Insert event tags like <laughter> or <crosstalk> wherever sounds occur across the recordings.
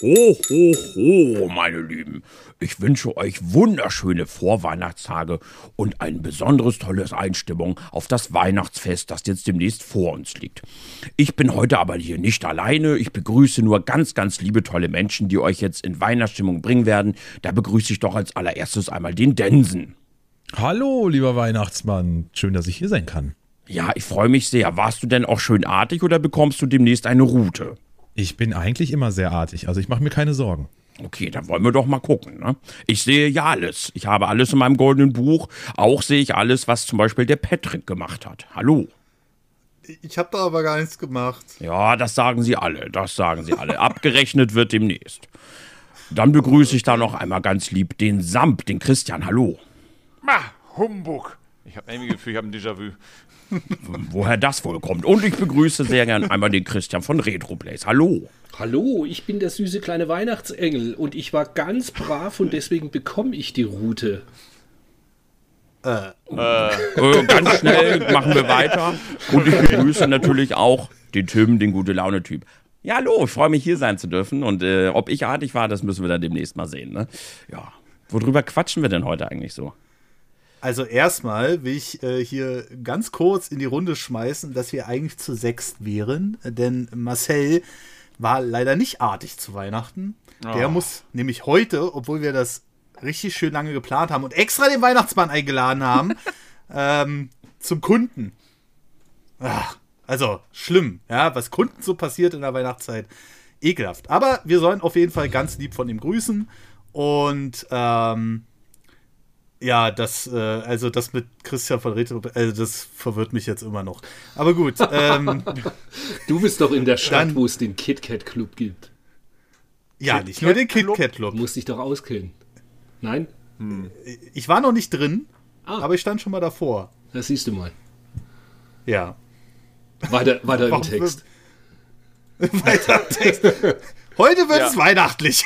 Ho, ho, ho, meine Lieben. Ich wünsche euch wunderschöne Vorweihnachtstage und ein besonderes tolles Einstimmung auf das Weihnachtsfest, das jetzt demnächst vor uns liegt. Ich bin heute aber hier nicht alleine. Ich begrüße nur ganz, ganz liebe, tolle Menschen, die euch jetzt in Weihnachtsstimmung bringen werden. Da begrüße ich doch als allererstes einmal den Densen. Hallo, lieber Weihnachtsmann. Schön, dass ich hier sein kann. Ja, ich freue mich sehr. Warst du denn auch schön artig oder bekommst du demnächst eine Route? Ich bin eigentlich immer sehr artig, also ich mache mir keine Sorgen. Okay, dann wollen wir doch mal gucken. Ne? Ich sehe ja alles. Ich habe alles in meinem goldenen Buch. Auch sehe ich alles, was zum Beispiel der Patrick gemacht hat. Hallo. Ich habe da aber gar nichts gemacht. Ja, das sagen sie alle. Das sagen sie alle. Abgerechnet wird demnächst. Dann begrüße ich da noch einmal ganz lieb den Samp, den Christian. Hallo. Ma, Humbug. Ich habe irgendwie Gefühl, ich habe ein Déjà-vu. Woher das wohl kommt. Und ich begrüße sehr gern einmal den Christian von Retroplays. Hallo. Hallo, ich bin der süße kleine Weihnachtsengel und ich war ganz brav und deswegen bekomme ich die Route. Äh. Äh, ganz schnell machen wir weiter. Und ich begrüße natürlich auch den Tim, den gute Laune-Typ. Ja, hallo, ich freue mich hier sein zu dürfen. Und äh, ob ich artig war, das müssen wir dann demnächst mal sehen. Ne? Ja. Worüber quatschen wir denn heute eigentlich so? Also erstmal will ich äh, hier ganz kurz in die Runde schmeißen, dass wir eigentlich zu sechst wären, denn Marcel war leider nicht artig zu Weihnachten. Oh. Der muss nämlich heute, obwohl wir das richtig schön lange geplant haben und extra den Weihnachtsmann eingeladen haben, <laughs> ähm, zum Kunden. Ach, also schlimm, ja, was Kunden so passiert in der Weihnachtszeit. Ekelhaft. Aber wir sollen auf jeden Fall ganz lieb von ihm grüßen und ähm, ja, das, äh, also das mit Christian von Retro, also das verwirrt mich jetzt immer noch. Aber gut. <laughs> Ähm, du bist doch in der Stadt, dann, wo es den KitKat Club gibt. Ja, Kit nicht nur den KitKat Club. Muss dich doch auskennen. Nein? Hm. Ich war noch nicht drin, ah. aber ich stand schon mal davor. Das siehst du mal. Ja. Weiter, weiter im Text. <laughs> weiter im Text. Heute wird es ja. weihnachtlich.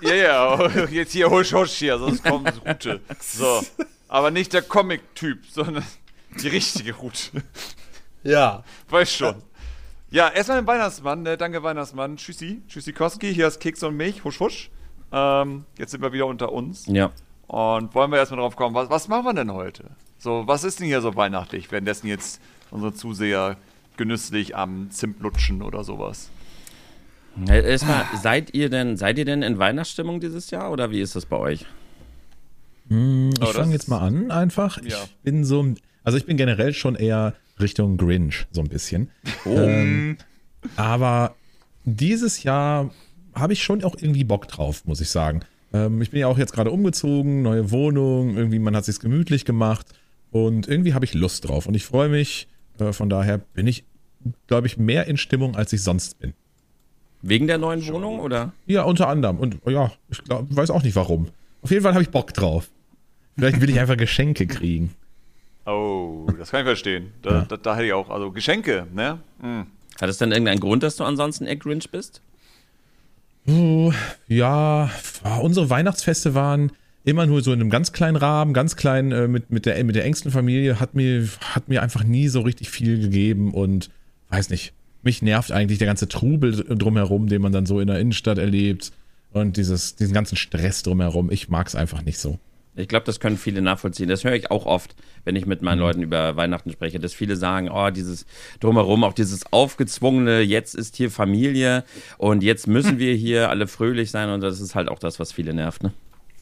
ja, ja, jetzt hier husch husch hier, sonst kommt die Route. So. Aber nicht der Comic-Typ, sondern die richtige Route. Ja. Weiß schon. Ja, erstmal den Weihnachtsmann. Äh, danke, Weihnachtsmann. Tschüssi. Tschüssi Koski. Hier ist Keks und Milch. Husch, husch. Ähm, jetzt sind wir wieder unter uns. Ja. Und wollen wir erstmal drauf kommen, was, was machen wir denn heute? So, was ist denn hier so weihnachtlich, währenddessen jetzt unsere Zuseher genüsslich am Zimt lutschen oder sowas? Erstmal, seid ihr denn, seid ihr denn in Weihnachtsstimmung dieses Jahr oder wie ist das bei euch? Hm, ich oh, fange jetzt mal an einfach. Ja. Ich bin so, also ich bin generell schon eher Richtung Grinch, so ein bisschen. Oh. Ähm, aber dieses Jahr habe ich schon auch irgendwie Bock drauf, muss ich sagen. Ähm, ich bin ja auch jetzt gerade umgezogen, neue Wohnung, irgendwie man hat sich gemütlich gemacht und irgendwie habe ich Lust drauf und ich freue mich. Äh, von daher bin ich, glaube ich, mehr in Stimmung, als ich sonst bin. Wegen der neuen Wohnung oder? Ja, unter anderem. Und ja, ich glaub, weiß auch nicht warum. Auf jeden Fall habe ich Bock drauf. Vielleicht will ich einfach Geschenke kriegen. Oh, das kann ich verstehen. Da, ja. da, da hätte ich auch, also Geschenke, ne? Mhm. Hat es denn irgendeinen Grund, dass du ansonsten eher Grinch bist? Oh, ja, unsere Weihnachtsfeste waren immer nur so in einem ganz kleinen Rahmen, ganz klein äh, mit, mit, der, mit der engsten Familie, hat mir, hat mir einfach nie so richtig viel gegeben und weiß nicht, mich nervt eigentlich der ganze Trubel drumherum, den man dann so in der Innenstadt erlebt und dieses, diesen ganzen Stress drumherum. Ich mag es einfach nicht so. Ich glaube, das können viele nachvollziehen. Das höre ich auch oft, wenn ich mit meinen mhm. Leuten über Weihnachten spreche, dass viele sagen, oh, dieses drumherum, auch dieses aufgezwungene, jetzt ist hier Familie und jetzt müssen wir hier alle fröhlich sein und das ist halt auch das, was viele nervt, ne?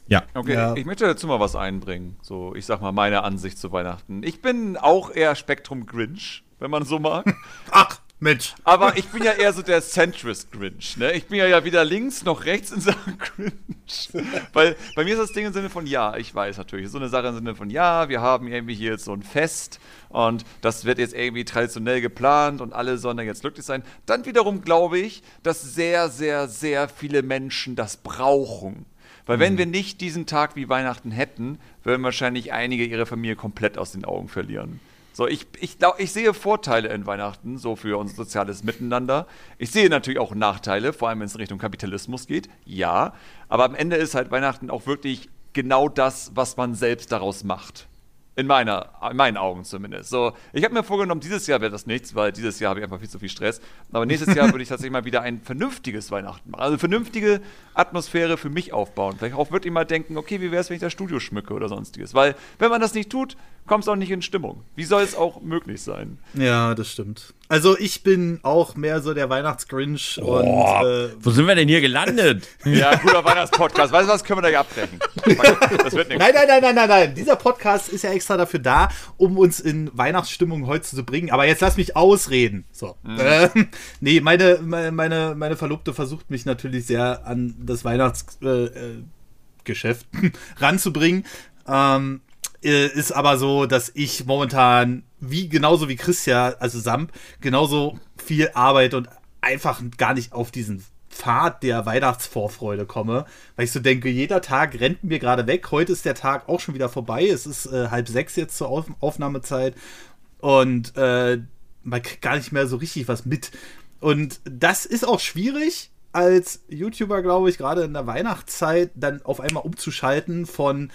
Ja. Okay, ja. ich möchte dazu mal was einbringen. So, ich sag mal, meine Ansicht zu Weihnachten. Ich bin auch eher Spektrum Grinch, wenn man so mag. Ach, Mensch. Aber ich bin ja eher so der Centrist Grinch, ne? Ich bin ja, ja weder links noch rechts in Sachen Grinch. Weil bei mir ist das Ding im Sinne von, ja, ich weiß natürlich, so eine Sache im Sinne von, ja, wir haben irgendwie hier jetzt so ein Fest und das wird jetzt irgendwie traditionell geplant und alle sollen da jetzt glücklich sein. Dann wiederum glaube ich, dass sehr, sehr, sehr viele Menschen das brauchen. Weil wenn mhm. wir nicht diesen Tag wie Weihnachten hätten, würden wahrscheinlich einige ihre Familie komplett aus den Augen verlieren. So, ich, ich, glaub, ich sehe Vorteile in Weihnachten, so für unser soziales Miteinander. Ich sehe natürlich auch Nachteile, vor allem wenn es in Richtung Kapitalismus geht. Ja. Aber am Ende ist halt Weihnachten auch wirklich genau das, was man selbst daraus macht. In, meiner, in meinen Augen zumindest. So, ich habe mir vorgenommen, dieses Jahr wäre das nichts, weil dieses Jahr habe ich einfach viel zu viel Stress. Aber nächstes Jahr würde ich tatsächlich mal wieder ein vernünftiges Weihnachten machen. Also vernünftige Atmosphäre für mich aufbauen. Vielleicht auch wirklich mal denken, okay, wie wäre es, wenn ich das Studio schmücke oder sonstiges. Weil, wenn man das nicht tut, kommst auch nicht in Stimmung. Wie soll es auch möglich sein? Ja, das stimmt. Also ich bin auch mehr so der Weihnachtsgrinch oh, und äh, wo sind wir denn hier gelandet? <laughs> ja, guter Weihnachtspodcast. Weißt du was, können wir da hier abbrechen? Das wird nichts. Nein, nein, nein, nein, nein, nein. Dieser Podcast ist ja extra dafür da, um uns in Weihnachtsstimmung heute zu bringen. Aber jetzt lass mich ausreden. So. Mhm. Äh, nee, meine, meine, meine Verlobte versucht mich natürlich sehr an das Weihnachtsgeschäft äh, <laughs> ranzubringen. Ähm, äh, ist aber so, dass ich momentan, wie genauso wie Christian, also Samp, genauso viel arbeite und einfach gar nicht auf diesen Pfad der Weihnachtsvorfreude komme, weil ich so denke, jeder Tag rennt mir gerade weg. Heute ist der Tag auch schon wieder vorbei. Es ist äh, halb sechs jetzt zur Auf Aufnahmezeit und äh, man kriegt gar nicht mehr so richtig was mit. Und das ist auch schwierig als YouTuber, glaube ich, gerade in der Weihnachtszeit dann auf einmal umzuschalten von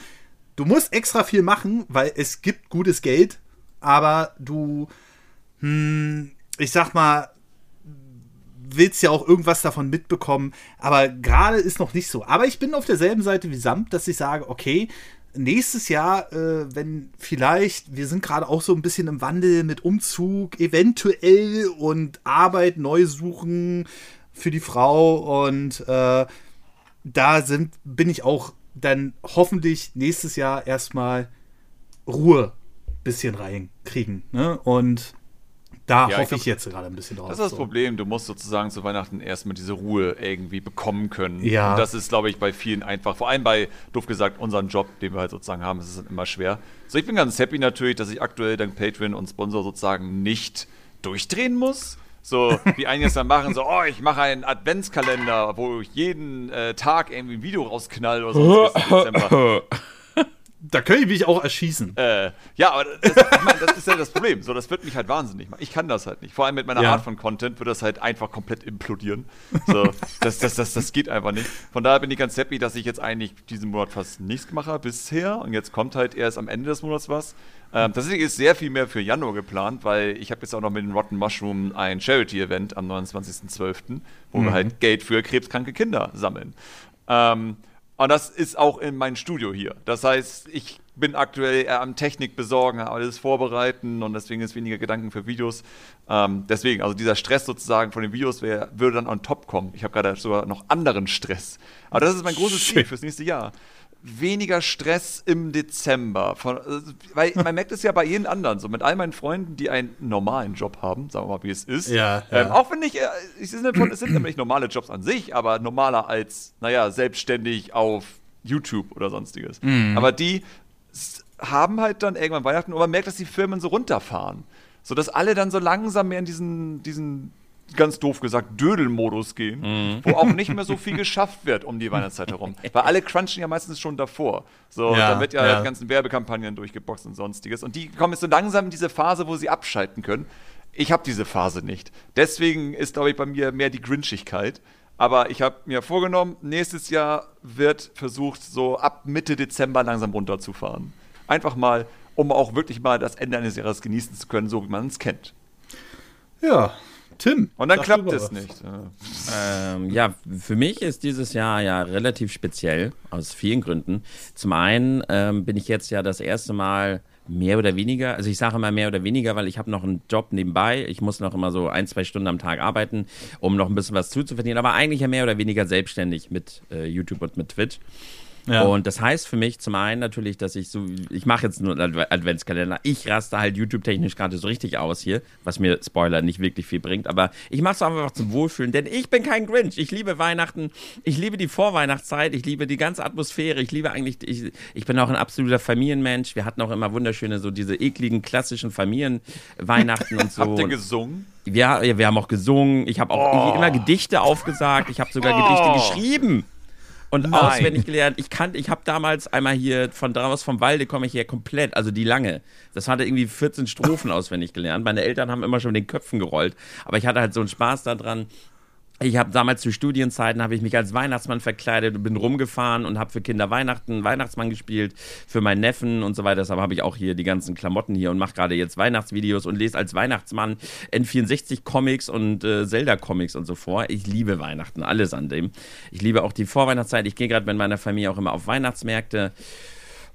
du musst extra viel machen, weil es gibt gutes Geld, aber du, hm, ich sag mal, willst ja auch irgendwas davon mitbekommen, aber gerade ist noch nicht so. Aber ich bin auf derselben Seite wie Samt, dass ich sage, okay, nächstes Jahr, äh, wenn vielleicht, wir sind gerade auch so ein bisschen im Wandel mit Umzug, eventuell und Arbeit neu suchen für die Frau und äh, da sind, bin ich auch dann hoffentlich nächstes Jahr erstmal Ruhe bisschen reinkriegen. Ne? Und da ja, hoffe ich, ich, jetzt gerade ein bisschen drauf. Das ist das so. Problem. Du musst sozusagen zu Weihnachten erstmal diese Ruhe irgendwie bekommen können. Ja. Und das ist, glaube ich, bei vielen einfach. Vor allem bei, doof gesagt, unserem Job, den wir halt sozusagen haben, ist es immer schwer. So, ich bin ganz happy natürlich, dass ich aktuell dank Patreon und Sponsor sozusagen nicht durchdrehen muss. So, wie einige dann machen, so, oh, ich mache einen Adventskalender, wo ich jeden äh, Tag irgendwie ein Video rausknall oder so. <laughs> Da könnte ich mich auch erschießen. Äh, ja, aber das, ich mein, das ist ja das Problem. So, das wird mich halt wahnsinnig machen. Ich kann das halt nicht. Vor allem mit meiner ja. Art von Content wird das halt einfach komplett implodieren. So, das, das, das, das geht einfach nicht. Von daher bin ich ganz happy, dass ich jetzt eigentlich diesen Monat fast nichts mache bisher. Und jetzt kommt halt erst am Ende des Monats was. Ähm, tatsächlich ist sehr viel mehr für Januar geplant, weil ich habe jetzt auch noch mit dem Rotten Mushroom ein Charity-Event am 29.12., wo mhm. wir halt Geld für krebskranke Kinder sammeln. Ähm, und das ist auch in meinem Studio hier. Das heißt, ich bin aktuell eher am Technik besorgen, alles vorbereiten und deswegen ist weniger Gedanken für Videos. Ähm, deswegen, also dieser Stress sozusagen von den Videos wär, würde dann on top kommen. Ich habe gerade sogar noch anderen Stress. Aber das ist mein großes Ziel fürs nächste Jahr weniger Stress im Dezember. Von, also, weil man merkt es ja bei jedem anderen, so mit all meinen Freunden, die einen normalen Job haben, sagen wir mal, wie es ist. Ja, ähm, Auch wenn ich, äh, es sind, es sind nämlich normale Jobs an sich, aber normaler als, naja, selbstständig auf YouTube oder sonstiges. Mhm. Aber die haben halt dann irgendwann Weihnachten und man merkt, dass die Firmen so runterfahren. So dass alle dann so langsam mehr in diesen, diesen ganz doof gesagt, Dödelmodus gehen, mhm. wo auch nicht mehr so viel geschafft wird um die Weihnachtszeit herum. <laughs> Weil alle crunchen ja meistens schon davor. So, ja, dann wird ja, ja. die ganzen Werbekampagnen durchgeboxt und sonstiges. Und die kommen jetzt so langsam in diese Phase, wo sie abschalten können. Ich habe diese Phase nicht. Deswegen ist, glaube ich, bei mir mehr die Grinchigkeit. Aber ich habe mir vorgenommen, nächstes Jahr wird versucht, so ab Mitte Dezember langsam runterzufahren. Einfach mal, um auch wirklich mal das Ende eines Jahres genießen zu können, so wie man es kennt. Ja, Tim. Und dann klappt es nicht. Ähm, ja, für mich ist dieses Jahr ja relativ speziell, aus vielen Gründen. Zum einen ähm, bin ich jetzt ja das erste Mal mehr oder weniger, also ich sage immer mehr oder weniger, weil ich habe noch einen Job nebenbei. Ich muss noch immer so ein, zwei Stunden am Tag arbeiten, um noch ein bisschen was zuzuverdienen, aber eigentlich ja mehr oder weniger selbstständig mit äh, YouTube und mit Twitch. Ja. Und das heißt für mich zum einen natürlich, dass ich so, ich mache jetzt nur einen Adventskalender. Ich raste halt YouTube-technisch gerade so richtig aus hier, was mir Spoiler nicht wirklich viel bringt. Aber ich mache es einfach zum Wohlfühlen, denn ich bin kein Grinch. Ich liebe Weihnachten, ich liebe die Vorweihnachtszeit, ich liebe die ganze Atmosphäre, ich liebe eigentlich, ich, ich bin auch ein absoluter Familienmensch. Wir hatten auch immer wunderschöne, so diese ekligen, klassischen Familienweihnachten und <laughs> so. Habt ihr gesungen? Wir, wir haben auch gesungen. Ich habe auch oh. immer Gedichte aufgesagt. Ich habe sogar oh. Gedichte geschrieben und Nein. auswendig gelernt. Ich kannte, ich habe damals einmal hier von draußen vom Walde komme ich hier komplett, also die lange. Das hatte irgendwie 14 Strophen auswendig gelernt. Meine Eltern haben immer schon mit den Köpfen gerollt, aber ich hatte halt so einen Spaß daran. Ich habe damals zu Studienzeiten habe ich mich als Weihnachtsmann verkleidet und bin rumgefahren und habe für Kinder Weihnachten Weihnachtsmann gespielt für meinen Neffen und so weiter. Deshalb habe ich auch hier die ganzen Klamotten hier und mache gerade jetzt Weihnachtsvideos und lese als Weihnachtsmann N64 Comics und äh, Zelda Comics und so vor. Ich liebe Weihnachten, alles an dem. Ich liebe auch die Vorweihnachtszeit. Ich gehe gerade mit meiner Familie auch immer auf Weihnachtsmärkte.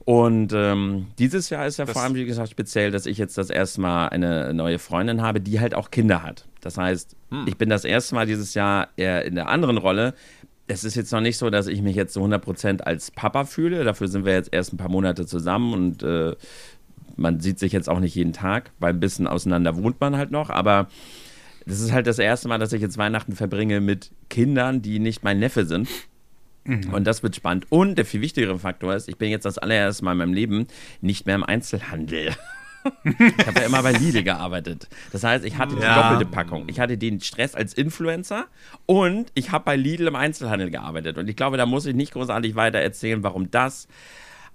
Und ähm, dieses Jahr ist ja das vor allem, wie gesagt, speziell, dass ich jetzt das erste Mal eine neue Freundin habe, die halt auch Kinder hat. Das heißt, hm. ich bin das erste Mal dieses Jahr eher in der anderen Rolle. Es ist jetzt noch nicht so, dass ich mich jetzt so 100% als Papa fühle. Dafür sind wir jetzt erst ein paar Monate zusammen und äh, man sieht sich jetzt auch nicht jeden Tag, weil ein bisschen auseinander wohnt man halt noch. Aber das ist halt das erste Mal, dass ich jetzt Weihnachten verbringe mit Kindern, die nicht mein Neffe sind. Mhm. Und das wird spannend. Und der viel wichtigere Faktor ist, ich bin jetzt das allererste Mal in meinem Leben nicht mehr im Einzelhandel. Ich habe ja immer bei Lidl gearbeitet. Das heißt, ich hatte die ja. doppelte Packung. Ich hatte den Stress als Influencer und ich habe bei Lidl im Einzelhandel gearbeitet. Und ich glaube, da muss ich nicht großartig weiter erzählen, warum das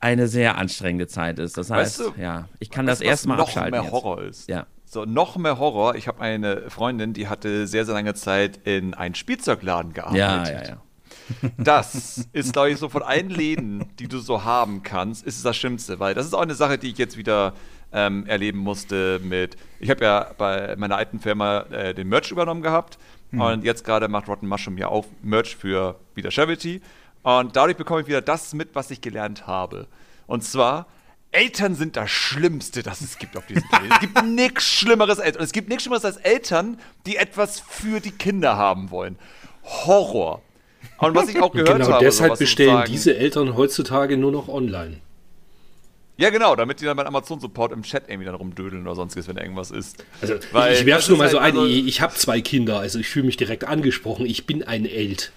eine sehr anstrengende Zeit ist. Das heißt, weißt du, ja, ich kann das erstmal abschalten. Noch mehr Horror ist. Ja. So, noch mehr Horror. Ich habe eine Freundin, die hatte sehr, sehr lange Zeit in einem Spielzeugladen gearbeitet. Ja, ja, ja. Das ist, glaube ich, so von allen Läden, die du so haben kannst, ist es das Schlimmste, weil das ist auch eine Sache, die ich jetzt wieder ähm, erleben musste mit, ich habe ja bei meiner alten Firma äh, den Merch übernommen gehabt mhm. und jetzt gerade macht Rotten Mushroom ja auch Merch für wieder Charity und dadurch bekomme ich wieder das mit, was ich gelernt habe. Und zwar, Eltern sind das Schlimmste, das es gibt auf diesem <laughs> Planeten. es gibt nichts Schlimmeres als, es gibt nichts Schlimmeres als Eltern, die etwas für die Kinder haben wollen. Horror. Und was ich auch <laughs> gehört genau, habe. Deshalb bestellen diese Eltern heutzutage nur noch online. Ja, genau, damit die dann beim Amazon-Support im Chat irgendwie dann rumdödeln oder sonstiges, wenn irgendwas ist. Also, Weil ich werf's nur mal halt so ein, also, ich habe zwei Kinder, also ich fühle mich direkt angesprochen, ich bin ein Elt.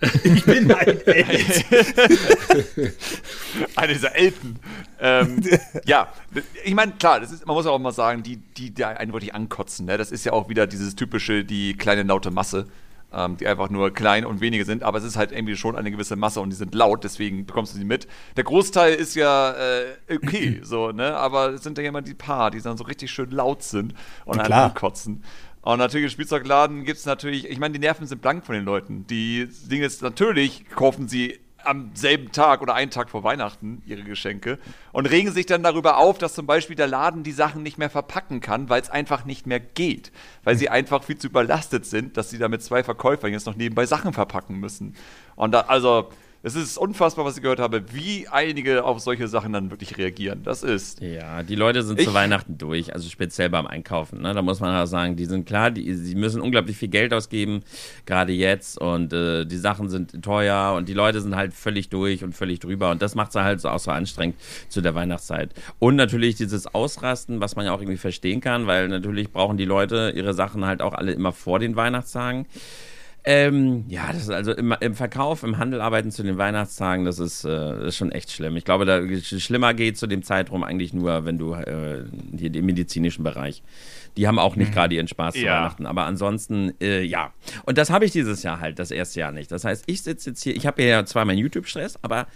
<laughs> Ich bin ein Elt. <laughs> Einer dieser Elten. Ähm, <laughs> ja, ich meine, klar, das ist, man muss auch mal sagen, die, die, die einen wirklich ankotzen. Ne? Das ist ja auch wieder dieses typische, die kleine laute Masse ähm, die einfach nur klein und wenige sind, aber es ist halt irgendwie schon eine gewisse Masse und die sind laut, deswegen bekommst du sie mit. Der Großteil ist ja äh, okay, <clears throat> so, ne? Aber es sind ja immer die paar, die dann so richtig schön laut sind und einen kotzen. Und natürlich im Spielzeugladen gibt es natürlich, ich meine, die Nerven sind blank von den Leuten. Die Dinge ist natürlich, kaufen sie am selben Tag oder einen Tag vor Weihnachten ihre Geschenke und regen sich dann darüber auf, dass zum Beispiel der Laden die Sachen nicht mehr verpacken kann, weil es einfach nicht mehr geht. Weil sie einfach viel zu überlastet sind, dass sie da mit zwei Verkäufern jetzt noch nebenbei Sachen verpacken müssen. Und da, also, es ist unfassbar, was ich gehört habe, wie einige auf solche Sachen dann wirklich reagieren. Das ist. Ja, die Leute sind ich, zu Weihnachten durch, also speziell beim Einkaufen. Ne? Da muss man auch sagen, die sind klar, die, sie müssen unglaublich viel Geld ausgeben, gerade jetzt. Und äh, die Sachen sind teuer und die Leute sind halt völlig durch und völlig drüber. Und das macht es halt so auch so anstrengend zu der Weihnachtszeit. Und natürlich dieses Ausrasten, was man ja auch irgendwie verstehen kann, weil natürlich brauchen die Leute ihre Sachen halt auch alle immer vor den Weihnachtstagen. Ähm, ja, das ist also im, im, Verkauf, im Handel arbeiten zu den Weihnachtstagen, das ist, äh, das ist schon echt schlimm. Ich glaube, da schlimmer geht zu dem Zeitraum eigentlich nur, wenn du äh, hier den medizinischen Bereich. Die haben auch nicht mhm. gerade ihren Spaß ja. zu Weihnachten, aber ansonsten, äh, ja. Und das habe ich dieses Jahr halt, das erste Jahr nicht. Das heißt, ich sitze jetzt hier, ich habe ja zwar meinen YouTube-Stress, aber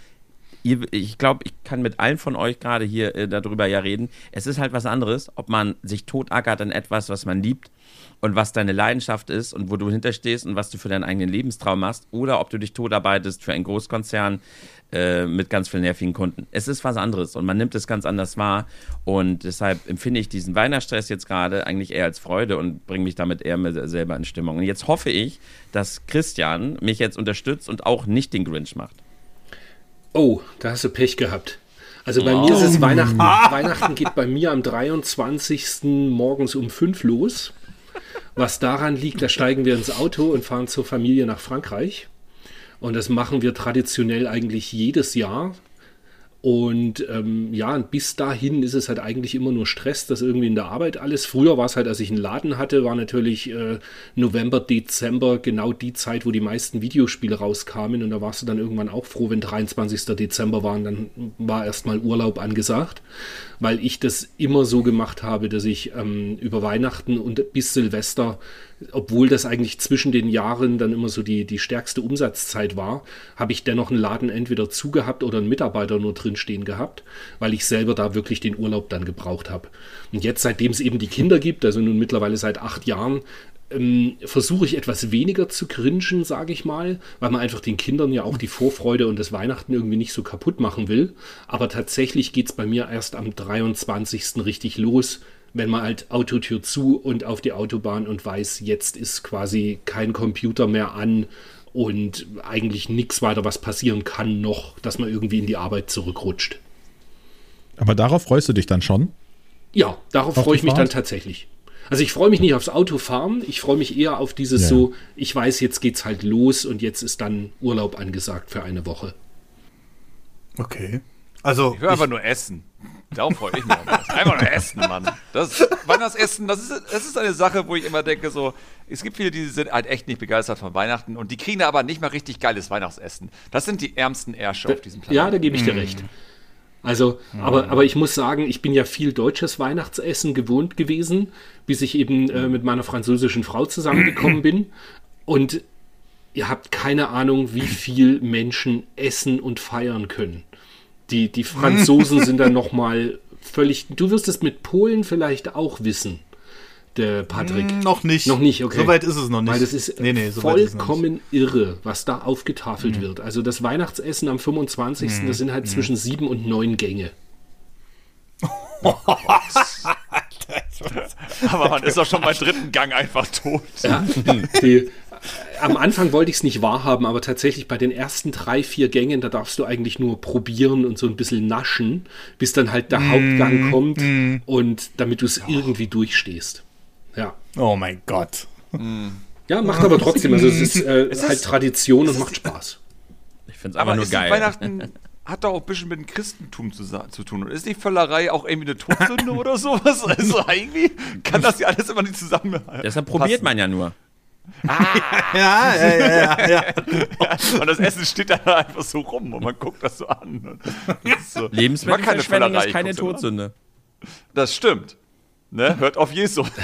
ich glaube, ich kann mit allen von euch gerade hier äh, darüber ja reden. Es ist halt was anderes, ob man sich totackert an etwas, was man liebt und was deine Leidenschaft ist und wo du hinterstehst und was du für deinen eigenen Lebenstraum machst oder ob du dich totarbeitest für einen Großkonzern äh, mit ganz vielen nervigen Kunden. Es ist was anderes und man nimmt es ganz anders wahr und deshalb empfinde ich diesen Weihnachtsstress jetzt gerade eigentlich eher als Freude und bringe mich damit eher selber in Stimmung. Und jetzt hoffe ich, dass Christian mich jetzt unterstützt und auch nicht den Grinch macht. Oh, da hast du Pech gehabt. Also bei oh. mir ist es Weihnachten. <laughs> Weihnachten geht bei mir am 23. morgens um 5 los. Was daran liegt, da steigen wir ins Auto und fahren zur Familie nach Frankreich. Und das machen wir traditionell eigentlich jedes Jahr. Und ähm, ja, bis dahin ist es halt eigentlich immer nur Stress, dass irgendwie in der Arbeit alles. Früher war es halt, als ich einen Laden hatte, war natürlich äh, November, Dezember genau die Zeit, wo die meisten Videospiele rauskamen. Und da warst du dann irgendwann auch froh, wenn 23. Dezember war und dann war erstmal Urlaub angesagt weil ich das immer so gemacht habe, dass ich ähm, über Weihnachten und bis Silvester, obwohl das eigentlich zwischen den Jahren dann immer so die, die stärkste Umsatzzeit war, habe ich dennoch einen Laden entweder zugehabt oder einen Mitarbeiter nur drinstehen gehabt, weil ich selber da wirklich den Urlaub dann gebraucht habe. Und jetzt, seitdem es eben die Kinder gibt, also nun mittlerweile seit acht Jahren, ähm, versuche ich etwas weniger zu cringen, sage ich mal, weil man einfach den Kindern ja auch die Vorfreude und das Weihnachten irgendwie nicht so kaputt machen will. Aber tatsächlich geht es bei mir erst am 23. richtig los, wenn man halt Autotür zu und auf die Autobahn und weiß, jetzt ist quasi kein Computer mehr an und eigentlich nichts weiter, was passieren kann, noch, dass man irgendwie in die Arbeit zurückrutscht. Aber darauf freust du dich dann schon? Ja, darauf freue ich mich dann tatsächlich. Also ich freue mich nicht aufs Autofahren, ich freue mich eher auf dieses ja. so, ich weiß, jetzt geht's halt los und jetzt ist dann Urlaub angesagt für eine Woche. Okay. Also ich will einfach nur essen. Darauf freue ich mich Einfach nur essen, Mann. Das Weihnachtsessen, das ist, das ist eine Sache, wo ich immer denke, so, es gibt viele, die sind halt echt nicht begeistert von Weihnachten und die kriegen aber nicht mal richtig geiles Weihnachtsessen. Das sind die ärmsten Ärsche auf diesem Planeten. Ja, da gebe ich dir mhm. recht. Also, mhm. aber, aber ich muss sagen, ich bin ja viel deutsches Weihnachtsessen gewohnt gewesen, bis ich eben äh, mit meiner französischen Frau zusammengekommen <clears throat> bin. Und ihr habt keine Ahnung, wie viel Menschen essen und feiern können. Die, die Franzosen sind dann <laughs> nochmal völlig. Du wirst es mit Polen vielleicht auch wissen der Patrick? Mm, noch nicht. Noch nicht, okay. Soweit ist es noch nicht. Weil das ist nee, nee, vollkommen irre, was da aufgetafelt mhm. wird. Also das Weihnachtsessen am 25. Mhm. das sind halt mhm. zwischen sieben und neun Gänge. <laughs> Aber man ist doch schon beim dritten Gang einfach tot. Ja, die, am Anfang wollte ich es nicht wahrhaben, aber tatsächlich bei den ersten drei, vier Gängen, da darfst du eigentlich nur probieren und so ein bisschen naschen, bis dann halt der mm, Hauptgang kommt mm. und damit du es irgendwie durchstehst. Ja. Oh mein Gott. Ja, macht aber trotzdem. Also es ist, äh, es halt Tradition und macht Spaß. Ich finde es aber nur geil. Weihnachten <laughs> hat doch auch ein bisschen mit dem Christentum zu, zu, tun. Und ist die Völlerei auch irgendwie eine Todsünde <laughs> oder sowas? Also irgendwie kann das ja alles immer nicht zusammenhalten. Deshalb probiert man ja nur. Ah. <laughs> ja, ja, ja, ja, Und das Essen steht da einfach so rum und man guckt das so an. Das so. Lebensmittelverschwendung ist keine Todsünde. Das stimmt. Ne? Hört auf Jesus. <laughs>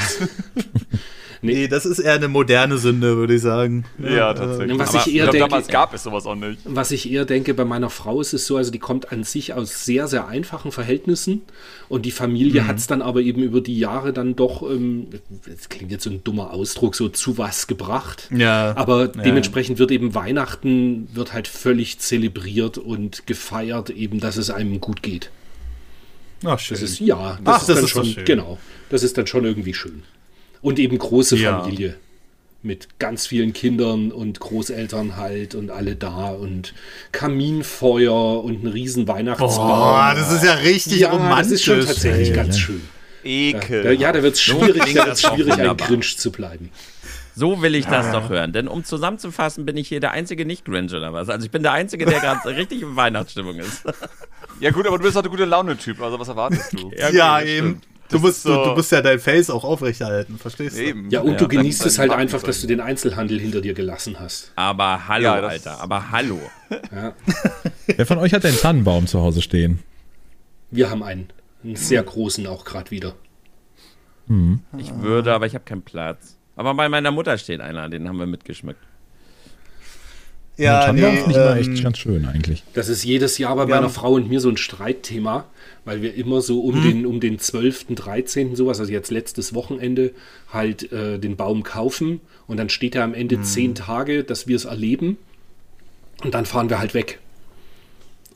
Nee, das ist eher eine moderne Sünde, würde ich sagen. Ja, tatsächlich. Was ich eher denke, damals gab es sowas auch nicht. Was ich eher denke, bei meiner Frau ist es so, also die kommt an sich aus sehr, sehr einfachen Verhältnissen und die Familie mhm. hat es dann aber eben über die Jahre dann doch, ähm, das klingt jetzt so ein dummer Ausdruck, so zu was gebracht. Ja. Aber ja. dementsprechend wird eben Weihnachten, wird halt völlig zelebriert und gefeiert, eben, dass es einem gut geht. Ach, schön. Das ist, ja, das Ach, ist das dann ist schon, schön. genau, das ist dann schon irgendwie schön. Und eben große ja. Familie. Mit ganz vielen Kindern und Großeltern halt und alle da und Kaminfeuer und ein riesen Weihnachtsbaum. Boah, das ist ja richtig ja, romantisch. Das ist schon tatsächlich ey. ganz schön. Ekel. Ja, da wird es schwierig, da schwierig ein Grinch zu bleiben. So will ich das ja. doch hören. Denn um zusammenzufassen, bin ich hier der einzige Nicht-Grinch oder was. Also ich bin der Einzige, der gerade <laughs> richtig in Weihnachtsstimmung ist. Ja gut, aber du bist halt ein guter Laune-Typ. Also was erwartest du? ja, ja eben. Du musst, so du, du, musst ja dein Face auch aufrechterhalten, verstehst du? Eben. Ja, und ja, du genießt es halt einfach, dass du den Einzelhandel hinter dir gelassen hast. Aber hallo, ja, Alter, aber hallo. Ja. <laughs> Wer von euch hat einen Tannenbaum zu Hause stehen? Wir haben einen. Einen sehr großen auch gerade wieder. Hm. Ich würde, aber ich habe keinen Platz. Aber bei meiner Mutter steht einer, den haben wir mitgeschmückt. Ja, nee, finde ich ähm, echt ganz schön eigentlich. Das ist jedes Jahr bei meiner Frau und mir so ein Streitthema, weil wir immer so um, hm. den, um den 12., 13. sowas, also jetzt letztes Wochenende, halt äh, den Baum kaufen und dann steht er am Ende hm. zehn Tage, dass wir es erleben und dann fahren wir halt weg.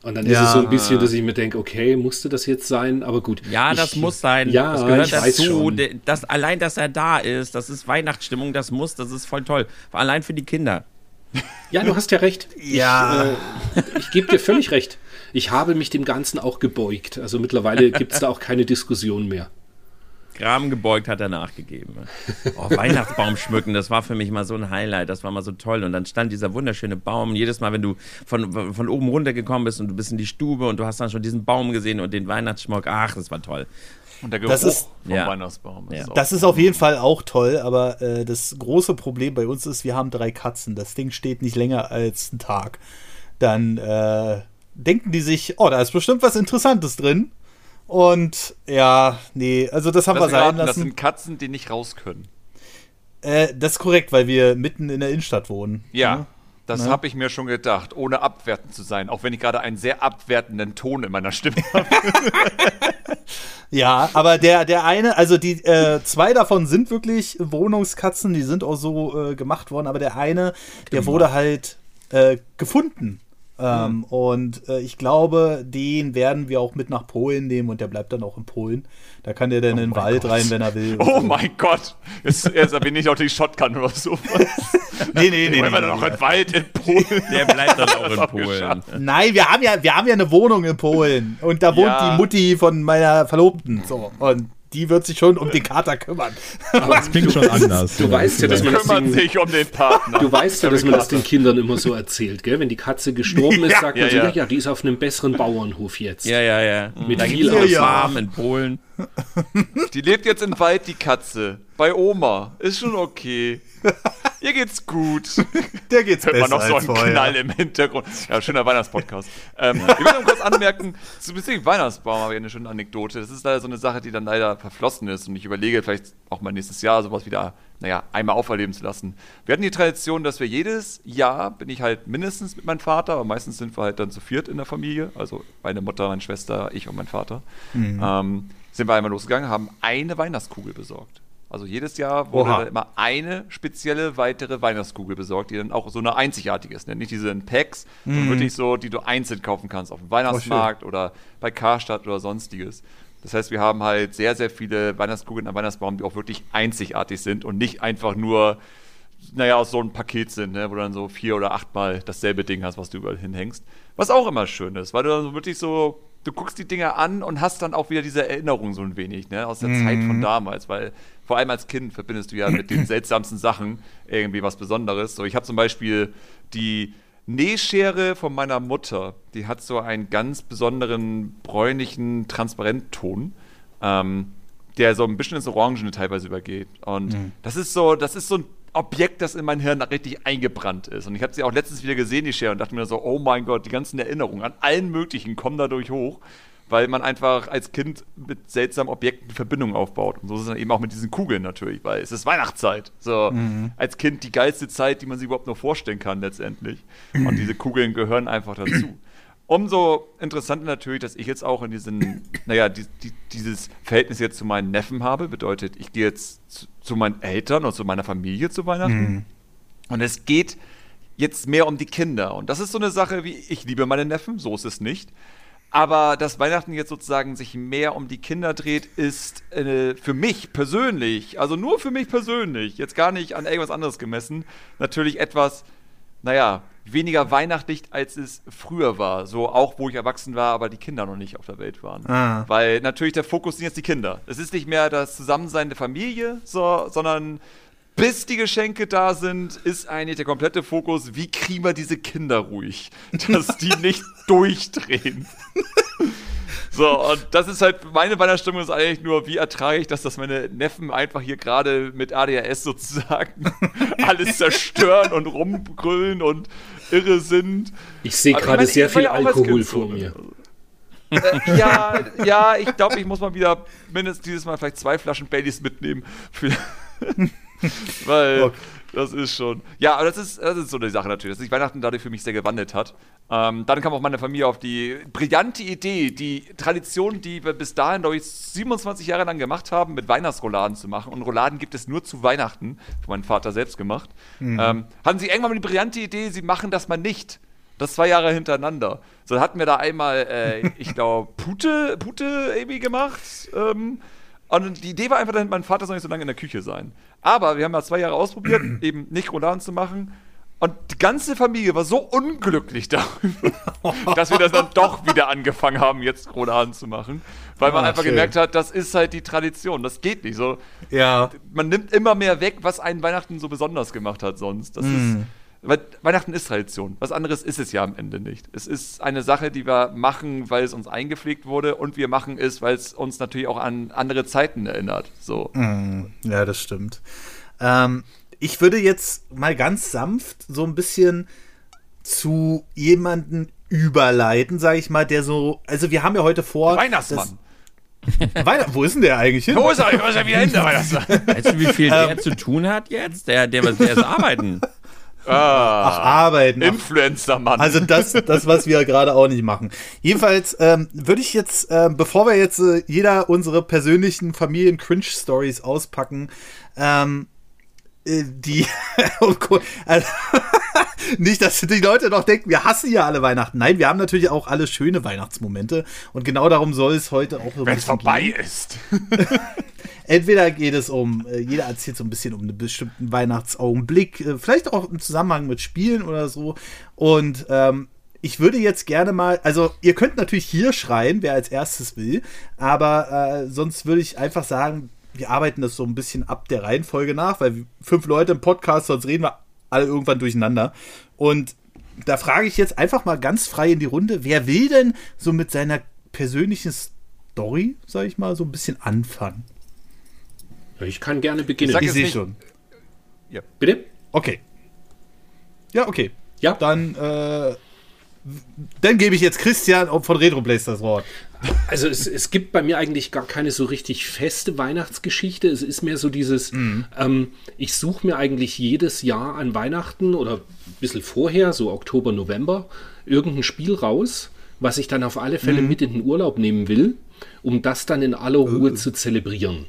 Und dann ja. ist es so ein bisschen, dass ich mir denke, okay, musste das jetzt sein? Aber gut. Ja, das muss sein. Ja, das gehört dazu. Das, allein, dass er da ist, das ist Weihnachtsstimmung, das muss, das ist voll toll. Allein für die Kinder. Ja, du hast ja recht. Ja. Ich, äh, ich gebe dir völlig recht. Ich habe mich dem Ganzen auch gebeugt. Also mittlerweile gibt es da auch keine Diskussion mehr. Graben gebeugt hat er nachgegeben. Oh, Weihnachtsbaum schmücken, das war für mich mal so ein Highlight, das war mal so toll. Und dann stand dieser wunderschöne Baum. Jedes Mal, wenn du von, von oben runtergekommen bist und du bist in die Stube und du hast dann schon diesen Baum gesehen und den Weihnachtsschmuck, ach, das war toll. Und der Geruch das ist, vom ja. Weihnachtsbaum. Ist ja. Das ist auf jeden Fall auch toll, aber äh, das große Problem bei uns ist, wir haben drei Katzen. Das Ding steht nicht länger als einen Tag. Dann äh, denken die sich, oh, da ist bestimmt was Interessantes drin. Und ja, nee, also das haben das wir sein lassen. Das sind Katzen, die nicht raus können. Äh, das ist korrekt, weil wir mitten in der Innenstadt wohnen. Ja. Das ne? habe ich mir schon gedacht, ohne abwertend zu sein, auch wenn ich gerade einen sehr abwertenden Ton in meiner Stimme habe. <laughs> ja, aber der, der eine, also die äh, zwei davon sind wirklich Wohnungskatzen, die sind auch so äh, gemacht worden, aber der eine, der genau. wurde halt äh, gefunden ähm, mhm. Und äh, ich glaube, den werden wir auch mit nach Polen nehmen und der bleibt dann auch in Polen. Da kann der dann oh in den Wald Gott. rein, wenn er will. Oh so. mein Gott! Jetzt, jetzt bin ich auch die Shotgun oder sowas. <laughs> nee, nee, nee. Wollen wir dann auch in den Wald in Polen? Der bleibt dann auch <laughs> in Polen. Nein, wir haben ja, wir haben ja eine Wohnung in Polen und da wohnt ja. die Mutti von meiner Verlobten. So. Und die wird sich schon um den Kater kümmern. Aber es klingt schon anders. Du weißt ja, dass man das den, sich um den Partner. Du weißt ja, dass man das den Kindern immer so erzählt, gell? Wenn die Katze gestorben ist, ja, sagt man ja, ja. ja, die ist auf einem besseren Bauernhof jetzt. Ja, ja, ja. Mit da viel Ausnahmen ja. in Polen. Die lebt jetzt im Wald, die Katze. Bei Oma. Ist schon okay. Ihr geht's gut. Der geht's Hört besser man noch so einen vorher. Knall im Hintergrund. Ja, schöner Weihnachtspodcast. Ähm, ich will noch kurz anmerken, zu bezüglich Weihnachtsbaum habe ich eine schöne Anekdote. Das ist leider so eine Sache, die dann leider verflossen ist und ich überlege vielleicht auch mal nächstes Jahr sowas wieder, naja, einmal auferleben zu lassen. Wir hatten die Tradition, dass wir jedes Jahr, bin ich halt mindestens mit meinem Vater, aber meistens sind wir halt dann zu viert in der Familie, also meine Mutter, meine Schwester, ich und mein Vater, mhm. ähm, sind wir einmal losgegangen, haben eine Weihnachtskugel besorgt. Also jedes Jahr wurde immer eine spezielle weitere Weihnachtskugel besorgt, die dann auch so eine einzigartige ist. Ne? Nicht diese in Packs, mm. sondern mhm. wirklich so, die du einzeln kaufen kannst auf dem Weihnachtsmarkt oh, oder bei Karstadt oder sonstiges. Das heißt, wir haben halt sehr, sehr viele Weihnachtskugeln am Weihnachtsbaum, die auch wirklich einzigartig sind und nicht einfach nur, naja, aus so einem Paket sind, ne? wo du dann so vier oder achtmal dasselbe Ding hast, was du überall hinhängst. Was auch immer schön ist, weil du dann so wirklich so du guckst die Dinge an und hast dann auch wieder diese Erinnerung so ein wenig, ne, aus der mhm. Zeit von damals, weil vor allem als Kind verbindest du ja mit den <clears throat> seltsamsten Sachen irgendwie was Besonderes. So, ich habe zum Beispiel die Nähschere von meiner Mutter, die hat so einen ganz besonderen bräunlichen Transparentton. Ähm, der so ein bisschen ins Orangene teilweise übergeht. Und mhm. das ist so, das ist so ein Objekt, das in mein Hirn richtig eingebrannt ist. Und ich habe sie auch letztens wieder gesehen, die Schere, und dachte mir so, oh mein Gott, die ganzen Erinnerungen an allen möglichen kommen dadurch hoch, weil man einfach als Kind mit seltsamen Objekten Verbindungen aufbaut. Und so ist es dann eben auch mit diesen Kugeln natürlich, weil es ist Weihnachtszeit. So, mhm. als Kind die geilste Zeit, die man sich überhaupt nur vorstellen kann letztendlich. Und <clears throat> diese Kugeln gehören einfach dazu. Umso interessanter natürlich, dass ich jetzt auch in diesen, <clears throat> naja, die, die, dieses Verhältnis jetzt zu meinen Neffen habe. Bedeutet, ich gehe jetzt zu, zu, meinen Eltern und zu meiner Familie zu Weihnachten. Mhm. Und es geht jetzt mehr um die Kinder. Und das ist so eine Sache, wie ich liebe meine Neffen, so ist es nicht. Aber dass Weihnachten jetzt sozusagen sich mehr um die Kinder dreht, ist äh, für mich persönlich, also nur für mich persönlich, jetzt gar nicht an irgendwas anderes gemessen, natürlich etwas, naja, weniger weihnachtlich, als es früher war. So auch, wo ich erwachsen war, aber die Kinder noch nicht auf der Welt waren. Ah. Weil natürlich der Fokus sind jetzt die Kinder. Es ist nicht mehr das Zusammensein der Familie, so, sondern bis die Geschenke da sind, ist eigentlich der komplette Fokus, wie kriegen wir diese Kinder ruhig, <laughs> dass die nicht durchdrehen. <laughs> So, und das ist halt, meine Weihnachtsstimmung ist eigentlich nur, wie ertrage ich das, dass meine Neffen einfach hier gerade mit ADHS sozusagen <laughs> alles zerstören und rumgrüllen und irre sind. Ich sehe gerade sehr viel Alkohol vor mir. Äh, ja, ja, ich glaube, ich muss mal wieder mindestens dieses Mal vielleicht zwei Flaschen Baileys mitnehmen. Für <laughs> weil okay. Das ist schon. Ja, aber das ist, das ist so eine Sache natürlich, dass sich Weihnachten dadurch für mich sehr gewandelt hat. Ähm, dann kam auch meine Familie auf die brillante Idee, die Tradition, die wir bis dahin, glaube ich, 27 Jahre lang gemacht haben, mit Weihnachtsrouladen zu machen. Und Rouladen gibt es nur zu Weihnachten, von meinem Vater selbst gemacht. Mhm. Ähm, hatten sie irgendwann mal die brillante Idee, sie machen das mal nicht. Das zwei Jahre hintereinander. So hatten wir da einmal, äh, <laughs> ich glaube, Pute, Pute irgendwie gemacht. Ähm, und die Idee war einfach, mein Vater soll nicht so lange in der Küche sein. Aber wir haben ja zwei Jahre ausprobiert, <clears throat> eben nicht Rouladen zu machen. Und die ganze Familie war so unglücklich <laughs> darüber, dass wir das dann doch wieder angefangen haben, jetzt Rouladen zu machen. Weil man ah, einfach schön. gemerkt hat, das ist halt die Tradition. Das geht nicht so. Ja. Man nimmt immer mehr weg, was einen Weihnachten so besonders gemacht hat sonst. Das mm. ist. Weil Weihnachten ist Tradition. Was anderes ist es ja am Ende nicht. Es ist eine Sache, die wir machen, weil es uns eingepflegt wurde und wir machen es, weil es uns natürlich auch an andere Zeiten erinnert. So. Mm, ja, das stimmt. Ähm, ich würde jetzt mal ganz sanft so ein bisschen zu jemanden überleiten, sage ich mal, der so, also wir haben ja heute vor. Weihnachtsmann. <laughs> Weiter, wo ist denn der eigentlich hin? Wo ist er? Wo ist er wieder hin, der Weißt du, wie viel der ähm. zu tun hat jetzt? Der, der, der ist arbeiten. Ah, Ach, arbeiten. Influencer-Mann. Also das, das, was wir gerade auch nicht machen. Jedenfalls ähm, würde ich jetzt, ähm, bevor wir jetzt äh, jeder unsere persönlichen Familien-Cringe-Stories auspacken, ähm, äh, die <laughs> oh also, nicht, dass die Leute noch denken, wir hassen ja alle Weihnachten. Nein, wir haben natürlich auch alle schöne Weihnachtsmomente und genau darum soll es heute auch so Wenn es vorbei gehen. ist. <laughs> Entweder geht es um, äh, jeder erzählt so ein bisschen um einen bestimmten Weihnachtsaugenblick, äh, vielleicht auch im Zusammenhang mit Spielen oder so. Und ähm, ich würde jetzt gerne mal, also ihr könnt natürlich hier schreien, wer als erstes will, aber äh, sonst würde ich einfach sagen, wir arbeiten das so ein bisschen ab der Reihenfolge nach, weil fünf Leute im Podcast, sonst reden wir alle irgendwann durcheinander. Und da frage ich jetzt einfach mal ganz frei in die Runde, wer will denn so mit seiner persönlichen Story, sag ich mal, so ein bisschen anfangen? Ich kann gerne beginnen. Ich, ich sehe schon. Ja. Bitte? Okay. Ja, okay. Ja. Dann, äh, dann gebe ich jetzt Christian von Retroblaze das Wort. Also es, es gibt bei mir eigentlich gar keine so richtig feste Weihnachtsgeschichte. Es ist mehr so dieses, mhm. ähm, ich suche mir eigentlich jedes Jahr an Weihnachten oder ein bisschen vorher, so Oktober, November, irgendein Spiel raus, was ich dann auf alle Fälle mhm. mit in den Urlaub nehmen will, um das dann in aller Ruhe uh. zu zelebrieren.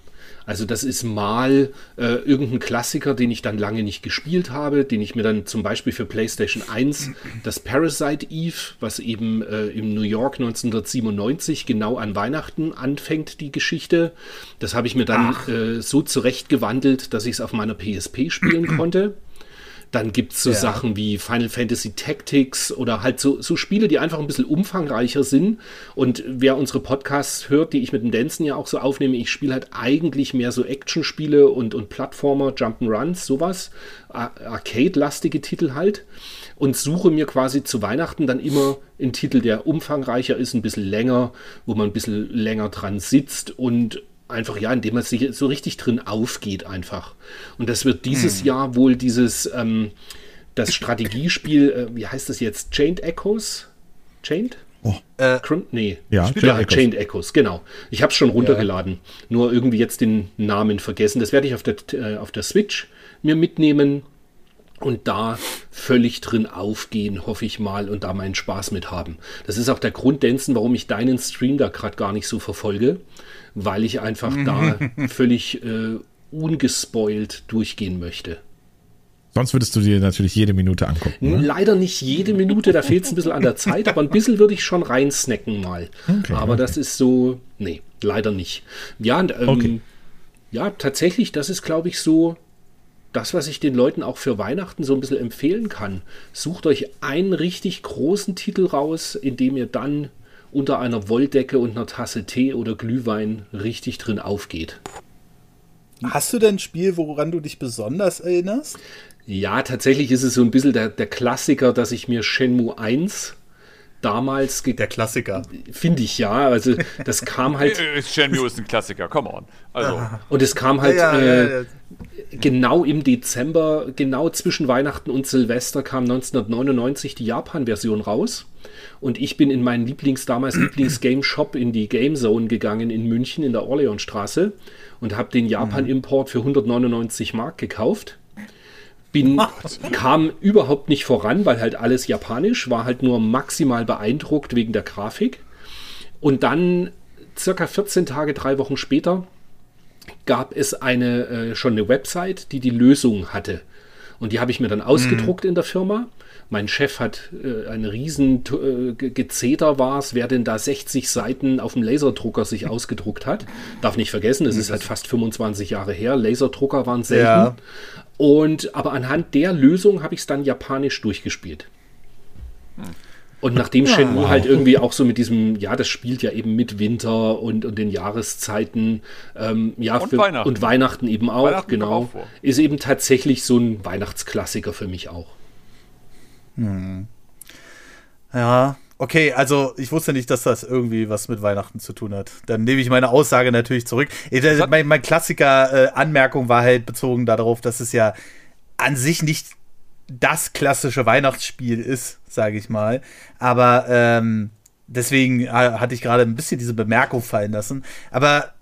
Also das ist mal äh, irgendein Klassiker, den ich dann lange nicht gespielt habe, den ich mir dann zum Beispiel für PlayStation 1, das Parasite Eve, was eben äh, im New York 1997 genau an Weihnachten anfängt, die Geschichte. Das habe ich mir dann äh, so zurechtgewandelt, dass ich es auf meiner PSP spielen <clears throat> konnte. Dann gibt es so ja. Sachen wie Final Fantasy Tactics oder halt so, so Spiele, die einfach ein bisschen umfangreicher sind. Und wer unsere Podcasts hört, die ich mit dem Dancen ja auch so aufnehme, ich spiele halt eigentlich mehr so Action-Spiele und, und Plattformer, Jump'n'Runs, sowas. Arcade-lastige Titel halt. Und suche mir quasi zu Weihnachten dann immer einen Titel, der umfangreicher ist, ein bisschen länger, wo man ein bisschen länger dran sitzt und einfach, ja, indem man sich so richtig drin aufgeht einfach. Und das wird dieses hm. Jahr wohl dieses, ähm, das Strategiespiel, äh, wie heißt das jetzt? Chained Echoes? Chained? Oh. Äh, nee. Ja, Chained, ja, Echoes. Chained Echoes, genau. Ich habe es schon runtergeladen. Ja. Nur irgendwie jetzt den Namen vergessen. Das werde ich auf der, äh, auf der Switch mir mitnehmen und da völlig drin aufgehen, hoffe ich mal, und da meinen Spaß mit haben. Das ist auch der Grund, Denzen, warum ich deinen Stream da gerade gar nicht so verfolge, weil ich einfach da <laughs> völlig äh, ungespoilt durchgehen möchte. Sonst würdest du dir natürlich jede Minute angucken. Ne? Leider nicht jede Minute, da fehlt es ein bisschen an der Zeit, aber ein bisschen würde ich schon reinsnacken mal. Okay, aber okay. das ist so, nee, leider nicht. Ja, ähm, okay. ja, tatsächlich, das ist, glaube ich, so das, was ich den Leuten auch für Weihnachten so ein bisschen empfehlen kann. Sucht euch einen richtig großen Titel raus, in dem ihr dann unter einer Wolldecke und einer Tasse Tee oder Glühwein richtig drin aufgeht. Hast du denn ein Spiel, woran du dich besonders erinnerst? Ja, tatsächlich ist es so ein bisschen der, der Klassiker, dass ich mir Shenmue 1 damals. Der Klassiker. Finde ich ja. Also, das kam halt. <laughs> Shenmue ist ein Klassiker, come on. Also. Und es kam halt ja, ja, äh, ja, genau im Dezember, genau zwischen Weihnachten und Silvester, kam 1999 die Japan-Version raus. Und ich bin in meinen Lieblings, damals <clears throat> Lieblings-Game-Shop in die Game Zone gegangen in München in der Orleansstraße und habe den Japan-Import für 199 Mark gekauft. Bin, kam überhaupt nicht voran, weil halt alles japanisch, war halt nur maximal beeindruckt wegen der Grafik. Und dann, circa 14 Tage, drei Wochen später, gab es eine, äh, schon eine Website, die die Lösung hatte. Und die habe ich mir dann ausgedruckt mhm. in der Firma mein Chef hat äh, ein riesen äh, Gezeter war es, wer denn da 60 Seiten auf dem Laserdrucker sich <laughs> ausgedruckt hat. Darf nicht vergessen, es ist halt fast 25 Jahre her. Laserdrucker waren selten. Ja. Und aber anhand der Lösung habe ich es dann japanisch durchgespielt. Und nachdem ja, Shenmue wow. halt irgendwie auch so mit diesem, ja, das spielt ja eben mit Winter und, und den Jahreszeiten, ähm, ja, und, für, Weihnachten. und Weihnachten eben auch, Weihnachten genau, auch ist eben tatsächlich so ein Weihnachtsklassiker für mich auch. Hm. Ja, okay, also ich wusste nicht, dass das irgendwie was mit Weihnachten zu tun hat. Dann nehme ich meine Aussage natürlich zurück. Äh, mein, mein Klassiker-Anmerkung äh, war halt bezogen darauf, dass es ja an sich nicht das klassische Weihnachtsspiel ist, sage ich mal. Aber ähm, deswegen äh, hatte ich gerade ein bisschen diese Bemerkung fallen lassen. Aber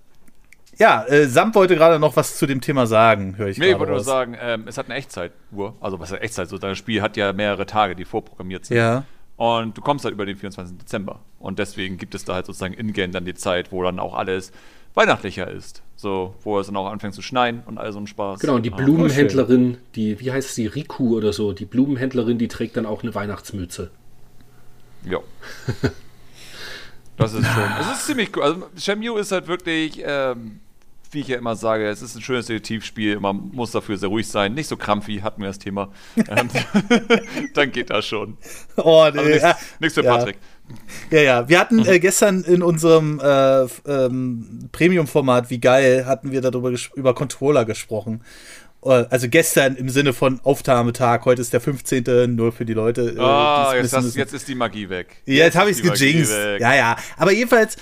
Ja, äh, Sam wollte gerade noch was zu dem Thema sagen, höre ich Nee, ich wollte nur sagen, ähm, es hat eine Echtzeituhr. Also, was ist Echtzeit? So, das Spiel hat ja mehrere Tage, die vorprogrammiert sind. Ja. Und du kommst halt über den 24. Dezember. Und deswegen gibt es da halt sozusagen in-game dann die Zeit, wo dann auch alles weihnachtlicher ist. So, wo es dann auch anfängt zu schneien und all so ein Spaß. Genau, und die Blumenhändlerin, die, wie heißt sie, Riku oder so, die Blumenhändlerin, die trägt dann auch eine Weihnachtsmütze. Ja. das ist <laughs> schon, es ist ziemlich cool. Also, Shenmue ist halt wirklich, ähm, wie ich ja immer sage, es ist ein schönes Detektivspiel, man muss dafür sehr ruhig sein, nicht so krampfig, hatten wir das Thema. Ähm, <laughs> dann geht das schon. Oh, nee. Also nichts, nichts für ja. Patrick. Ja, ja. Wir hatten äh, gestern in unserem äh, ähm, Premium-Format, wie geil, hatten wir darüber über Controller gesprochen. Äh, also gestern im Sinne von Aufnahmetag, heute ist der 15. Nur für die Leute. Äh, oh, jetzt, hast, jetzt, ist die Magie weg. Jetzt, jetzt habe ich es gejinxt. Ja, ja. Aber jedenfalls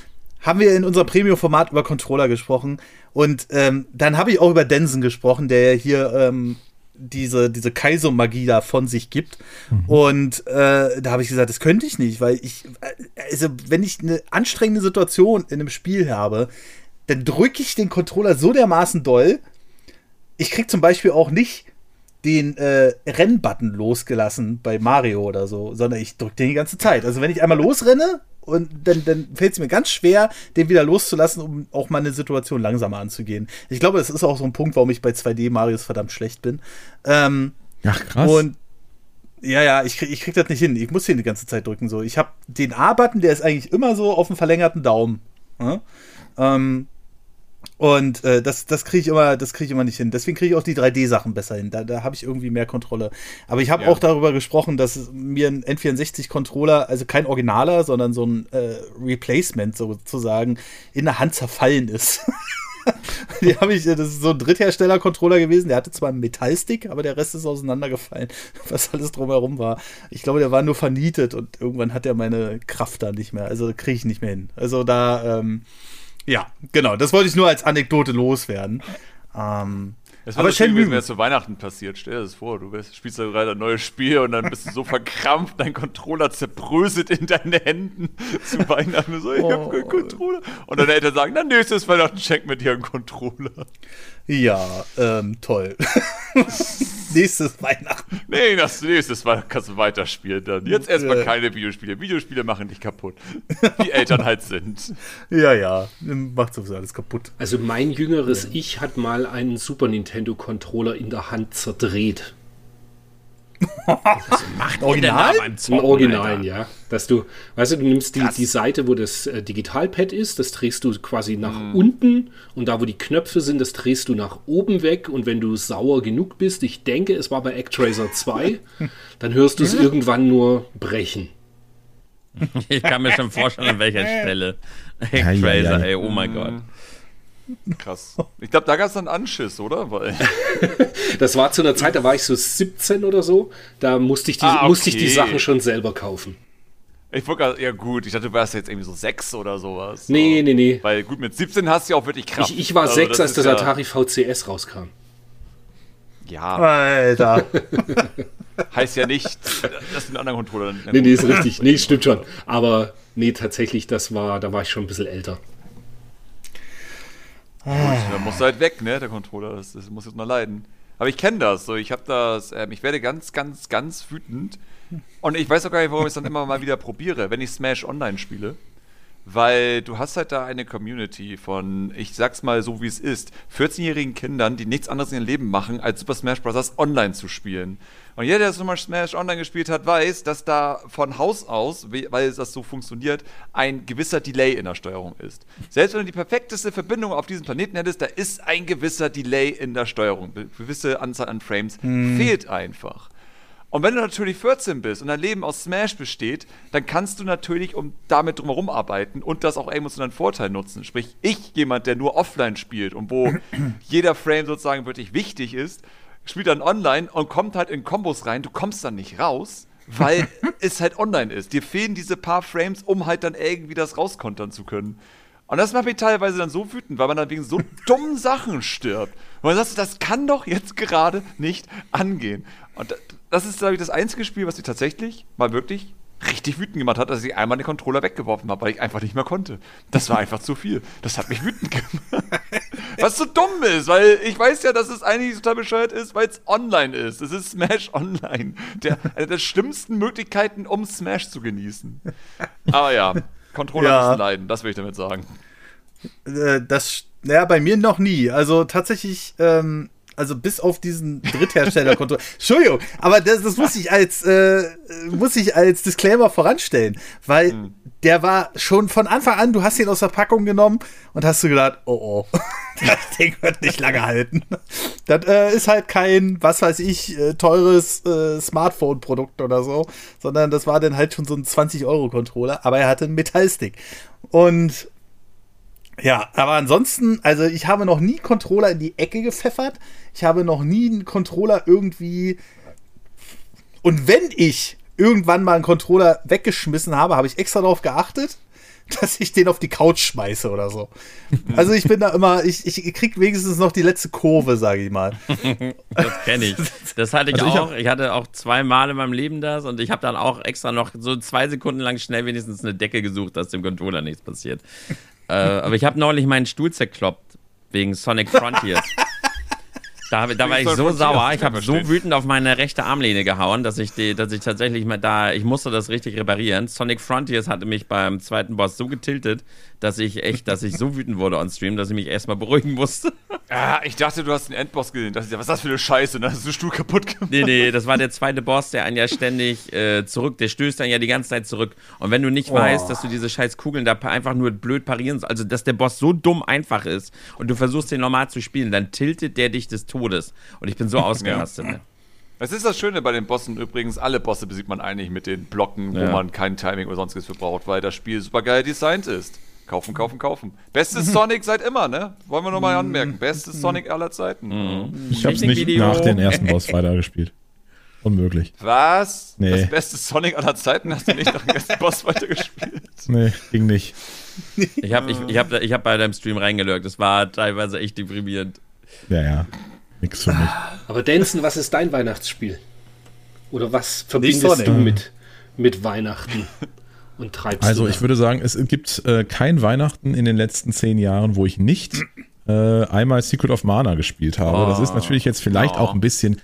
haben wir in unserem Premium-Format über Controller gesprochen. Und ähm, dann habe ich auch über Densen gesprochen, der ja hier ähm, diese, diese Kaizo-Magie da von sich gibt. Mhm. Und äh, da habe ich gesagt, das könnte ich nicht, weil ich, also wenn ich eine anstrengende Situation in einem Spiel habe, dann drücke ich den Controller so dermaßen doll. Ich krieg zum Beispiel auch nicht den äh, Rennbutton losgelassen bei Mario oder so, sondern ich drücke den die ganze Zeit. Also wenn ich einmal losrenne, und dann, dann fällt es mir ganz schwer, den wieder loszulassen, um auch mal eine Situation langsamer anzugehen. Ich glaube, das ist auch so ein Punkt, warum ich bei 2D-Marios verdammt schlecht bin. Ähm, Ach, krass. Und ja, ja, ich krieg, ich krieg das nicht hin. Ich muss den die ganze Zeit drücken. So. Ich habe den A-Button, der ist eigentlich immer so auf dem verlängerten Daumen. Ja? Ähm, und äh, das, das kriege ich immer, das kriege ich immer nicht hin. Deswegen kriege ich auch die 3D-Sachen besser hin. Da, da habe ich irgendwie mehr Kontrolle. Aber ich habe ja. auch darüber gesprochen, dass mir ein N64-Controller, also kein Originaler, sondern so ein äh, Replacement sozusagen, in der Hand zerfallen ist. <laughs> die habe ich, das ist so ein Dritthersteller-Controller gewesen. Der hatte zwar einen Metallstick, aber der Rest ist auseinandergefallen, <laughs> was alles drumherum war. Ich glaube, der war nur vernietet und irgendwann hat er meine Kraft da nicht mehr. Also kriege ich nicht mehr hin. Also da, ähm, ja, genau. Das wollte ich nur als Anekdote loswerden. Ähm, es aber schön gewesen, wenn es zu Weihnachten passiert. Stell dir das vor, du spielst da gerade ein neues Spiel und dann bist du so verkrampft, dein Controller zerbröselt in deinen Händen <laughs> zu Weihnachten. So, ich oh. hab keinen Controller. Und dann Eltern sagen, dann nächstes Weihnachten schenk mir dir einen Controller. Ja, ähm, toll. <laughs> nächstes Weihnachten. Nee, das nächstes Weihnachten kannst du weiterspielen dann. Jetzt erstmal keine Videospiele. Videospiele machen dich kaputt. Wie Eltern halt sind. <laughs> Ja, ja. Macht sowieso alles kaputt. Also mein jüngeres ja. Ich hat mal einen Super Nintendo-Controller in der Hand zerdreht. Was macht Original? Zocken, Ein Original, ja. Dass du, weißt du, du nimmst die, die Seite, wo das äh, Digitalpad ist, das drehst du quasi nach mm. unten und da, wo die Knöpfe sind, das drehst du nach oben weg und wenn du sauer genug bist, ich denke, es war bei Actracer 2, <laughs> dann hörst du es irgendwann nur brechen. Ich kann mir schon vorstellen, an welcher Stelle. Actracer, ey, oh mein Gott. Krass. Ich glaube, da gab es dann Anschiss, oder? Weil <laughs> das war zu einer Zeit, da war ich so 17 oder so. Da musste ich die, ah, okay. musste ich die Sachen schon selber kaufen. Ich wollte ja gut, ich dachte, du warst jetzt irgendwie so 6 oder sowas. Nee, so. nee, nee. Weil gut, mit 17 hast du ja auch wirklich Kraft. Ich, ich war 6, also, als das ja Atari VCS rauskam. Ja. Alter. <laughs> heißt ja nicht, dass du einen anderen Controller. Nee, nee, ist richtig. Nee, stimmt schon. Aber nee, tatsächlich, das war, da war ich schon ein bisschen älter. Gut, dann muss halt weg, ne, der Controller. Das, das muss jetzt mal leiden. Aber ich kenne das. So, ich habe das. Ähm, ich werde ganz, ganz, ganz wütend. Und ich weiß auch gar nicht, warum ich es dann immer mal wieder probiere, wenn ich Smash Online spiele. Weil du hast halt da eine Community von, ich sag's mal so wie es ist, 14-jährigen Kindern, die nichts anderes in ihrem Leben machen, als Super Smash Bros. online zu spielen. Und jeder, der Super Smash Online gespielt hat, weiß, dass da von Haus aus, weil das so funktioniert, ein gewisser Delay in der Steuerung ist. Selbst wenn du die perfekteste Verbindung auf diesem Planeten hättest, da ist ein gewisser Delay in der Steuerung. Eine gewisse Anzahl an Frames hm. fehlt einfach. Und wenn du natürlich 14 bist und dein Leben aus Smash besteht, dann kannst du natürlich um damit drumherum arbeiten und das auch irgendwo zu deinem Vorteil nutzen. Sprich, ich, jemand, der nur offline spielt und wo <clears throat> jeder Frame sozusagen wirklich wichtig ist, spielt dann online und kommt halt in Kombos rein. Du kommst dann nicht raus, weil <laughs> es halt online ist. Dir fehlen diese paar Frames, um halt dann irgendwie das rauskontern zu können. Und das macht mich teilweise dann so wütend, weil man dann wegen so <laughs> dummen Sachen stirbt. Und man sagt, das kann doch jetzt gerade nicht angehen. Und das ist, glaube ich, das einzige Spiel, was mich tatsächlich mal wirklich richtig wütend gemacht hat, dass ich einmal den Controller weggeworfen habe, weil ich einfach nicht mehr konnte. Das war einfach zu viel. Das hat mich wütend gemacht. Was so dumm ist, weil ich weiß ja, dass es eigentlich total bescheuert ist, weil es online ist. Es ist Smash Online. Der, eine der schlimmsten Möglichkeiten, um Smash zu genießen. Aber ja, Controller ja. müssen leiden, das will ich damit sagen. Äh, das, naja, bei mir noch nie. Also tatsächlich, ähm, also bis auf diesen Dritthersteller-Controller. <laughs> Entschuldigung, aber das, das muss ich als äh, muss ich als Disclaimer voranstellen, weil mhm. der war schon von Anfang an, du hast ihn aus der Packung genommen und hast du gedacht, oh oh, <laughs> das Ding wird nicht lange halten. Das äh, ist halt kein, was weiß ich, äh, teures äh, Smartphone-Produkt oder so, sondern das war dann halt schon so ein 20-Euro-Controller, aber er hatte einen Metallstick. Und ja, aber ansonsten, also ich habe noch nie Controller in die Ecke gepfeffert. Ich habe noch nie einen Controller irgendwie. Und wenn ich irgendwann mal einen Controller weggeschmissen habe, habe ich extra darauf geachtet, <laughs> dass ich den auf die Couch schmeiße oder so. <laughs> Also ich bin da immer, ich, ich krieg wenigstens noch die letzte Kurve, sage ich mal. <laughs> das kenne ich. Das hatte ich also auch. Ich, ich, hatte auch zweimal in meinem Leben das und ich habe dann auch extra noch so zwei Sekunden lang schnell wenigstens eine Decke gesucht, dass dem Controller nichts passiert. Äh, aber ich habe neulich meinen Stuhl zerkloppt wegen Sonic Frontiers. <laughs> Da, da war ich so sauer. Ich habe so wütend auf meine rechte Armlehne gehauen, dass ich, die, dass ich tatsächlich mal da, ich musste das richtig reparieren. Sonic Frontiers hatte mich beim zweiten Boss so getiltet, dass ich echt, dass ich so wütend wurde on Stream, dass ich mich erstmal beruhigen musste. Ah, ich dachte, du hast den Endboss gesehen. Das ist ja, was ist das für eine Scheiße? Da hast du den Stuhl kaputt gemacht. Nee, nee, das war der zweite Boss, der einen ja ständig äh, zurück, der stößt dann ja die ganze Zeit zurück. Und wenn du nicht oh. weißt, dass du diese scheiß Kugeln da einfach nur blöd parieren also dass der Boss so dumm einfach ist und du versuchst den normal zu spielen, dann tiltet der dich des Todes. Und ich bin so ausgerastet. ja. Das ist das Schöne bei den Bossen übrigens. Alle Bosse besiegt man eigentlich mit den Blocken, ja. wo man kein Timing oder sonstiges für braucht, weil das Spiel super geil designt ist. Kaufen, kaufen, kaufen. Bestes Sonic seit immer, ne? Wollen wir nochmal anmerken. Bestes Sonic aller Zeiten. Mhm. Ich hab's nicht nach dem ersten Boss weitergespielt. Unmöglich. Was? Nee. Das beste Sonic aller Zeiten hast du nicht nach dem ersten Boss weitergespielt? <laughs> Nee, ging nicht. Ich habe ich, ich hab, ich hab bei deinem Stream reingelurkt. Das war teilweise echt deprimierend. Ja, ja. Nix für mich. Aber Danson, was ist dein Weihnachtsspiel? Oder was verbindest du mit, mit Weihnachten? Und treibst Also ich würde sagen, es gibt äh, kein Weihnachten in den letzten zehn Jahren, wo ich nicht äh, einmal Secret of Mana gespielt habe. Oh. Das ist natürlich jetzt vielleicht oh. auch ein bisschen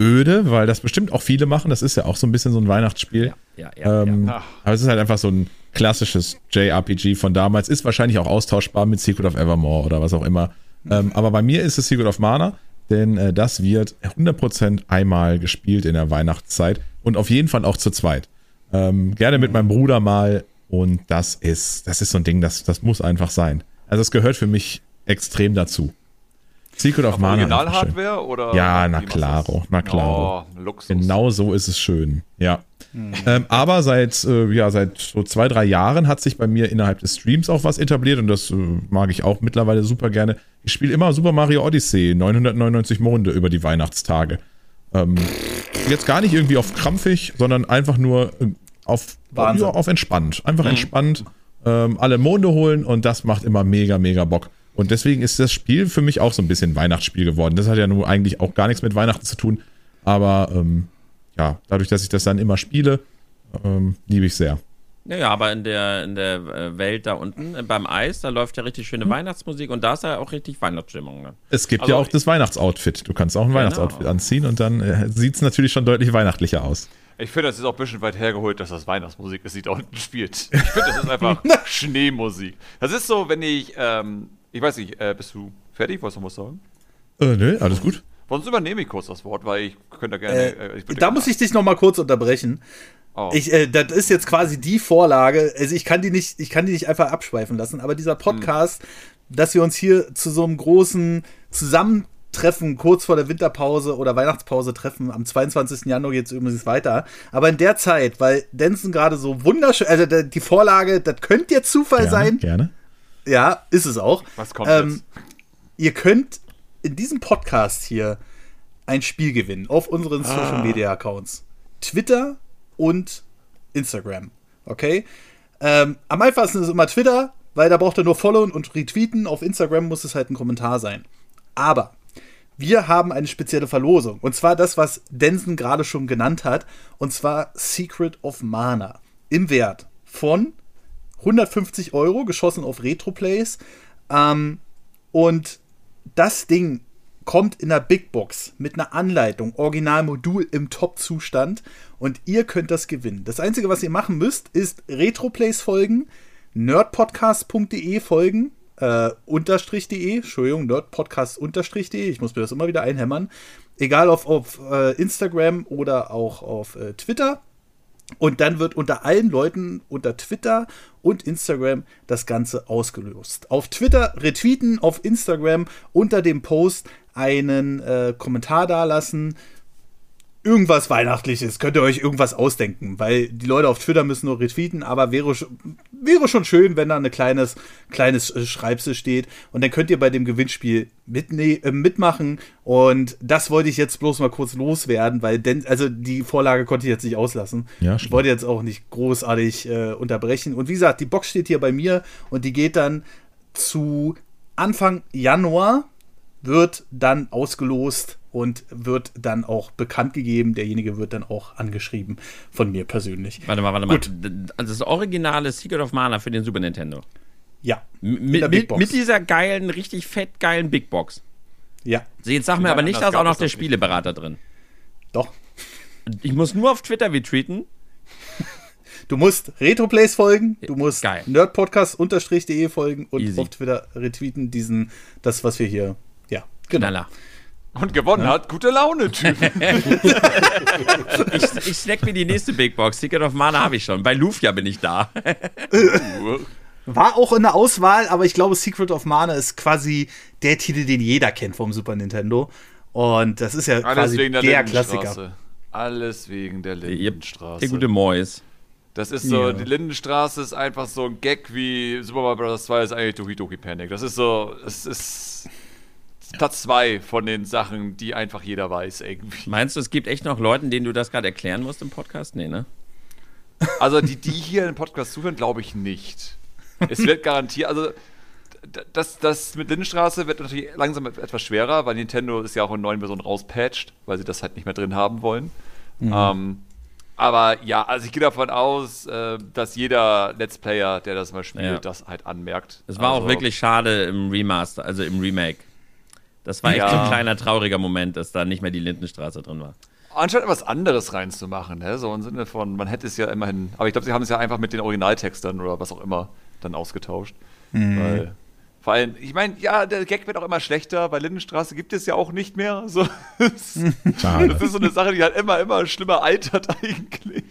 öde, weil das bestimmt auch viele machen. Das ist ja auch so ein bisschen so ein Weihnachtsspiel. Ja, ja, ja, ähm, ja. Aber es ist halt einfach so ein klassisches JRPG von damals. Ist wahrscheinlich auch austauschbar mit Secret of Evermore oder was auch immer. Ähm, aber bei mir ist es Secret of Mana, denn äh, das wird 100% einmal gespielt in der Weihnachtszeit und auf jeden Fall auch zu zweit. Ähm, gerne mit meinem Bruder mal. Und das ist, das ist so ein Ding, das, das muss einfach sein. Also es gehört für mich extrem dazu. Secret of Mana. Original-Hardware oder? Ja, na klaro, na klaro. Oh, Luxus. Genau so ist es schön, ja. Hm. Ähm, aber seit, äh, ja, seit so zwei, drei Jahren hat sich bei mir innerhalb des Streams auch was etabliert und das äh, mag ich auch mittlerweile super gerne. Ich spiele immer Super Mario Odyssey, 999 Monde über die Weihnachtstage. Ähm, jetzt gar nicht irgendwie auf krampfig, sondern einfach nur auf, ja, auf entspannt. Einfach mhm. entspannt ähm, alle Monde holen und das macht immer mega, mega Bock. Und deswegen ist das Spiel für mich auch so ein bisschen Weihnachtsspiel geworden. Das hat ja nun eigentlich auch gar nichts mit Weihnachten zu tun. Aber ähm, ja, dadurch, dass ich das dann immer spiele, ähm, liebe ich sehr. Ja, aber in der, in der äh, Welt da unten äh, beim Eis, da läuft ja richtig schöne hm. Weihnachtsmusik und da ist ja auch richtig Weihnachtsstimmung. Ne? Es gibt also ja auch das Weihnachtsoutfit. Du kannst auch ein genau. Weihnachtsoutfit anziehen und dann äh, sieht es natürlich schon deutlich weihnachtlicher aus. Ich finde, das ist auch ein bisschen weit hergeholt, dass das Weihnachtsmusik ist, die da unten spielt. Ich <laughs> finde, das ist einfach Schneemusik. Das ist so, wenn ich, ähm, ich weiß nicht, äh, bist du fertig? Wolltest du noch was sagen? Äh, nö, alles gut. Sonst übernehme ich kurz das Wort, weil ich könnte gerne. Äh, ich da gerne muss ich dich noch mal kurz unterbrechen. Oh. Ich, äh, das ist jetzt quasi die Vorlage. Also ich kann die nicht, ich kann die nicht einfach abschweifen lassen. Aber dieser Podcast, hm. dass wir uns hier zu so einem großen Zusammen Treffen kurz vor der Winterpause oder Weihnachtspause treffen. Am 22. Januar geht es übrigens weiter. Aber in der Zeit, weil Denson gerade so wunderschön, also die Vorlage, das könnte jetzt Zufall gerne, sein. Gerne. Ja, ist es auch. Was kommt ähm, jetzt? Ihr könnt in diesem Podcast hier ein Spiel gewinnen auf unseren ah. Social Media Accounts. Twitter und Instagram. Okay? Ähm, am einfachsten ist immer Twitter, weil da braucht ihr nur followen und retweeten. Auf Instagram muss es halt ein Kommentar sein. Aber wir haben eine spezielle Verlosung. Und zwar das, was Denson gerade schon genannt hat. Und zwar Secret of Mana. Im Wert von 150 Euro, geschossen auf Retroplays. Ähm, und das Ding kommt in der Big Box mit einer Anleitung, Originalmodul im Top-Zustand und ihr könnt das gewinnen. Das Einzige, was ihr machen müsst, ist Retroplays folgen, nerdpodcast.de folgen, äh, unterstrich.de, Entschuldigung, nerdpodcast unterstrich.de, ich muss mir das immer wieder einhämmern, egal auf, auf äh, Instagram oder auch auf äh, Twitter. Und dann wird unter allen Leuten unter Twitter und Instagram das Ganze ausgelöst. Auf Twitter retweeten, auf Instagram unter dem Post einen äh, Kommentar dalassen. Irgendwas Weihnachtliches, könnt ihr euch irgendwas ausdenken, weil die Leute auf Twitter müssen nur retweeten, aber wäre, wäre schon schön, wenn da ein kleines, kleines äh, Schreibsel steht. Und dann könnt ihr bei dem Gewinnspiel mitne äh, mitmachen. Und das wollte ich jetzt bloß mal kurz loswerden, weil denn, also die Vorlage konnte ich jetzt nicht auslassen. Ja, ich wollte jetzt auch nicht großartig äh, unterbrechen. Und wie gesagt, die Box steht hier bei mir und die geht dann zu Anfang Januar wird dann ausgelost und wird dann auch bekannt gegeben. Derjenige wird dann auch angeschrieben von mir persönlich. Warte mal, warte Gut. mal. Also das originale Secret of Mana für den Super Nintendo. Ja. Mit, mit, mit dieser geilen, richtig fett geilen Big Box. Ja. So, jetzt sag mir aber nicht, da ist auch noch der Spieleberater drin. Doch. Ich muss nur auf Twitter retweeten. <laughs> Du musst Retroplays folgen, du musst nerdpodcast-de folgen und Easy. auf Twitter retweeten diesen, das, was wir hier ja, genau. Knaller. Und gewonnen ja. hat gute Laune-Typ. ich, ich snack mir die nächste Big Box. Ticket of Mana habe ich schon. Bei Lufia bin ich da. <laughs> War auch in der Auswahl, aber ich glaube, Secret of Mana ist quasi der Titel, den jeder kennt vom Super Nintendo. Und das ist ja Alles quasi der, der Klassiker. Alles wegen der Lindenstraße. Der gute Mois. Das ist so, ja. die Lindenstraße ist einfach so ein Gag wie Super Mario Bros. 2 ist eigentlich Doki Doki Panic. Das ist so, es ist Platz zwei von den Sachen, die einfach jeder weiß irgendwie. Meinst du, es gibt echt noch Leute, denen du das gerade erklären musst im Podcast? Nee, ne? Also die, die hier im Podcast zuhören, glaube ich nicht. Es wird garantiert, also das, das mit Lindenstraße wird natürlich langsam etwas schwerer, weil Nintendo ist ja auch in neuen Versionen rauspatcht, weil sie das halt nicht mehr drin haben wollen. Mhm. Ähm, aber ja, also ich gehe davon aus, äh, dass jeder Let's Player, der das mal spielt, ja. das halt anmerkt. Es war also, auch wirklich schade im Remaster, also im Remake. Das war echt ja. so ein kleiner trauriger Moment, dass da nicht mehr die Lindenstraße drin war. Anstatt etwas anderes reinzumachen, ne? so im Sinne von, man hätte es ja immerhin, aber ich glaube, sie haben es ja einfach mit den Originaltextern oder was auch immer dann ausgetauscht. Mhm. Weil, vor allem, ich meine, ja, der Gag wird auch immer schlechter, bei Lindenstraße gibt es ja auch nicht mehr. So, <laughs> das, das ist so eine Sache, die halt immer, immer schlimmer altert <laughs> eigentlich.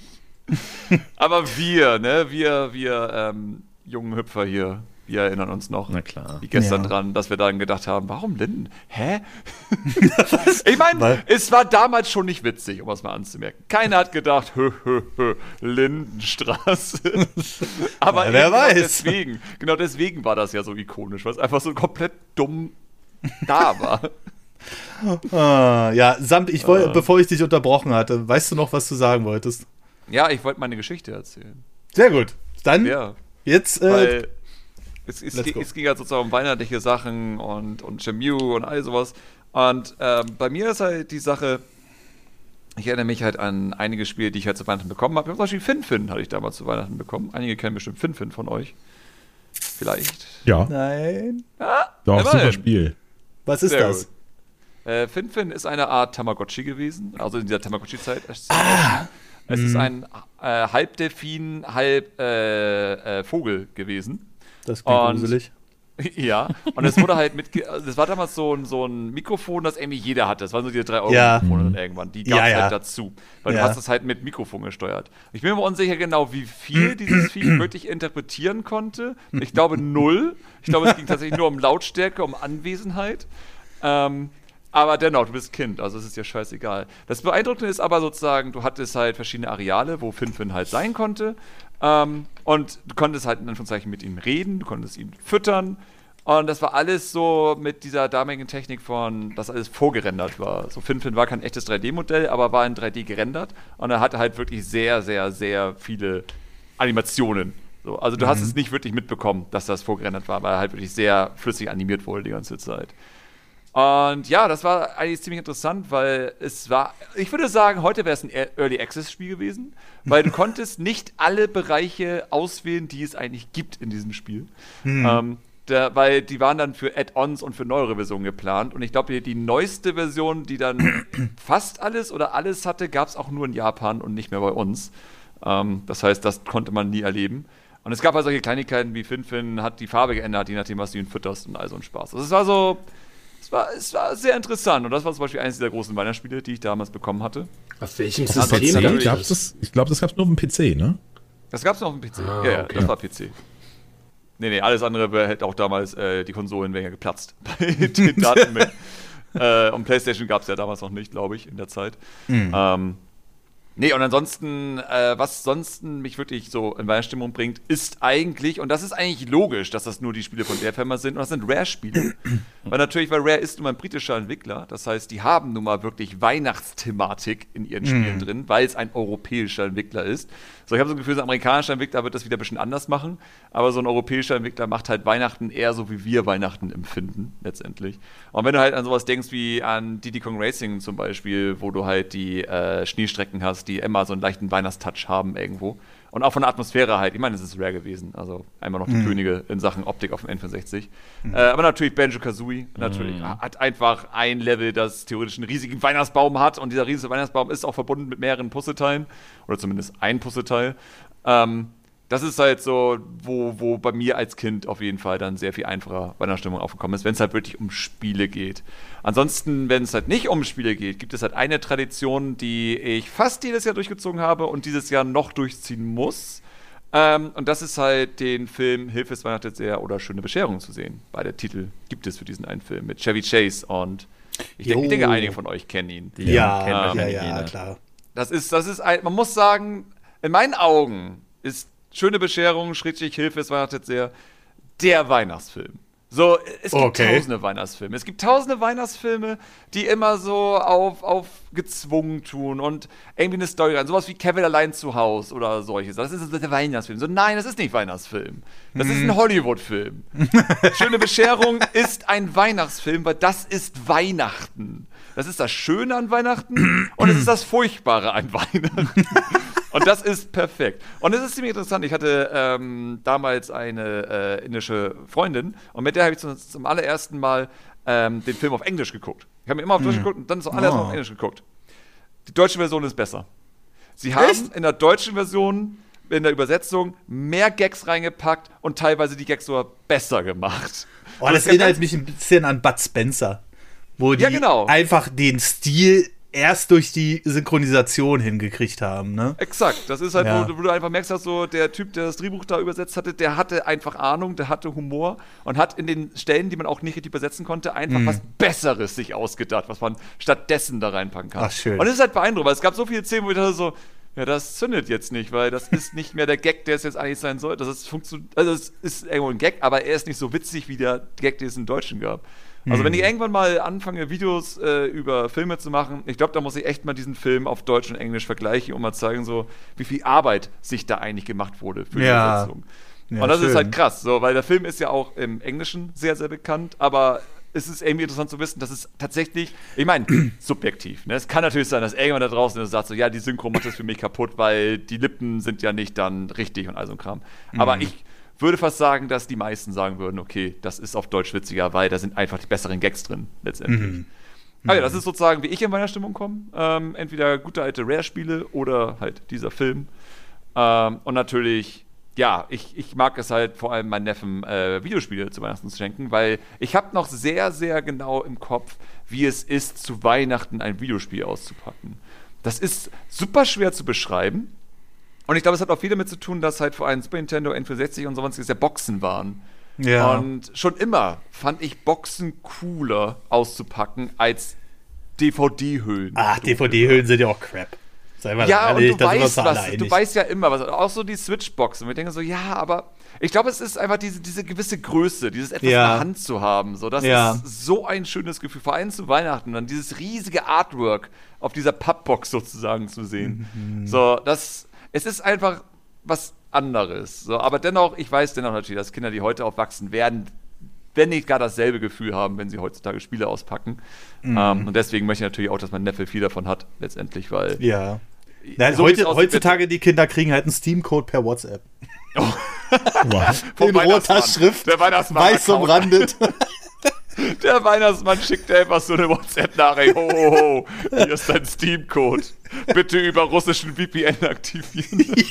aber wir, ne, wir, wir ähm, jungen Hüpfer hier, wir erinnern uns noch, Na klar. wie gestern ja. dran, dass wir dann gedacht haben, warum Linden? Hä? <laughs> ich meine, es war damals schon nicht witzig, um es mal anzumerken. Keiner hat gedacht, hö, hö, hö, Lindenstraße. <laughs> Aber ja, wer genau weiß. deswegen, genau deswegen war das ja so ikonisch, weil es einfach so komplett dumm da war. <laughs> ah, ja, Samt, ich wollte, ah. bevor ich dich unterbrochen hatte, weißt du noch, was du sagen wolltest? Ja, ich wollte meine Geschichte erzählen. Sehr gut. Dann ja. jetzt äh, es, es, es, ging halt sozusagen um weihnachtliche Sachen und, und Chemu und all sowas. Und ähm, bei mir ist halt die Sache, ich erinnere mich halt an einige Spiele, die ich halt zu Weihnachten bekommen habe. Zum Beispiel Finfin hatte ich damals zu Weihnachten bekommen. Einige kennen bestimmt Finfin von euch. Vielleicht. Ja. Nein. Ah, Doch, super hin. Spiel. Was ist Sehr das? Äh, Finfin ist eine Art Tamagotchi gewesen, also in dieser Tamagotchi-Zeit. Ah. Es ist mhm. ein äh, halb Delfin, halb äh, äh Vogel gewesen. Das klingt und, gruselig. <laughs> Ja, und es wurde halt mit, das war damals so ein, so ein Mikrofon, das irgendwie jeder hatte. Das waren so diese 3 Euro ja. Mikrofone dann irgendwann. Die gab es ja, ja. halt dazu. Weil du hast das halt mit Mikrofon gesteuert. Ich bin mir unsicher genau, wie viel <clears throat> dieses Vieh wirklich interpretieren konnte. Ich glaube null. Ich glaube, es ging tatsächlich nur um Lautstärke, um Anwesenheit. Ähm, aber dennoch, du bist Kind, also es ist dir scheißegal. Das Beeindruckende ist aber sozusagen, du hattest halt verschiedene Areale, wo Finfin halt sein konnte. Ähm, und du konntest halt in Anführungszeichen mit ihm reden, du konntest ihn füttern. Und das war alles so mit dieser damaligen Technik von, dass alles vorgerendert war. So Finfin war kein echtes 3D-Modell, aber war in 3D gerendert. Und er hatte halt wirklich sehr, sehr, sehr viele Animationen. So, also du mhm. hast es nicht wirklich mitbekommen, dass das vorgerendert war, weil er halt wirklich sehr flüssig animiert wurde die ganze Zeit. Und ja, das war eigentlich ziemlich interessant, weil es war, ich würde sagen, heute wäre es ein Early Access Spiel gewesen, weil du <laughs> konntest nicht alle Bereiche auswählen, die es eigentlich gibt in diesem Spiel. Hm. Ähm, Der, weil die waren dann für Add-ons und für neuere Versionen geplant. Und ich glaube, die, die, neueste Version, die dann <coughs> fast alles oder alles hatte, gab es auch nur in Japan und nicht mehr bei uns. Ähm, das heißt, das konnte man nie erleben. Und es gab halt solche Kleinigkeiten wie Finfin hat die Farbe geändert, je nachdem, was du ihn fütterst und all so ein Spaß. Also es war so, es war, es war sehr interessant. Und das war zum Beispiel eines dieser großen Weihnachtsspiele, die ich damals bekommen hatte. Auf welchem System? Ich glaube, das, glaub, das gab es nur auf dem PC, ne? Das gab es nur auf dem PC. Ah, ja, ja, okay. das war PC. Nee, nee, alles andere hätte auch damals, äh, die Konsolen wären ja geplatzt <laughs> bei den Datenmengen. <laughs> äh, und PlayStation gab es ja damals noch nicht, glaube ich, in der Zeit. Mhm. Ähm, Nee, und ansonsten, äh, was sonst mich wirklich so in Weihnachtsstimmung bringt, ist eigentlich, und das ist eigentlich logisch, dass das nur die Spiele von der Firma sind, und das sind Rare-Spiele. <clears throat> weil natürlich, weil Rare ist nun mal ein britischer Entwickler, das heißt, die haben nun mal wirklich Weihnachtsthematik in ihren Spielen mhm. drin, weil es ein europäischer Entwickler ist. So, ich habe so ein Gefühl, so ein amerikanischer Entwickler wird das wieder ein bisschen anders machen, aber so ein europäischer Entwickler macht halt Weihnachten eher so, wie wir Weihnachten empfinden, letztendlich. Und wenn du halt an sowas denkst wie an Diddy Kong Racing zum Beispiel, wo du halt die äh, Schneestrecken hast, die immer so einen leichten Weihnachtstouch haben irgendwo. Und auch von der Atmosphäre halt. Ich meine, es ist rare gewesen. Also einmal noch die mhm. Könige in Sachen Optik auf dem N64. Mhm. Äh, aber natürlich Banjo Kazooie. Natürlich mhm. hat einfach ein Level, das theoretisch einen riesigen Weihnachtsbaum hat. Und dieser riesige Weihnachtsbaum ist auch verbunden mit mehreren Puzzleteilen. Oder zumindest ein Puzzleteil. Ähm, das ist halt so, wo, wo bei mir als Kind auf jeden Fall dann sehr viel einfacher Weihnachtsstimmung aufgekommen ist, wenn es halt wirklich um Spiele geht. Ansonsten, wenn es halt nicht um Spiele geht, gibt es halt eine Tradition, die ich fast jedes Jahr durchgezogen habe und dieses Jahr noch durchziehen muss. Ähm, und das ist halt den Film Hilfe ist Weihnachten sehr oder Schöne Bescherung zu sehen. Beide Titel gibt es für diesen einen Film mit Chevy Chase und ich denke, ich denke einige von euch kennen ihn. Die ja, kennen ja, ja, ja, klar. Das ist, das ist ein, man muss sagen, in meinen Augen ist Schöne Bescherung, Schrittlich Hilfe, es Weihnachten sehr der Weihnachtsfilm. So, es gibt okay. tausende Weihnachtsfilme. Es gibt tausende Weihnachtsfilme, die immer so auf, auf gezwungen tun und irgendwie eine Story rein. Sowas wie Kevin allein zu Hause oder solches. Das ist der Weihnachtsfilm. So, nein, das ist nicht Weihnachtsfilm. Das hm. ist ein hm. Hollywood-Film. <laughs> Schöne Bescherung ist ein Weihnachtsfilm, weil das ist Weihnachten. Das ist das Schöne an Weihnachten und es ist das Furchtbare an Weihnachten. <laughs> Und das ist perfekt. Und es ist ziemlich interessant. Ich hatte ähm, damals eine äh, indische Freundin und mit der habe ich zum, zum, allerersten Mal ähm, den Film auf Englisch geguckt. Ich habe mir immer auf Deutsch hm. geguckt und dann zum allerersten Mal auf oh. Englisch geguckt. Die deutsche Version ist besser. Sie haben Echt? in der deutschen Version in der Übersetzung mehr Gags reingepackt und teilweise die Gags sogar besser gemacht. Oh, das, das erinnert mich ein bisschen an Bud Spencer. Wo die ja, genau. einfach den Stil erst durch die Synchronisation hingekriegt haben, ne? Exakt. Das ist halt, ja. wo, wo, du einfach merkst, dass so der Typ, der das Drehbuch da übersetzt hatte, der hatte einfach Ahnung, der hatte Humor und hat in den Stellen, die man auch nicht richtig übersetzen konnte, einfach mhm. was Besseres sich ausgedacht, was man stattdessen da reinpacken kann. Ach, schön. Und das ist halt beeindruckend, weil es gab so viele Szenen, wo ich dachte so, ja, das zündet jetzt nicht, weil das ist <laughs> nicht mehr der Gag, der es jetzt eigentlich sein soll. Das ist, also es ist irgendwo ein Gag, aber er ist nicht so witzig wie der Gag, den es im Deutschen gab. Also, wenn ich hm. irgendwann mal anfange, Videos äh, über Filme zu machen, ich glaube, da muss ich echt mal diesen Film auf Deutsch und Englisch vergleichen und mal zeigen, so, wie viel Arbeit sich da eigentlich gemacht wurde für die ja. Übersetzung. Ja, und das schön. ist halt krass, so, weil der Film ist ja auch im Englischen sehr, sehr bekannt, aber es ist irgendwie interessant zu wissen, dass es tatsächlich, ich meine, <clears throat> subjektiv. Ne? Es kann natürlich sein, dass irgendwann da draußen sagt so, ja, die Synchro macht das für mich kaputt, weil die Lippen sind ja nicht dann richtig und all so ein Kram. Aber mhm. ich würde fast sagen, dass die meisten sagen würden, okay, das ist auf Deutsch witziger, weil da sind einfach die besseren Gags drin, letztendlich. Mhm. Aber ja, das ist sozusagen, wie ich in meiner Stimmung komme. Ähm, entweder gute alte Rare-Spiele oder halt dieser Film. Ähm, und natürlich, ja, ich, ich mag es halt vor allem meinen Neffen äh, Videospiele zu Weihnachten zu schenken, weil ich habe noch sehr, sehr genau im Kopf, wie es ist, zu Weihnachten ein Videospiel auszupacken. Das ist super schwer zu beschreiben. Und ich glaube, es hat auch viel damit zu tun, dass halt vor allem Super Nintendo, N64 und sowas ja Boxen waren. Ja. Und schon immer fand ich Boxen cooler auszupacken als DVD-Hüllen. Ach, DVD-Hüllen sind ja auch Crap. Sei mal ja, ehrlich, und du weißt, was, du weißt ja immer was. Auch so die Switch-Boxen. Wir denken so, ja, aber ich glaube, es ist einfach diese, diese gewisse Größe, dieses etwas ja. in der Hand zu haben. So, das ja. ist so ein schönes Gefühl. Vor allem zu Weihnachten, dann dieses riesige Artwork auf dieser Pappbox sozusagen zu sehen. Mhm. So, das es ist einfach was anderes. So, aber dennoch, ich weiß dennoch natürlich, dass Kinder, die heute aufwachsen, werden, wenn nicht gar dasselbe Gefühl haben, wenn sie heutzutage Spiele auspacken. Mhm. Ähm, und deswegen möchte ich natürlich auch, dass mein Neffe viel davon hat, letztendlich, weil. Ja. Nein, so heute, heutzutage die Kinder kriegen halt einen Steam-Code per WhatsApp. Oh. <laughs> Wow. In roter Schrift, der Weihnachtsmann weiß umrandet. <laughs> Der Weihnachtsmann schickt dir einfach so eine WhatsApp-Nachricht. Ho, ho, ho, hier ist dein Steam-Code. <laughs> Bitte über russischen VPN aktivieren. <laughs>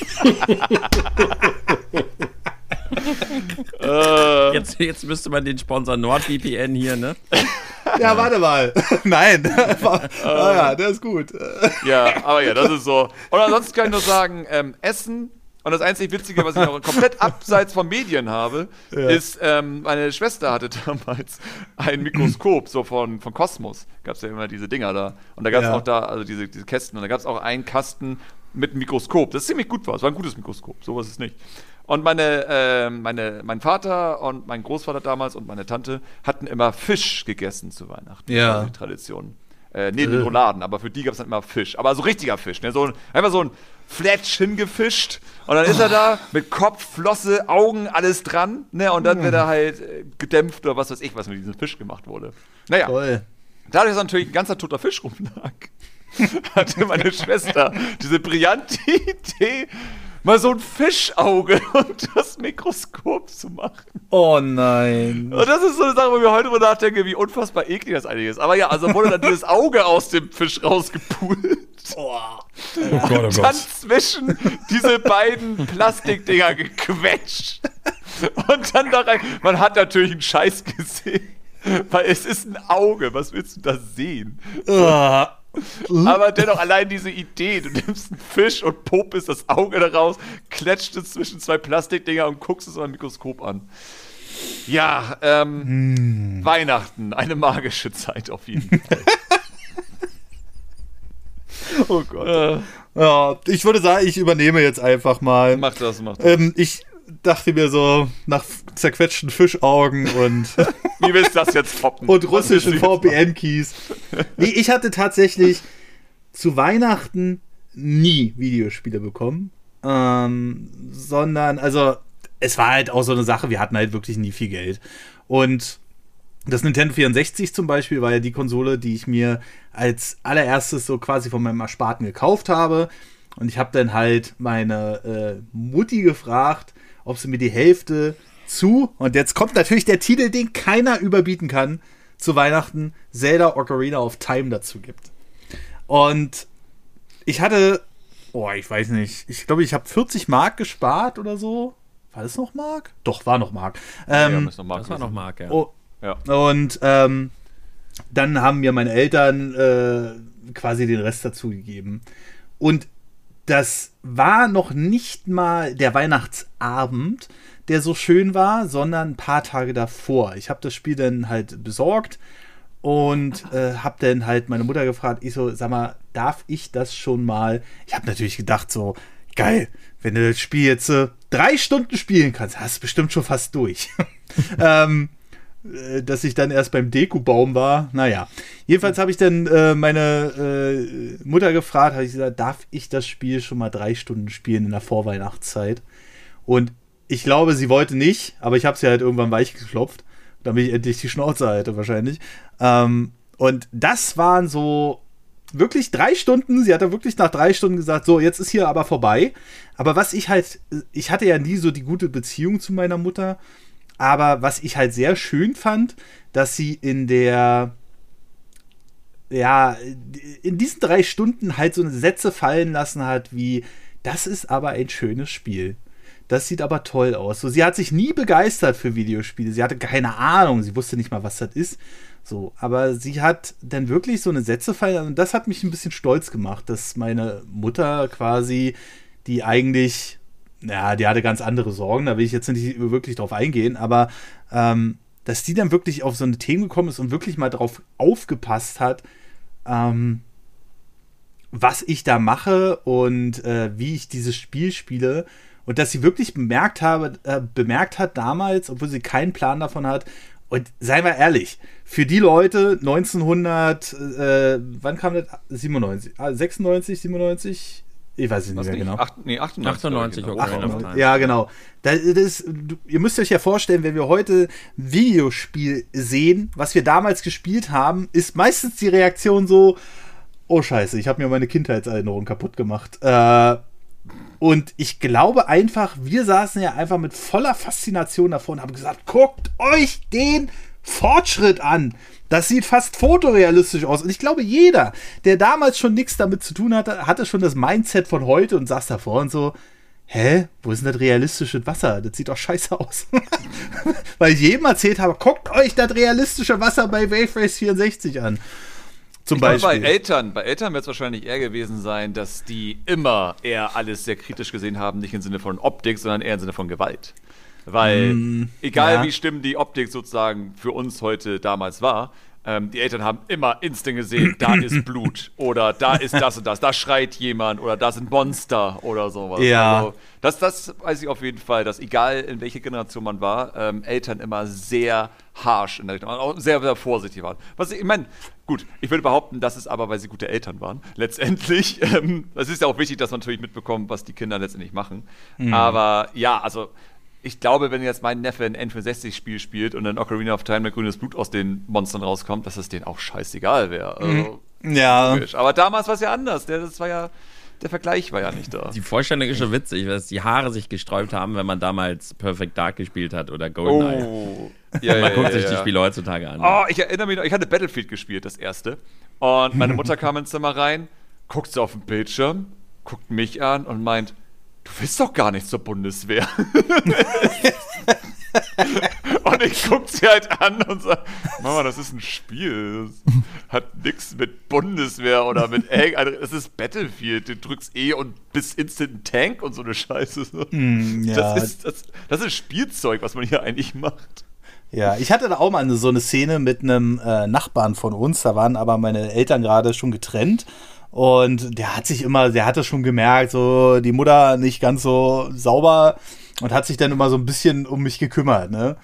Äh. jetzt, jetzt müsste man den Sponsor NordVPN hier, ne? Ja, warte mal. <laughs> Nein. ah, ja, der ist gut. ja, aber ja, das ist so. Und ansonsten kann ich nur sagen, ähm, Essen und das einzig Witzige, was ich noch komplett <laughs> abseits von Medien habe, ja. ist, ähm, meine Schwester hatte damals ein Mikroskop, so von, von Cosmos. Gab es ja immer diese Dinger da. Und da gab es ja. auch da, also diese, diese Kästen. Und da gab es auch einen Kasten mit einem Mikroskop, das ziemlich gut war. Es war ein gutes Mikroskop, sowas ist nicht. Und meine, äh, meine, mein Vater und mein Großvater damals und meine Tante hatten immer Fisch gegessen zu Weihnachten. Ja. Die Tradition. Äh, nee, den Rouladen, aber für die gab es dann immer Fisch. Aber so richtiger Fisch, ne? So ein, einfach so ein Fletch hingefischt und dann ist er da mit Kopf, Flosse, Augen, alles dran, ne? Und dann wird er halt äh, gedämpft oder was weiß ich, was mit diesem Fisch gemacht wurde. Naja. Toll. Dadurch, dass natürlich ein ganzer toter Fisch rumlag, <laughs> hatte meine Schwester diese brillante Idee, mal so ein Fischauge <laughs> und das Mikroskop zu machen. Oh nein. Und das ist so eine Sache, wo wir heute drüber nachdenken, wie unfassbar eklig das eigentlich ist. Aber ja, also wurde dann dieses Auge aus dem Fisch rausgepult. Oh. <laughs> Oh Gott, oh und dann zwischen diese beiden Plastikdinger gequetscht. Und dann da rein. Man hat natürlich einen Scheiß gesehen. Weil es ist ein Auge. Was willst du da sehen? Oh. Aber dennoch allein diese Idee, du nimmst einen Fisch und popest das Auge daraus, klatscht es zwischen zwei Plastikdinger und guckst es am Mikroskop an. Ja, ähm, hm. Weihnachten, eine magische Zeit auf jeden Fall. <laughs> oh Gott. Äh. Ja, ich würde sagen, ich übernehme jetzt einfach mal. Mach das, mach das. Ähm, ich dachte mir so, nach zerquetschten Fischaugen und. <laughs> Wie willst du das jetzt toppen? Und russischen VPN-Keys. Nee, ich hatte tatsächlich zu Weihnachten nie Videospiele bekommen. Ähm, sondern, also, es war halt auch so eine Sache, wir hatten halt wirklich nie viel Geld. Und das Nintendo 64 zum Beispiel war ja die Konsole, die ich mir als allererstes so quasi von meinem Ersparten gekauft habe. Und ich habe dann halt meine äh, Mutti gefragt, ob sie mir die Hälfte zu, und jetzt kommt natürlich der Titel, den keiner überbieten kann, zu Weihnachten Zelda Ocarina of Time dazu gibt. Und ich hatte, oh, ich weiß nicht, ich glaube, ich habe 40 Mark gespart oder so. War das noch Mark? Doch, war noch Mark. Ähm, ja, das, noch Mark das war noch Mark, ja. Oh, ja. Und ähm, dann haben mir meine Eltern äh, quasi den Rest dazu gegeben. Und das war noch nicht mal der Weihnachtsabend, der so schön war, sondern ein paar Tage davor. Ich habe das Spiel dann halt besorgt und äh, habe dann halt meine Mutter gefragt, ich so, sag mal, darf ich das schon mal? Ich habe natürlich gedacht so, geil, wenn du das Spiel jetzt äh, drei Stunden spielen kannst, hast du bestimmt schon fast durch. <laughs> ähm, äh, dass ich dann erst beim Dekubaum war. Naja, jedenfalls habe ich dann äh, meine äh, Mutter gefragt, habe ich gesagt, darf ich das Spiel schon mal drei Stunden spielen in der Vorweihnachtszeit? Und ich glaube, sie wollte nicht, aber ich habe sie halt irgendwann weich geklopft, damit ich endlich die Schnauze halte wahrscheinlich. Ähm, und das waren so wirklich drei Stunden. Sie hat da wirklich nach drei Stunden gesagt, so, jetzt ist hier aber vorbei. Aber was ich halt, ich hatte ja nie so die gute Beziehung zu meiner Mutter. Aber was ich halt sehr schön fand, dass sie in der, ja, in diesen drei Stunden halt so Sätze fallen lassen hat, wie, das ist aber ein schönes Spiel. Das sieht aber toll aus. So, sie hat sich nie begeistert für Videospiele. Sie hatte keine Ahnung. Sie wusste nicht mal, was das ist. So, aber sie hat dann wirklich so eine Sätze fallen und das hat mich ein bisschen stolz gemacht, dass meine Mutter quasi, die eigentlich ja, die hatte ganz andere Sorgen, da will ich jetzt nicht wirklich drauf eingehen, aber ähm, dass die dann wirklich auf so eine Themen gekommen ist und wirklich mal drauf aufgepasst hat, ähm, was ich da mache und äh, wie ich dieses Spiel spiele. Und dass sie wirklich bemerkt, habe, äh, bemerkt hat damals, obwohl sie keinen Plan davon hat, und seien wir ehrlich, für die Leute 1900, äh, wann kam das? 97, 96, 97? Ich weiß es nicht mehr genau. Acht, nee, 98. 98 genau. 98, ja, genau. Das, das, ihr müsst euch ja vorstellen, wenn wir heute Videospiel sehen, was wir damals gespielt haben, ist meistens die Reaktion so: Oh, Scheiße, ich habe mir meine Kindheitserinnerung kaputt gemacht. Äh, Und ich glaube einfach, wir saßen ja einfach mit voller Faszination davor und haben gesagt, guckt euch den Fortschritt an. Das sieht fast fotorealistisch aus. Und ich glaube, jeder, der damals schon nichts damit zu tun hatte, hatte schon das Mindset von heute und saß davor und so, hä, wo ist denn das realistische Wasser? Das sieht doch scheiße aus. <laughs> Weil ich jedem erzählt habe, guckt euch das realistische Wasser bei Wave Race 64 an. Zum ich Beispiel. Glaube, bei Eltern, bei Eltern wird es wahrscheinlich eher gewesen sein, dass die immer eher alles sehr kritisch gesehen haben, nicht im Sinne von Optik, sondern eher im Sinne von Gewalt. Weil mm, egal ja. wie schlimm die Optik sozusagen für uns heute damals war, ähm, die Eltern haben immer instant gesehen, da ist <clears throat> Blut oder da ist das und das, da schreit jemand oder da sind Monster oder sowas. Ja. Also, das, das weiß ich auf jeden Fall, dass egal in welche Generation man war, ähm, Eltern immer sehr harsh in der Richtung, auch sehr, sehr vorsichtig waren. Was ich, ich meine, gut, ich würde behaupten, das ist aber, weil sie gute Eltern waren. Letztendlich, <laughs> ähm, es ist ja auch wichtig, dass man natürlich mitbekommt, was die Kinder letztendlich machen. Mhm. Aber ja, also ich glaube, wenn jetzt mein Neffe ein N64-Spiel spielt und dann Ocarina of Time mit grünes Blut aus den Monstern rauskommt, dass es denen auch scheißegal wäre. Also, mhm. ja. Aber damals war es ja anders. Der, das war ja, der Vergleich war ja nicht da. Die Vorstellung ist schon witzig, dass die Haare sich gesträubt haben, wenn man damals Perfect Dark gespielt hat oder GoldenEye. Oh. <laughs> Ja, man ja, guckt ja, sich die Spiele heutzutage an. Oh, ich erinnere mich noch, ich hatte Battlefield gespielt, das erste. Und meine Mutter kam ins Zimmer rein, guckt so auf den Bildschirm, guckt mich an und meint, du willst doch gar nicht zur Bundeswehr. <laughs> und ich guck sie halt an und sag, Mama, das ist ein Spiel. Das hat nichts mit Bundeswehr oder mit Egg. Also, es ist Battlefield. Du drückst E und bist instant ein Tank und so eine Scheiße. Mm, ja. das, ist, das, das ist Spielzeug, was man hier eigentlich macht. Ja, ich hatte da auch mal eine, so eine Szene mit einem äh, Nachbarn von uns. Da waren aber meine Eltern gerade schon getrennt. Und der hat sich immer, der hatte schon gemerkt, so die Mutter nicht ganz so sauber und hat sich dann immer so ein bisschen um mich gekümmert, ne?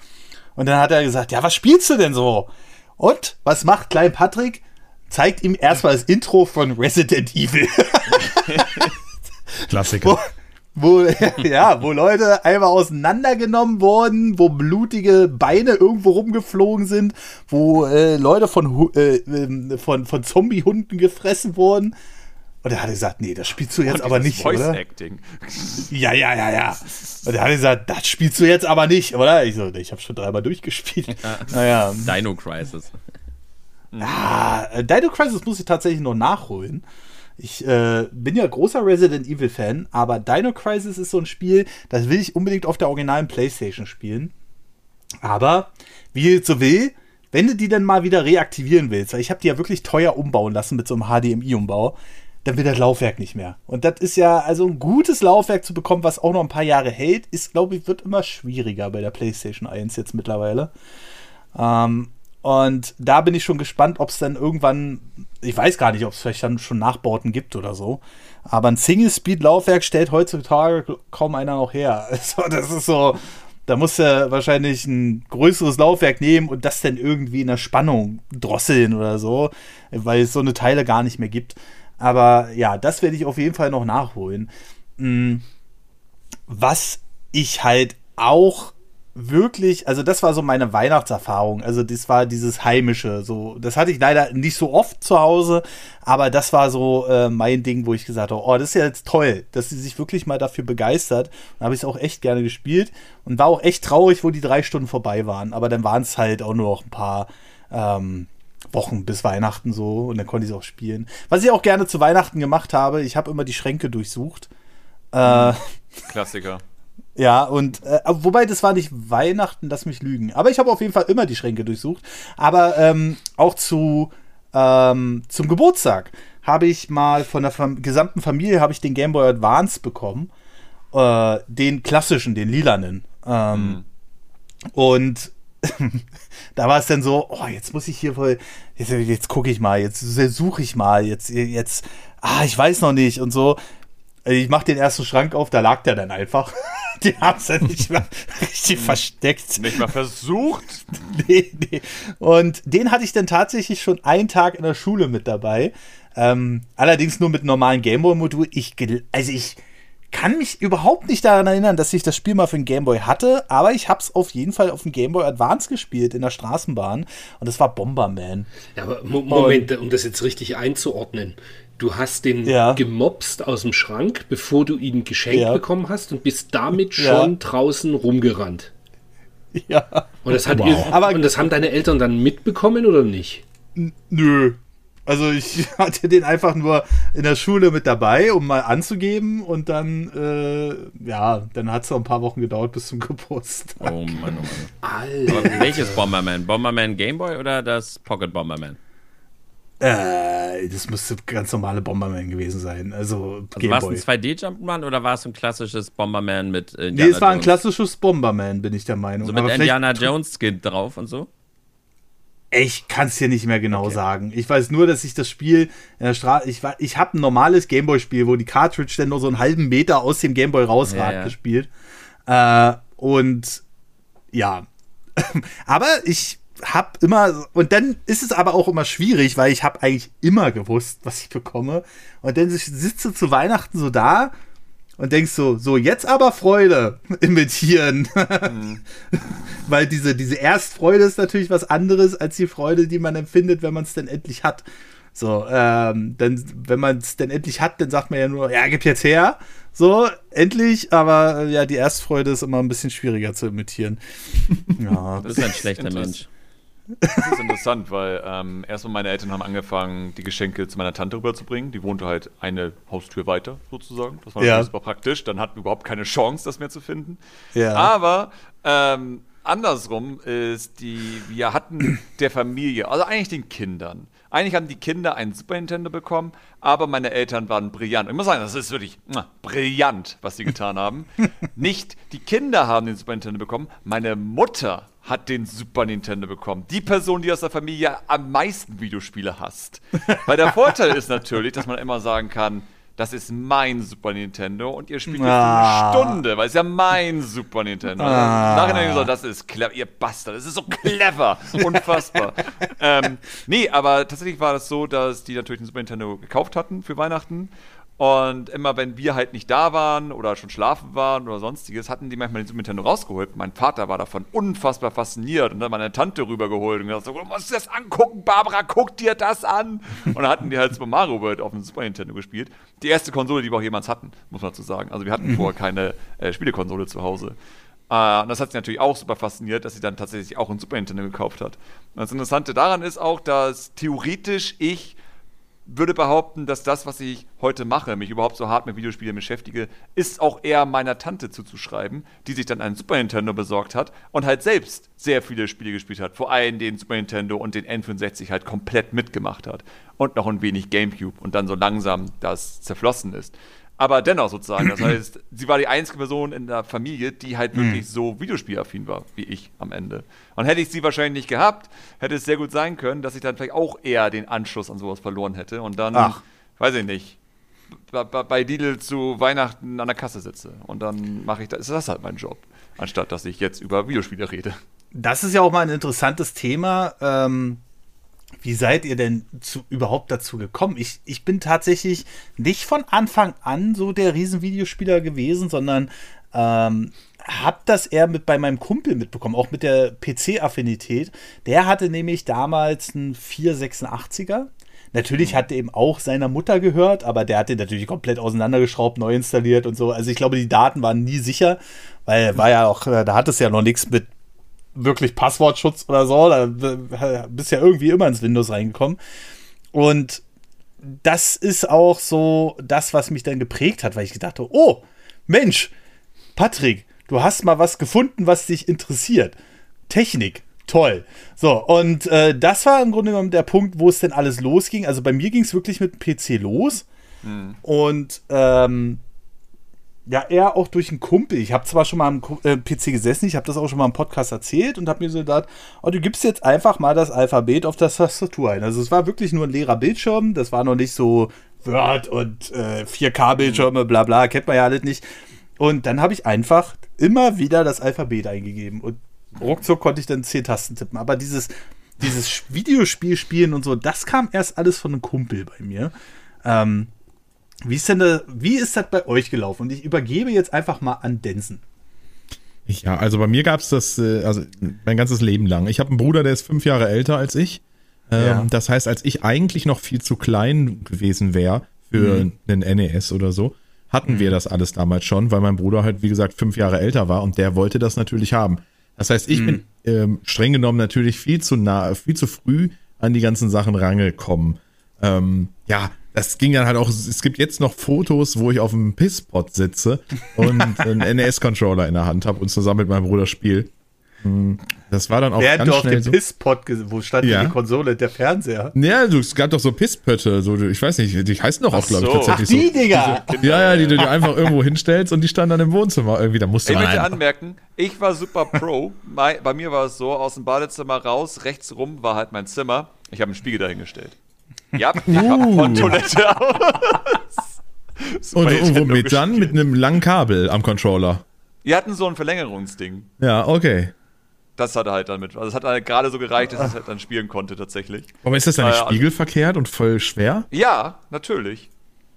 Und dann hat er gesagt, ja, was spielst du denn so? Und was macht Klein Patrick? Zeigt ihm erstmal das Intro von Resident Evil. <laughs> Klassiker wo, <laughs> ja, wo Leute einfach auseinandergenommen wurden, wo blutige Beine irgendwo rumgeflogen sind, wo äh, Leute von, äh, ähm, von, von Zombie-Hunden gefressen wurden. Und er hat gesagt, nee, das spielst du jetzt aber nicht, Voice oder? Acting. <laughs> Ja, ja, ja, ja. Und er hat gesagt, das spielst du jetzt aber nicht, oder? Ich so, ich habe schon dreimal durchgespielt. Ja. <laughs> Naja. Dino Crisis. Ah, Dino Crisis muss ich tatsächlich noch nachholen. Ich äh, bin ja großer Resident Evil Fan, aber Dino Crisis ist so ein Spiel, das will ich unbedingt auf der originalen PlayStation spielen. Aber wie es so will, wenn du die dann mal wieder reaktivieren willst, weil ich habe die ja wirklich teuer umbauen lassen mit so einem HDMI-Umbau, dann wird das Laufwerk nicht mehr. Und das ist ja, also ein gutes Laufwerk zu bekommen, was auch noch ein paar Jahre hält, ist, glaube ich, wird immer schwieriger bei der PlayStation 1 jetzt mittlerweile. Ähm, und da bin ich schon gespannt, ob es dann irgendwann, ich weiß gar nicht, ob es vielleicht dann schon Nachbauten gibt oder so. Aber ein Single-Speed-Laufwerk stellt heutzutage kaum einer noch her. <laughs> Also das ist so, da muss er wahrscheinlich ein größeres Laufwerk nehmen und das dann irgendwie in der Spannung drosseln oder so, weil es so eine Teile gar nicht mehr gibt. Aber ja, das werde ich auf jeden Fall noch nachholen. Hm, was ich halt auch wirklich, also das war so meine Weihnachtserfahrung. Also das war dieses heimische, so das hatte ich leider nicht so oft zu Hause, aber das war so äh, mein Ding, wo ich gesagt habe, oh, das ist ja jetzt toll, dass sie sich wirklich mal dafür begeistert. Und habe ich es auch echt gerne gespielt und war auch echt traurig, wo die drei Stunden vorbei waren. Aber dann waren es halt auch nur noch ein paar ähm, Wochen bis Weihnachten so und dann konnte ich es auch spielen. Was ich auch gerne zu Weihnachten gemacht habe, ich habe immer die Schränke durchsucht. Äh, Klassiker. Ja, und äh, wobei das war nicht Weihnachten, lass mich lügen. Aber ich habe auf jeden Fall immer die Schränke durchsucht. Aber ähm, auch zu ähm, zum Geburtstag habe ich mal von der Fam gesamten Familie habe ich den Game Boy Advance bekommen, äh, den klassischen, den lilanen. Ähm, mhm. Und <laughs> da war es dann so, oh, jetzt muss ich hier voll, jetzt, jetzt gucke ich mal, jetzt suche ich mal, jetzt, jetzt, ah, ich weiß noch nicht und so. Ich mache den ersten Schrank auf, da lag der dann einfach. <laughs> <laughs> Die haben es ja nicht mal richtig versteckt. Nicht mal versucht. <laughs> nee, nee. Und den hatte ich dann tatsächlich schon einen Tag in der Schule mit dabei. Ähm, allerdings nur mit normalen Gameboy-Modul. Ich, also ich kann mich überhaupt nicht daran erinnern, dass ich das Spiel mal für den Gameboy hatte, aber ich habe es auf jeden Fall auf dem Gameboy Advance gespielt in der Straßenbahn und das war Bomberman. Ja, aber Moment, um das jetzt richtig einzuordnen Du hast den ja. gemobst aus dem Schrank, bevor du ihn geschenkt ja. bekommen hast und bist damit schon ja. draußen rumgerannt. Ja. Und das, hat wow. Aber, und das haben deine Eltern dann mitbekommen oder nicht? Nö. Also ich <laughs> hatte den einfach nur in der Schule mit dabei, um mal anzugeben und dann, äh, ja, dann hat es noch ein paar Wochen gedauert bis zum <laughs> Geburtstag. Oh Mann, oh Mann. Alter. welches Bomberman? Bomberman Gameboy oder das Pocket Bomberman? Äh, das müsste ganz normale Bomberman gewesen sein. Also, also war es ein 2D-Jumpman oder war es ein klassisches Bomberman mit Indiana Nee, es war ein klassistisches Bomberman, bin ich der Meinung. So mit Aber Indiana Jones Skin drauf und so? Ich kann es dir nicht mehr genau okay. sagen. Ich weiß nur, dass ich das Spiel in der Straße. Ich, ich habe ein normales Gameboy-Spiel, wo die Cartridge dann nur so einen halben Meter aus dem Gameboy rausragt, ja, ja. gespielt. Äh, und ja. <laughs> Aber ich hab immer und dann ist es aber auch immer schwierig, weil ich habe eigentlich immer gewusst, was ich bekomme und dann sitze zu Weihnachten so da und denkst so, so jetzt aber Freude <laughs> imitieren, <laughs> mhm. weil diese diese Erstfreude ist natürlich was anderes als die Freude, die man empfindet, wenn man es dann endlich hat. So, ähm, denn wenn man es denn endlich hat, dann sagt man ja nur, ja, gib jetzt her. So, endlich, aber ja, die Erstfreude ist immer ein bisschen schwieriger zu imitieren. <laughs> Ja. Du bist ein schlechter Mensch. Das ist interessant, weil ähm, erstmal meine Eltern haben angefangen, die Geschenke zu meiner Tante rüberzubringen. Die wohnte halt eine Haustür weiter, sozusagen. Das war ja. super praktisch. Dann hatten wir überhaupt keine Chance, das mehr zu finden. Ja. Aber ähm, andersrum ist die, wir hatten <coughs> der Familie, also eigentlich den Kindern. Eigentlich haben die Kinder einen Super Nintendo bekommen, aber meine Eltern waren brillant. Ich muss sagen, das ist wirklich brillant, was sie getan haben. <laughs> Nicht die Kinder haben den Super Nintendo bekommen, meine Mutter hat den Super Nintendo bekommen. Die Person, die aus der Familie am meisten Videospiele hasst. Weil der Vorteil ist natürlich, dass man immer sagen kann, das ist mein Super Nintendo und ihr spielt jetzt ah. eine Stunde, weil es ja mein Super Nintendo. Ah. Nachhinein gesagt, das ist clever, ihr Bastard, das ist so clever, unfassbar. <laughs> ähm, nee, aber tatsächlich war das so, dass die natürlich den Super Nintendo gekauft hatten für Weihnachten und immer wenn wir halt nicht da waren oder schon schlafen waren oder sonstiges, hatten die manchmal den Super Nintendo rausgeholt. Mein Vater war davon unfassbar fasziniert und dann meine Tante rübergeholt und gesagt, so, du musst das angucken, Barbara, guck dir das an. Und dann hatten die halt Super Mario World auf dem Super Nintendo gespielt. Die erste Konsole, die wir auch jemals hatten, muss man dazu sagen. Also wir hatten mhm. vorher keine äh, Spielekonsole zu Hause. Uh, und das hat sie natürlich auch super fasziniert, dass sie dann tatsächlich auch ein Super Nintendo gekauft hat. Und das Interessante daran ist auch, dass theoretisch ich würde behaupten, dass das, was ich heute mache, mich überhaupt so hart mit Videospielen beschäftige, ist auch eher meiner Tante zuzuschreiben, die sich dann einen Super Nintendo besorgt hat und halt selbst sehr viele Spiele gespielt hat. Vor allem den Super Nintendo und den N64 halt komplett mitgemacht hat. Und noch ein wenig Gamecube und dann so langsam das zerflossen ist. Aber dennoch sozusagen, das <clears throat> heißt, sie war die einzige Person in der Familie, die halt mhm. wirklich so Videospielaffin war, wie ich am Ende. Und hätte ich sie wahrscheinlich nicht gehabt, hätte es sehr gut sein können, dass ich dann vielleicht auch eher den Anschluss an sowas verloren hätte und dann, Ach. weiß ich nicht, bei Lidl zu Weihnachten an der Kasse sitze. Und dann mache ich das, ist das halt mein Job, anstatt dass ich jetzt über Videospiele rede. Das ist ja auch mal ein interessantes Thema. Ähm wie seid ihr denn zu, überhaupt dazu gekommen? Ich, ich bin tatsächlich nicht von Anfang an so der Riesenvideospieler gewesen, sondern ähm, habe das eher mit bei meinem Kumpel mitbekommen, auch mit der PC-Affinität. Der hatte nämlich damals einen 486er. Natürlich hat er eben auch seiner Mutter gehört, aber der hat den natürlich komplett auseinandergeschraubt, neu installiert und so. Also ich glaube, die Daten waren nie sicher, weil war ja auch, da hat es ja noch nichts mit wirklich Passwortschutz oder so. Da bist ja irgendwie immer ins Windows reingekommen. Und das ist auch so das, was mich dann geprägt hat, weil ich gedacht habe, oh, Mensch, Patrick, du hast mal was gefunden, was dich interessiert. Technik, toll. So, und äh, das war im Grunde genommen der Punkt, wo es denn alles losging. Also bei mir ging es wirklich mit dem PC los. Hm. Und ähm, ja, eher auch durch einen Kumpel. Ich habe zwar schon mal am äh, PC gesessen, ich habe das auch schon mal im Podcast erzählt und habe mir so gedacht, oh, du gibst jetzt einfach mal das Alphabet auf das Tastatur ein. Also es war wirklich nur ein leerer Bildschirm, das war noch nicht so Word und äh, 4K-Bildschirme, bla bla, kennt man ja alles nicht. Und dann habe ich einfach immer wieder das Alphabet eingegeben und ruckzuck konnte ich dann zehn Tasten tippen. Aber dieses, dieses Videospiel spielen und so, das kam erst alles von einem Kumpel bei mir. Ähm, wie ist denn da, wie ist das bei euch gelaufen? Und ich übergebe jetzt einfach mal an Densen. Ja, also bei mir gab es das, äh, also mein ganzes Leben lang. Ich habe einen Bruder, der ist fünf Jahre älter als ich. Ähm, ja. Das heißt, als ich eigentlich noch viel zu klein gewesen wäre für mhm. einen NES oder so, hatten mhm. wir das alles damals schon, weil mein Bruder halt, wie gesagt, fünf Jahre älter war und der wollte das natürlich haben. Das heißt, ich mhm. bin ähm, streng genommen natürlich viel zu nah, viel zu früh an die ganzen Sachen rangekommen. Ähm, ja, das ging dann halt auch, es gibt jetzt noch Fotos, wo ich auf dem Pisspot sitze und <laughs> einen NES-Controller in der Hand habe und zusammen mit meinem Bruder spiele. Hm, das war dann auch Während ganz du auf dem so, Pisspot, wo stand ja. die Konsole, der Fernseher? Ja, du, es gab doch so Pisspötte, so, ich weiß nicht, die heißen doch auch, glaube ich, tatsächlich Ach, die so. Dinger! Diese, ja, ja, die du dir einfach irgendwo hinstellst und die standen dann im Wohnzimmer irgendwie, da musst du Ich möchte anmerken, ich war super pro, bei, bei mir war es so, aus dem Badezimmer raus, rechts rum war halt mein Zimmer, ich habe einen Spiegel dahingestellt. Ja, ich uh. von Toilette aus. <laughs> und, und womit dann? Mit einem langen Kabel am Controller. Wir hatten so ein Verlängerungsding. Ja, okay. Das hat er halt damit. Also es hat halt gerade so gereicht, dass ich halt dann spielen konnte tatsächlich. Aber ist das dann nicht äh, spiegelverkehrt und voll schwer? Ja, natürlich.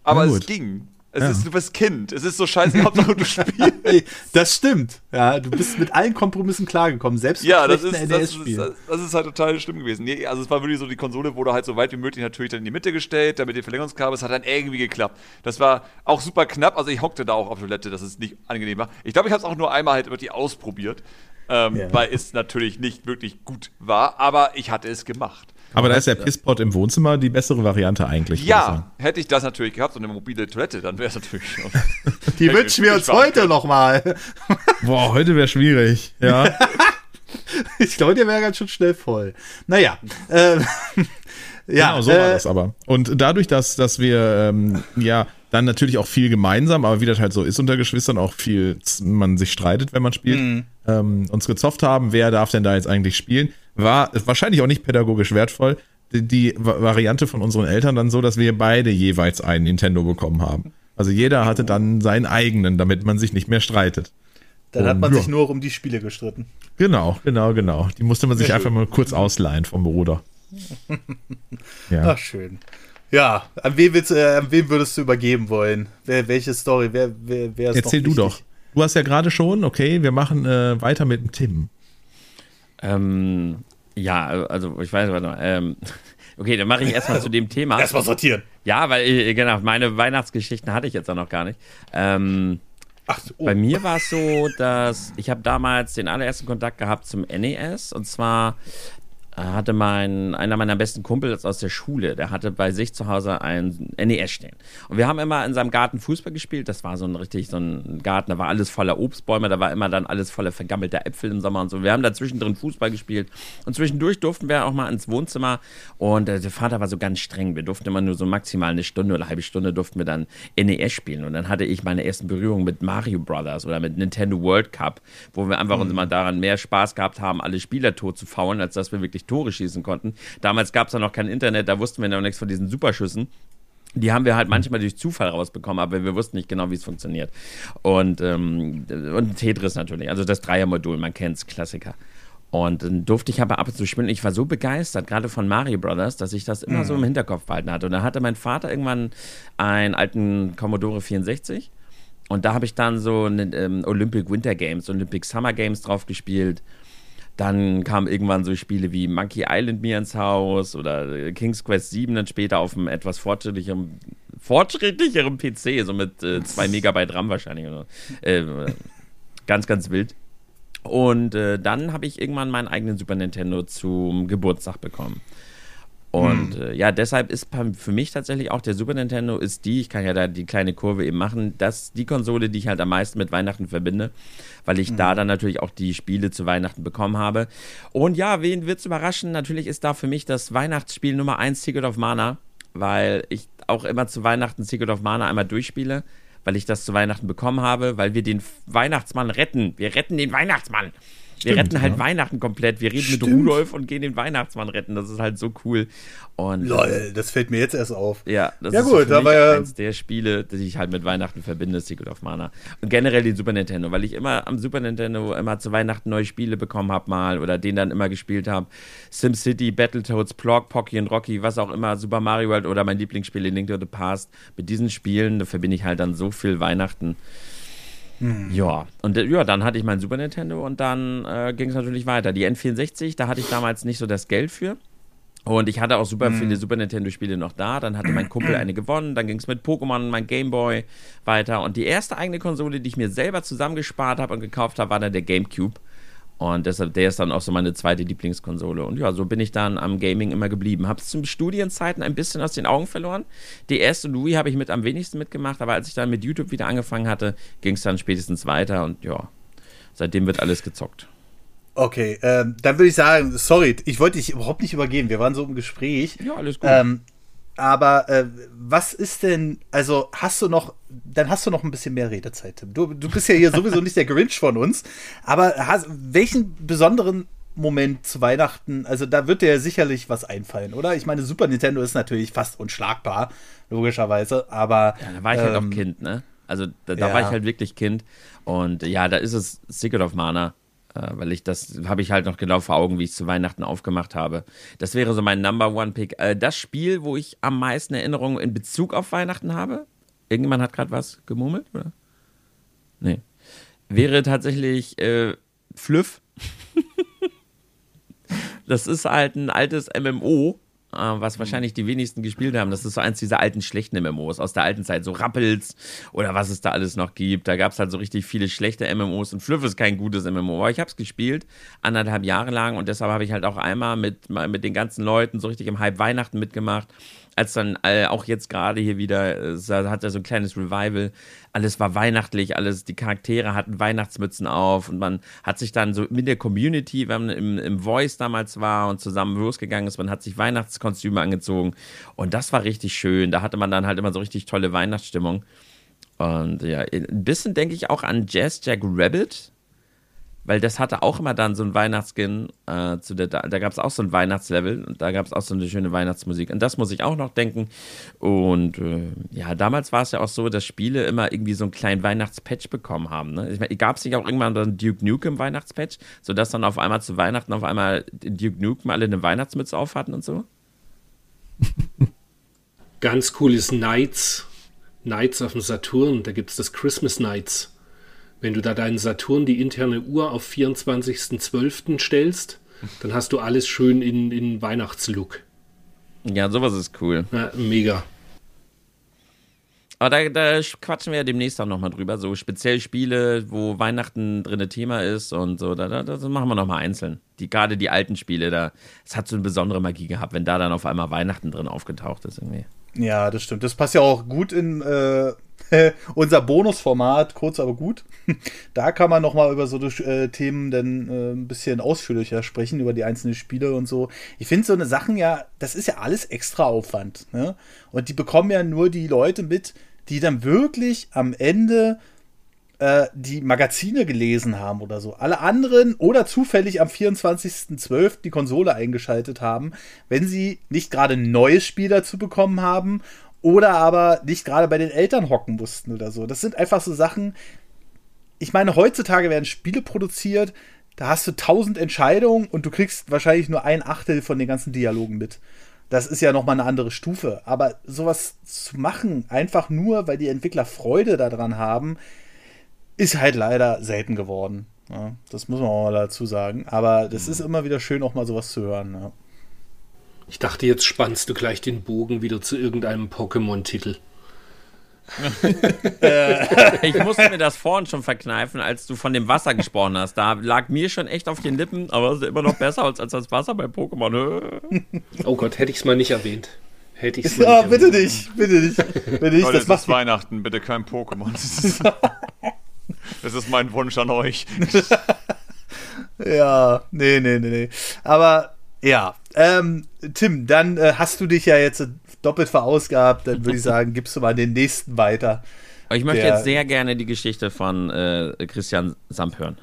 Aber es ging. Es ja. ist, du bist Kind. Es ist so scheiße, <laughs> Hauptsache du spielst. das stimmt. Ja, du bist mit allen Kompromissen klargekommen, selbst ja, das ist, das, ist, das ist halt total schlimm gewesen. Nee, also es war wirklich so, die Konsole wurde halt so weit wie möglich natürlich dann in die Mitte gestellt, damit die Verlängerungskabel, es hat dann irgendwie geklappt. Das war auch super knapp, also ich hockte da auch auf Toilette, dass es nicht angenehm war. Ich glaube, ich habe es auch nur einmal halt wirklich ausprobiert, ähm, ja. weil es natürlich nicht wirklich gut war, aber ich hatte es gemacht. Aber da ist der Pisspot im Wohnzimmer die bessere Variante eigentlich. Ja, hätte ich das natürlich gehabt, so eine mobile Toilette, dann wäre es natürlich schon. <laughs> die wünschen wir uns <laughs> heute nochmal. <laughs> Boah, heute wäre schwierig, ja. ich glaube, der wäre ganz schön schnell voll. Naja, äh, ja. Genau, so äh, war das aber. Und dadurch, dass, dass wir, ähm, ja, dann natürlich auch viel gemeinsam, aber wie das halt so ist unter Geschwistern, auch viel man sich streitet, wenn man spielt, mhm. ähm, uns gezofft haben, wer darf denn da jetzt eigentlich spielen, war wahrscheinlich auch nicht pädagogisch wertvoll. Die, die Variante von unseren Eltern dann so, dass wir beide jeweils einen Nintendo bekommen haben. Also jeder hatte dann seinen eigenen, damit man sich nicht mehr streitet. Dann Und, hat man sich nur um die Spiele gestritten. Genau, genau, genau. Die musste man sich Sehr einfach schön. mal kurz ausleihen vom Bruder. <laughs> ja. Ach, schön. Ja, an wen, willst, äh, an wen würdest du übergeben wollen? Wer, welche Story? Wer, wer, wer ist Erzähl du doch. Du hast ja gerade schon, okay, wir machen äh, weiter mit dem Tim. Ähm, ja, also ich weiß aber noch. Ähm, <laughs> okay, dann mache ich erstmal zu dem Thema. <laughs> Erstmal sortieren. Ja, weil, äh, genau, meine Weihnachtsgeschichten hatte ich jetzt auch noch gar nicht. Ähm, Ach, oh. Bei mir war es so, dass ich habe damals den allerersten Kontakt gehabt zum NES und zwar hatte mein, einer meiner besten Kumpels aus der Schule, der hatte bei sich zu Hause ein NES stehen. Und wir haben immer in seinem Garten Fußball gespielt. Das war so ein richtig, so ein Garten, da war alles voller Obstbäume, da war immer dann alles voller vergammelter Äpfel im Sommer und so. Wir haben da zwischendrin Fußball gespielt. Und zwischendurch durften wir auch mal ins Wohnzimmer. Und äh, der Vater war so ganz streng. Wir durften immer nur so maximal eine Stunde oder eine halbe Stunde durften wir dann NES spielen. Und dann hatte ich meine ersten Berührungen mit Mario Brothers oder mit Nintendo World Cup, wo wir einfach mhm. uns immer daran mehr Spaß gehabt haben, alle Spieler tot zu faulen, als dass wir wirklich wirklich Tore schießen konnten. Damals gab es ja noch kein Internet, da wussten wir noch nichts von diesen Superschüssen. Die haben wir halt manchmal durch Zufall rausbekommen, aber wir wussten nicht genau, wie es funktioniert. Und, ähm, und Tetris natürlich, also das Dreiermodul, man kennt es, Klassiker. Und dann durfte ich aber ab und zu spielen. Ich war so begeistert, gerade von Mario Brothers, dass ich das immer mhm. so im Hinterkopf behalten hatte. Und da hatte mein Vater irgendwann einen alten Commodore 64. Und da habe ich dann so eine, ähm, Olympic Winter Games, Olympic Summer Games drauf gespielt. Dann kamen irgendwann so Spiele wie Monkey Island mir ins Haus oder King's Quest 7 dann später auf einem etwas fortschrittlicheren, fortschrittlicheren PC, so mit äh, 2 Megabyte RAM wahrscheinlich. Oder, äh, ganz, ganz wild. Und äh, dann habe ich irgendwann meinen eigenen Super Nintendo zum Geburtstag bekommen. Und hm. äh, ja, deshalb ist für mich tatsächlich auch der Super Nintendo ist die, ich kann ja da die kleine Kurve eben machen, das die Konsole, die ich halt am meisten mit Weihnachten verbinde, weil ich hm. da dann natürlich auch die Spiele zu Weihnachten bekommen habe. Und ja, wen wird's überraschen? Natürlich ist da für mich das Weihnachtsspiel Nummer 1 Secret of Mana, weil ich auch immer zu Weihnachten Secret of Mana einmal durchspiele, weil ich das zu Weihnachten bekommen habe, weil wir den Weihnachtsmann retten. Wir retten den Weihnachtsmann. Wir retten halt ja. Weihnachten komplett. Wir reden Stimmt. mit Rudolf und gehen den Weihnachtsmann retten. Das ist halt so cool. Und, Lol, das fällt mir jetzt erst auf. Ja, das ja, ist gut, mich ja eins der Spiele, die ich halt mit Weihnachten verbinde, Secret of Mana. Und generell den Super Nintendo, weil ich immer am Super Nintendo immer zu Weihnachten neue Spiele bekommen habe mal oder den dann immer gespielt habe. SimCity, Battletoads, Plog, Pocky und Rocky, was auch immer, Super Mario World oder mein Lieblingsspiel Link to the Past. Mit diesen Spielen da verbinde ich halt dann so viel Weihnachten. Mhm. Ja, und äh, ja, dann hatte ich mein Super Nintendo und dann äh, ging es natürlich weiter. Die N64, da hatte ich damals nicht so das Geld für. Und ich hatte auch super mhm. viele Super Nintendo-Spiele noch da. Dann hatte mein Kumpel eine gewonnen. Dann ging es mit Pokémon, mein Gameboy weiter. Und die erste eigene Konsole, die ich mir selber zusammengespart habe und gekauft habe, war dann der GameCube. Und deshalb, der ist dann auch so meine zweite Lieblingskonsole. Und ja, so bin ich dann am Gaming immer geblieben. Habe es zum Studienzeiten ein bisschen aus den Augen verloren. Die erste Louis habe ich mit am wenigsten mitgemacht, aber als ich dann mit YouTube wieder angefangen hatte, ging es dann spätestens weiter und ja, seitdem wird alles gezockt. Okay, ähm, dann würde ich sagen, sorry, ich wollte dich überhaupt nicht übergehen. Wir waren so im Gespräch. Ja, alles gut. Ähm, aber äh, was ist denn, also hast du noch, dann hast du noch ein bisschen mehr Redezeit, Tim. Du, du bist ja hier sowieso nicht der Grinch von uns, aber hast, welchen besonderen Moment zu Weihnachten, also da wird dir sicherlich was einfallen, oder? Ich meine, Super Nintendo ist natürlich fast unschlagbar, logischerweise, aber. Ja, da war ich ähm, halt auch Kind, ne? Also da, da ja. war ich halt wirklich Kind und ja, da ist es Secret of Mana weil ich das habe ich halt noch genau vor Augen, wie ich es zu Weihnachten aufgemacht habe. Das wäre so mein Number One Pick. Äh, das Spiel, wo ich am meisten Erinnerungen in Bezug auf Weihnachten habe. Irgendjemand hat gerade was gemurmelt, oder? Nee. Wäre tatsächlich äh, Flüff. <laughs> das ist halt ein altes MMO, äh, was wahrscheinlich die wenigsten gespielt haben. Das ist so eins dieser alten schlechten MMOs aus der alten Zeit, so Rappels oder was es da alles noch gibt. Da gab es halt so richtig viele schlechte MMOs und Fluff ist kein gutes MMO. Aber ich habe es gespielt, anderthalb Jahre lang und deshalb habe ich halt auch einmal mit, mit den ganzen Leuten so richtig im Hype Weihnachten mitgemacht als dann äh, auch jetzt gerade hier wieder, äh, hat er so ein kleines Revival, alles war weihnachtlich, alles, die Charaktere hatten Weihnachtsmützen auf und man hat sich dann so mit der Community, wenn man im, im Voice damals war und zusammen losgegangen ist, man hat sich Weihnachtskostüme angezogen und das war richtig schön. Da hatte man dann halt immer so richtig tolle Weihnachtsstimmung. Und ja, ein bisschen denke ich auch an Jazz Jack Rabbit weil das hatte auch immer dann so ein Weihnachtsskin. Äh, zu der, da gab es auch so ein Weihnachtslevel und da gab es auch so eine schöne Weihnachtsmusik. Und das muss ich auch noch denken. Und äh, ja, damals war es ja auch so, dass Spiele immer irgendwie so einen kleinen Weihnachtspatch bekommen haben. Ne? Ich meine, gab es nicht auch irgendwann dann Duke Nukem Weihnachtspatch, sodass dann auf einmal zu Weihnachten auf einmal Duke Nukem alle eine Weihnachtsmütze auf hatten und so? Ganz cool ist Nights. Nights auf dem Saturn, da gibt es das Christmas Nights. Wenn du da deinen Saturn die interne Uhr auf 24.12. stellst, dann hast du alles schön in, in Weihnachtslook. Ja, sowas ist cool. Ja, mega. Aber da, da, quatschen wir ja demnächst auch nochmal drüber. So speziell Spiele, wo Weihnachten drin Thema ist und so, da, da, das machen wir nochmal einzeln. Die, gerade die alten Spiele, da, es hat so eine besondere Magie gehabt, wenn da dann auf einmal Weihnachten drin aufgetaucht ist irgendwie. Ja, das stimmt. Das passt ja auch gut in äh, <laughs> unser Bonusformat, kurz aber gut. <laughs> da kann man nochmal über so äh, Themen dann äh, ein bisschen ausführlicher sprechen, über die einzelnen Spiele und so. Ich finde so eine Sachen ja, das ist ja alles extra Aufwand. Ne? Und die bekommen ja nur die Leute mit, die dann wirklich am Ende äh, die Magazine gelesen haben oder so. Alle anderen oder zufällig am 24.12. die Konsole eingeschaltet haben, wenn sie nicht gerade ein neues Spiel dazu bekommen haben oder aber nicht gerade bei den Eltern hocken mussten oder so. Das sind einfach so Sachen. Ich meine, heutzutage werden Spiele produziert, da hast du tausend Entscheidungen und du kriegst wahrscheinlich nur ein Achtel von den ganzen Dialogen mit. Das ist ja nochmal eine andere Stufe. Aber sowas zu machen, einfach nur, weil die Entwickler Freude daran haben, ist halt leider selten geworden. Ja, das muss man auch mal dazu sagen. Aber das mhm. ist immer wieder schön, auch mal sowas zu hören. Ja. Ich dachte, jetzt spannst du gleich den Bogen wieder zu irgendeinem Pokémon-Titel. <laughs> <laughs> ich musste mir das vorhin schon verkneifen, als du von dem Wasser gesprochen hast. Da lag mir schon echt auf den Lippen, aber es ist immer noch besser als, als das Wasser bei Pokémon. oh Gott, hätte ich es mal nicht erwähnt. Hätte ich es mal ja, nicht bitte erwähnt. nicht, bitte nicht. Bitte nicht. Leute, das macht Weihnachten, bitte kein Pokémon. <laughs> Das ist mein Wunsch an euch. <laughs> ja, nee, nee, nee, nee. Aber ja, ähm, Tim, dann äh, hast du dich ja jetzt doppelt verausgabt. Dann würde ich sagen, <laughs> gibst du mal den nächsten weiter. Ich möchte jetzt sehr gerne die Geschichte von äh, Christian Samp hören.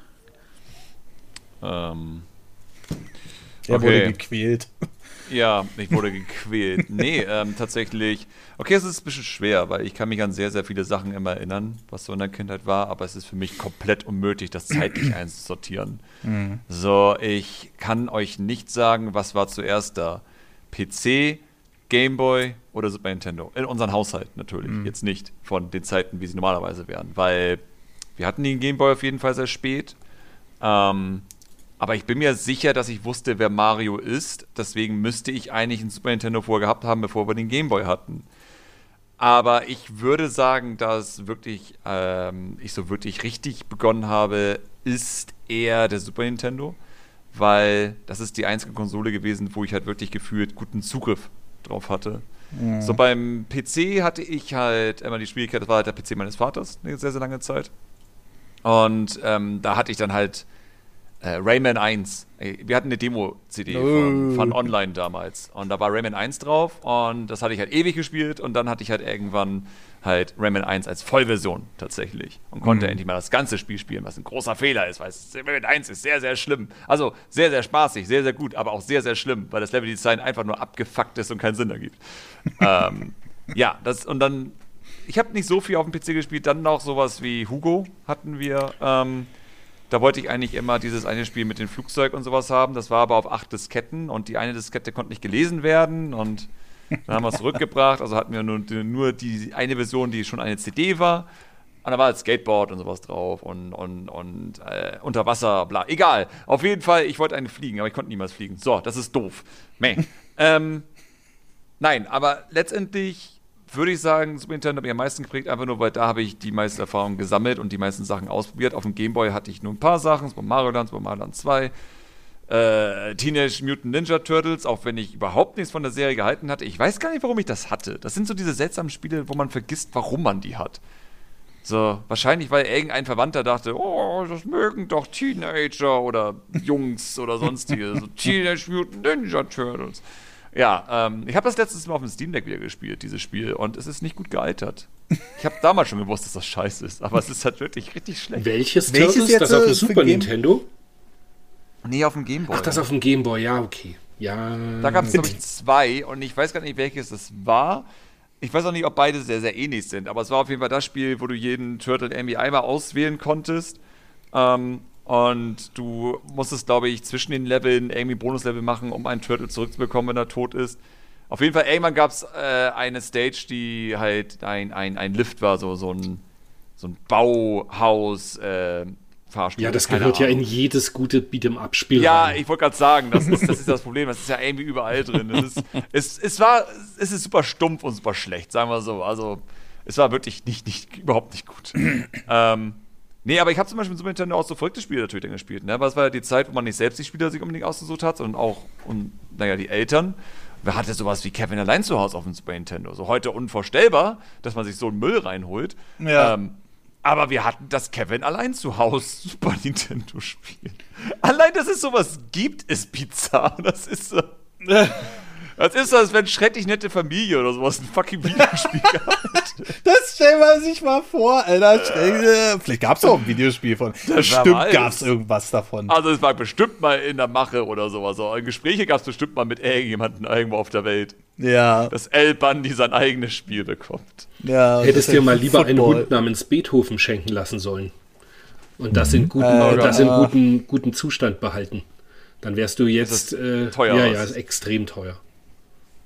Ähm, er okay. wurde gequält. Ja, ich wurde gequält. Nee, ähm, tatsächlich. Okay, es ist ein bisschen schwer, weil ich kann mich an sehr, sehr viele Sachen immer erinnern, was so in der Kindheit war, aber es ist für mich komplett unmöglich, das zeitlich einzusortieren. Mhm. So, ich kann euch nicht sagen, was war zuerst da. PC, Gameboy oder Super Nintendo. In unserem Haushalt natürlich. Mhm. Jetzt nicht von den Zeiten, wie sie normalerweise wären, weil wir hatten den Gameboy auf jeden Fall sehr spät. Ähm, Aber ich bin mir sicher, dass ich wusste, wer Mario ist. Deswegen müsste ich eigentlich einen Super Nintendo vorher gehabt haben, bevor wir den Game Boy hatten. Aber ich würde sagen, dass wirklich ähm, ich so wirklich richtig begonnen habe, ist eher der Super Nintendo, weil das ist die einzige Konsole gewesen, wo ich halt wirklich gefühlt guten Zugriff drauf hatte. Mhm. So beim PC hatte ich halt immer die Schwierigkeit, das war halt der PC meines Vaters eine sehr, sehr lange Zeit. Und ähm, da hatte ich dann halt äh, Rayman 1. Wir hatten eine Demo-CD oh. von, von, Online damals. Und da war Rayman 1 drauf und das hatte ich halt ewig gespielt und dann hatte ich halt irgendwann halt Rayman 1 als Vollversion tatsächlich und konnte mhm. endlich mal das ganze Spiel spielen, was ein großer Fehler ist, weil Rayman 1 ist sehr, sehr schlimm. Also sehr, sehr spaßig, sehr, sehr gut, aber auch sehr, sehr schlimm, weil das Level-Design einfach nur abgefuckt ist und keinen Sinn ergibt. <laughs> ähm, ja, das und dann, ich habe nicht so viel auf dem PC gespielt, dann noch sowas wie Hugo hatten wir. Ähm, da wollte ich eigentlich immer dieses eine Spiel mit dem Flugzeug und sowas haben. Das war aber auf acht Disketten und die eine Diskette konnte nicht gelesen werden und dann haben wir es <laughs> zurückgebracht. Also hatten wir nur, nur die eine Version, die schon eine CD war. Und da war halt Skateboard und sowas drauf und, und, und äh, unter Wasser, bla. Egal. Auf jeden Fall, ich wollte eine fliegen, aber ich konnte niemals fliegen. So, das ist doof. Meh. <laughs> ähm, nein, aber letztendlich würde ich sagen, Super Nintendo hat mich am meisten geprägt, einfach nur, weil da habe ich die meisten Erfahrungen gesammelt und die meisten Sachen ausprobiert. Auf dem Game Boy hatte ich nur ein paar Sachen, Super Mario Land, Super Mario Land 2, äh, Teenage Mutant Ninja Turtles, auch wenn ich überhaupt nichts von der Serie gehalten hatte. Ich weiß gar nicht, warum ich das hatte. Das sind so diese seltsamen Spiele, wo man vergisst, warum man die hat. So, wahrscheinlich, weil irgendein Verwandter dachte, oh, das mögen doch Teenager oder Jungs oder sonstige. so <laughs> Teenage Mutant Ninja Turtles. Ja, ähm, ich habe das letztes Mal auf dem Steam Deck wieder gespielt, dieses Spiel, und es ist nicht gut gealtert. Ich habe damals schon gewusst, dass das scheiße ist, aber es ist halt wirklich richtig schlecht. Welches, Welches? Jetzt das auf dem Super Nintendo? Nee, auf dem Gameboy. Ach, das auf dem Gameboy, ja, okay. Ja. Da gab es, glaube ich, zwei und ich weiß gar nicht, welches das war. Ich weiß auch nicht, ob beide sehr, sehr ähnlich sind, aber es war auf jeden Fall das Spiel, wo du jeden Turtle irgendwie einmal auswählen konntest. Ähm, und du musstest, glaube ich, zwischen den Leveln irgendwie Bonuslevel machen, um einen Turtle zurückzubekommen, wenn er tot ist. Auf jeden Fall, irgendwann gab es äh, eine Stage, die halt ein, ein, ein Lift war, so, so ein, so ein Bauhaus. Äh, Fahrstuhl. Ja, das gehört ja in jedes gute Beat'em-up-Spiel. Ja, rein. ich wollte gerade sagen, das ist, das ist das Problem. Das ist ja irgendwie überall drin. Ist, es, es, war, es ist super stumpf und super schlecht, sagen wir so. Also, es war wirklich nicht, nicht, überhaupt nicht gut. ähm, nee, aber ich habe zum Beispiel mit Super Nintendo auch so verrückte Spiele natürlich dann gespielt. Ne? Aber es war ja die Zeit, wo man nicht selbst die Spieler sich unbedingt ausgesucht hat, sondern auch, und, naja, die Eltern. Wer hatte sowas wie Kevin allein zu Hause auf dem Super Nintendo? So heute unvorstellbar, dass man sich so einen Müll reinholt. Ja. Ähm, aber wir hatten das Kevin allein zu Hause <laughs> Super Nintendo Spiel. Allein, dass es sowas gibt, ist bizarr. Das ist so. <laughs> Das ist als wenn schrecklich nette Familie oder sowas ein fucking Videospiel <laughs> gehabt. Das stellen wir sich mal vor, Alter. Äh, vielleicht gab es auch ein Videospiel von. Bestimmt gab es irgendwas davon. Also es war bestimmt mal in der Mache oder sowas. So. Gespräche gab es bestimmt mal mit irgendjemandem irgendwo auf der Welt. Ja. Dass El Bundy sein eigenes Spiel bekommt. Ja, Hättest dir mal lieber Football. einen Hund namens Beethoven schenken lassen sollen. Und das in, guten, äh, das in guten, guten Zustand behalten. Dann wärst du jetzt. Äh, teuer. Ja, ja, ist extrem teuer.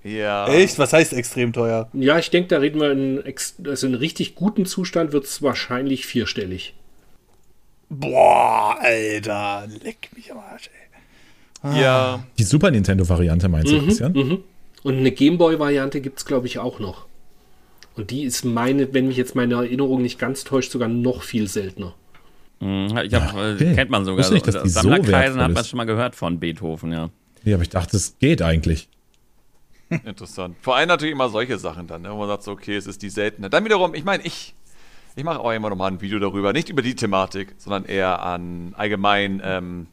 Ja. Echt? Was heißt extrem teuer? Ja, ich denke, da reden wir in, also in richtig guten Zustand wird es wahrscheinlich vierstellig. Boah, Alter, leck mich am Arsch, ey. Ah. Ja. Die Super Nintendo-Variante meinst du, mhm, Christian? Mhm. Und eine Gameboy-Variante gibt es, glaube ich, auch noch. Und die ist meine, wenn mich jetzt meine Erinnerung nicht ganz täuscht, sogar noch viel seltener. Mhm, ich hab, ja, okay. Kennt man sogar. Nicht, dass die Sammlerkreisen so hat man schon mal gehört von Beethoven, ja. Ja, aber ich dachte, es geht eigentlich. <laughs> Interessant. Vor allem natürlich immer solche Sachen dann, ne, wo man sagt, so, okay, es ist die seltene. Dann wiederum, ich meine, ich, ich mache auch immer noch mal ein Video darüber, nicht über die Thematik, sondern eher an allgemein ähm,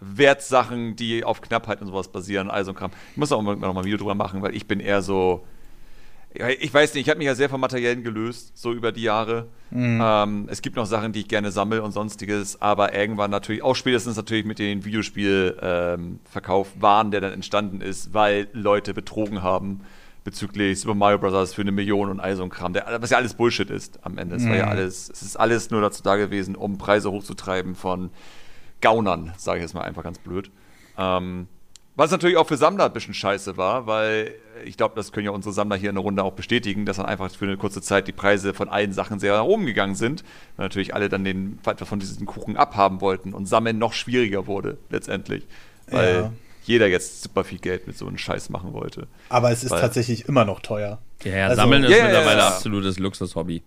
Wertsachen, die auf Knappheit und sowas basieren, also Kram. Ich muss auch noch mal ein Video drüber machen, weil ich bin eher so, ich weiß nicht, ich habe mich ja sehr vom Materiellen gelöst, so über die Jahre. Mhm. Ähm, es gibt noch Sachen, die ich gerne sammle und sonstiges, aber irgendwann natürlich, auch spätestens natürlich mit dem Videospielverkauf ähm, waren, der dann entstanden ist, weil Leute betrogen haben bezüglich Super Mario Bros. für eine Million und all so ein Kram, der, was ja alles Bullshit ist am Ende. Es mhm. war ja mhm. alles, es ist alles nur dazu da gewesen, um Preise hochzutreiben von Gaunern, sage ich jetzt mal einfach ganz blöd. Ähm, Was natürlich auch für Sammler ein bisschen scheiße war, weil ich glaube, das können ja unsere Sammler hier in der Runde auch bestätigen, dass dann einfach für eine kurze Zeit die Preise von allen Sachen sehr nach oben gegangen sind, weil natürlich alle dann den etwas von diesen Kuchen abhaben wollten und Sammeln noch schwieriger wurde letztendlich, weil ja. jeder jetzt super viel Geld mit so einem Scheiß machen wollte. Aber es ist weil, tatsächlich immer noch teuer. Ja, ja also, Sammeln ist yeah, mittlerweile yeah. absolutes Luxushobby.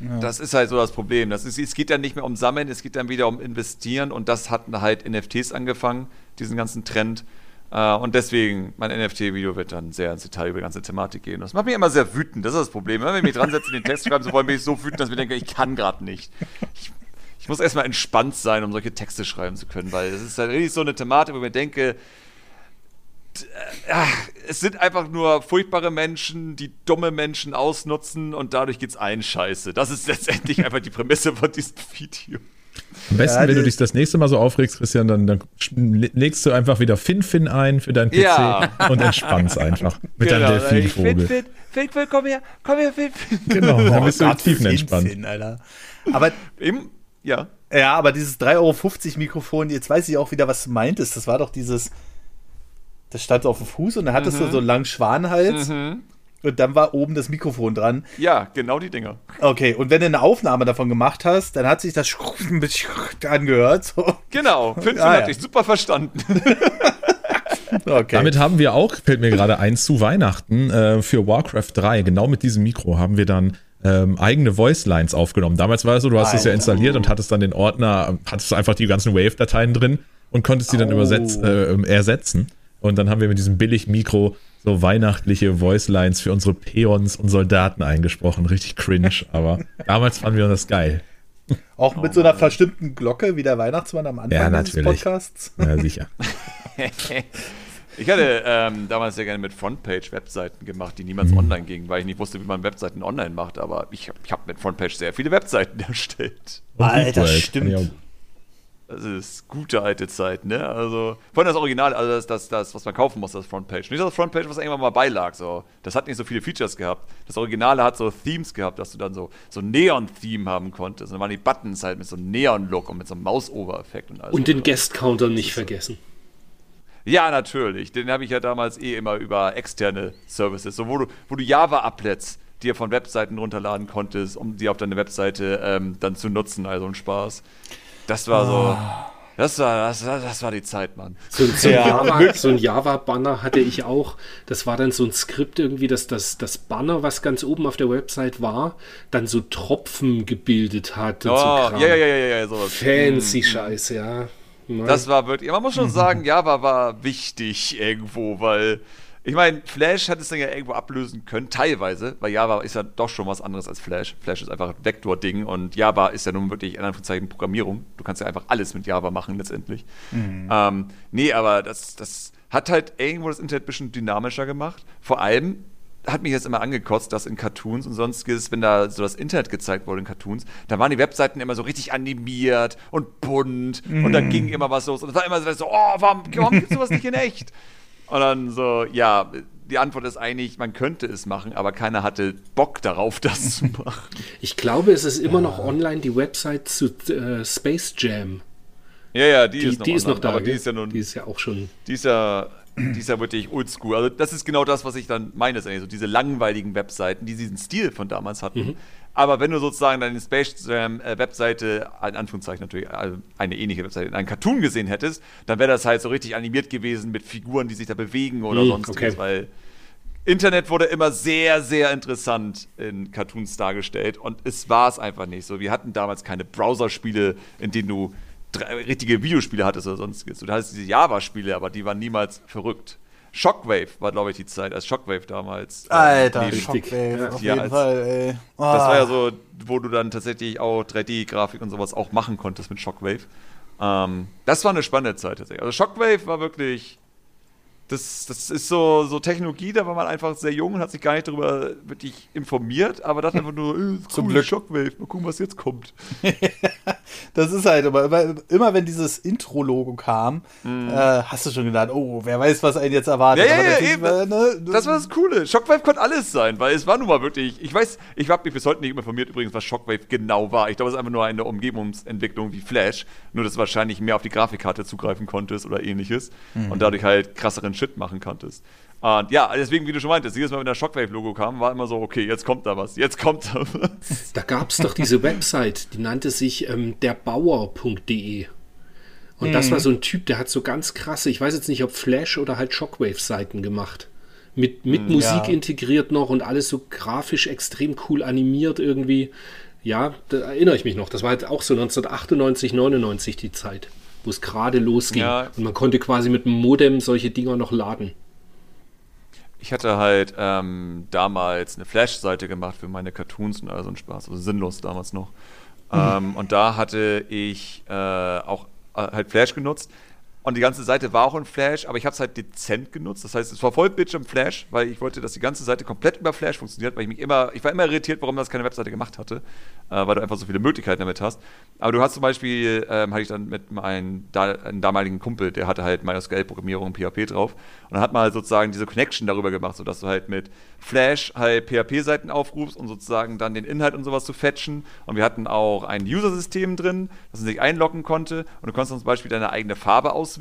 Ja. Das ist halt so das Problem. Das ist, es geht dann nicht mehr um Sammeln, es geht dann wieder um Investieren und das hatten halt NFTs angefangen, diesen ganzen Trend. Äh, und deswegen, mein NFT-Video wird dann sehr ins Detail über die ganze Thematik gehen. Das macht mich immer sehr wütend, das ist das Problem. Wenn ich mich dran setze, den Text schreiben zu wollen, bin ich so wütend, dass ich denke, ich kann gerade nicht. Ich, ich muss erstmal entspannt sein, um solche Texte schreiben zu können, weil es ist halt richtig so eine Thematik, wo ich mir denke, äh, es sind einfach nur furchtbare Menschen, die dumme Menschen ausnutzen und dadurch geht's allen scheiße. Das ist letztendlich einfach die Prämisse von diesem Video. Am besten, ja, wenn du dich das nächste Mal so aufregst, Christian, dann, dann legst du einfach wieder FinFin ein für deinen PC ja. und entspannst <laughs> einfach mit genau, deinem Delfinvogel. Fin, Fin, Fin, komm her, komm her, Fin, Fin. Genau, <laughs> dann bist du tiefenentspannt. Fin, Alter. Aber, Im, ja. Ja, aber dieses 3,50 Euro Mikrofon, jetzt weiß ich auch wieder, was du meintest. Das war doch dieses, das stand auf dem Fuß und dann hattest mhm. du so einen langen Schwanenhals. Mhm. Und dann war oben das Mikrofon dran. Ja, genau die Dinger. Okay, und wenn du eine Aufnahme davon gemacht hast, dann hat sich das <laughs> angehört. So. Genau, Finfin ah, hatte ja. ich super verstanden. <laughs> okay. Damit haben wir auch, fällt mir gerade ein, zu Weihnachten äh, für Warcraft 3, genau mit diesem Mikro, haben wir dann ähm, eigene Voice Lines aufgenommen. Damals war es so, du hast es ja installiert und hattest dann den Ordner, hattest einfach die ganzen Wave-Dateien drin und konntest die dann oh. übersetz, äh, ersetzen. Und dann haben wir mit diesem Billig-Mikro so weihnachtliche Voicelines für unsere Peons und Soldaten eingesprochen. Richtig cringe, <laughs> aber damals fanden wir das geil. Auch mit oh, so einer verstimmten Glocke wie der Weihnachtsmann am Anfang ja, natürlich. des Podcasts. Ja, sicher. <laughs> ich hatte ähm, damals sehr gerne mit Frontpage-Webseiten gemacht, die niemals mhm. online gingen, weil ich nicht wusste, wie man Webseiten online macht. Aber ich, ich habe mit Frontpage sehr viele Webseiten <laughs> erstellt. Alter, stimmt. Das ist gute alte Zeit, ne? Also, vor allem das Original, also das, das, das, was man kaufen muss, das Frontpage. Nicht das Frontpage, was irgendwann mal beilag, so. Das hat nicht so viele Features gehabt. Das Originale hat so Themes gehabt, dass du dann so, so Neon-Theme haben konntest. Und dann waren die Buttons halt mit so einem Neon-Look und mit so einem Mausover-Effekt und alles. Und den Guest-Counter nicht vergessen. Ja, natürlich. Den habe ich ja damals eh immer über externe Services, so wo du, wo du Java-Applets dir von Webseiten runterladen konntest, um die auf deine Webseite ähm, dann zu nutzen. Also ein Spaß. Das war so. Ah. Das war, das, das war die Zeit, Mann. So, so ein Java, so Java-Banner hatte ich auch. Das war dann so ein Skript irgendwie, dass das, das Banner, was ganz oben auf der Website war, dann so Tropfen gebildet hat. oh, so ja, ja, ja, ja, ja, sowas. Fancy hm. Scheiß, ja. Das war wirklich, man muss schon sagen, Java war wichtig irgendwo, weil ich meine, Flash hat es dann ja irgendwo ablösen können, teilweise, weil Java ist ja doch schon was anderes als Flash. Flash ist einfach ein Vektor-Ding und Java ist ja nun wirklich in Anführungszeichen Programmierung. Du kannst ja einfach alles mit Java machen letztendlich. Mhm. Ähm, nee, aber das, das hat halt irgendwo das Internet ein bisschen dynamischer gemacht. Vor allem hat mich jetzt immer angekotzt, dass in Cartoons und sonstiges, wenn da so das Internet gezeigt wurde in Cartoons, da waren die Webseiten immer so richtig animiert und bunt mm. und da mhm. ging immer was los. Und es war immer so, oh, warum, warum gibt es sowas nicht in echt? <laughs> Und dann so, ja, die Antwort ist eigentlich, man könnte es machen, aber keiner hatte Bock darauf, <laughs> das zu machen. Ich glaube, es ist immer noch online die Website zu äh, Space Jam. Ja, ja, die, die ist noch, die ist noch da. Aber die ist ja nun. Die ist ja auch schon. Die ist ja, die ist ja wirklich oldschool. Also, das ist genau das, was ich dann meine. So diese langweiligen Webseiten, die diesen Stil von damals hatten. Mhm. Aber wenn du sozusagen deine Space Jam äh, Webseite, in Anführungszeichen natürlich, also eine ähnliche Webseite, in einem Cartoon gesehen hättest, dann wäre das halt so richtig animiert gewesen mit Figuren, die sich da bewegen oder mm, sonstiges, okay. weil Internet wurde immer sehr, sehr interessant in Cartoons dargestellt und es war es einfach nicht so. Wir hatten damals keine Browserspiele, in denen du richtige Videospiele hattest oder sonstiges. Du hattest diese Java-Spiele, aber die waren niemals verrückt. Shockwave war, glaube ich, die Zeit, als Shockwave damals. Äh, Alter, Shockwave, ja, auf jeden als, Fall, ey. Oh. Das war ja ah. so, wo du dann tatsächlich auch 3D-Grafik und sowas auch machen konntest mit Shockwave. Ähm, das war eine spannende Zeit tatsächlich. Also Shockwave war wirklich. Das, das ist so, so Technologie, da war man einfach sehr jung und hat sich gar nicht darüber wirklich informiert, aber dachte einfach nur, <laughs> äh, Zum Glück. Shockwave, mal gucken, was jetzt kommt. <laughs> das ist halt immer, immer, immer wenn dieses Intro-Logo kam, mm. äh, hast du schon gedacht, oh, wer weiß, was einen jetzt erwartet. Ja, ja, ja, eben. War, ne, das war das Coole. Shockwave konnte alles sein, weil es war nun mal wirklich, ich weiß, ich habe mich bis heute nicht informiert übrigens, was Shockwave genau war. Ich glaube, es ist einfach nur eine Umgebungsentwicklung wie Flash, nur dass du wahrscheinlich mehr auf die Grafikkarte zugreifen konntest oder ähnliches mhm. und dadurch halt krasseren Shit machen konntest. Und ja, deswegen, wie du schon meintest, jedes Mal, wenn der Shockwave-Logo kam, war immer so, okay, jetzt kommt da was, jetzt kommt da was. Da gab es doch diese Website, die nannte sich ähm, derbauer.de. Und mhm. das war so ein Typ, der hat so ganz krasse, ich weiß jetzt nicht, ob Flash oder halt Shockwave-Seiten gemacht. Mit, mit mhm, Musik ja. integriert noch und alles so grafisch extrem cool animiert irgendwie. Ja, da erinnere ich mich noch. Das war halt auch so 1998, 99 die Zeit, wo es gerade losging. Ja. Und man konnte quasi mit dem Modem solche Dinger noch laden. Ich hatte halt ähm, damals eine Flash-Seite gemacht für meine Cartoons und all so ein Spaß, also sinnlos damals noch. Mhm. Ähm, und da hatte ich äh, auch äh, halt Flash genutzt. Und die ganze Seite war auch in Flash, aber ich habe es halt dezent genutzt. Das heißt, es war voll Bildschirm Flash, weil ich wollte, dass die ganze Seite komplett über Flash funktioniert, weil ich mich immer, ich war immer irritiert, warum das keine Webseite gemacht hatte, äh, weil du einfach so viele Möglichkeiten damit hast. Aber du hast zum Beispiel, ähm, hatte ich dann mit meinem da, damaligen Kumpel, der hatte halt MySQL-Programmierung und PHP drauf. Und dann hat man halt sozusagen diese Connection darüber gemacht, sodass du halt mit Flash halt PHP-Seiten aufrufst, um sozusagen dann den Inhalt und sowas zu fetchen. Und wir hatten auch ein User-System drin, das man sich einloggen konnte. Und du konntest zum Beispiel deine eigene Farbe auswählen.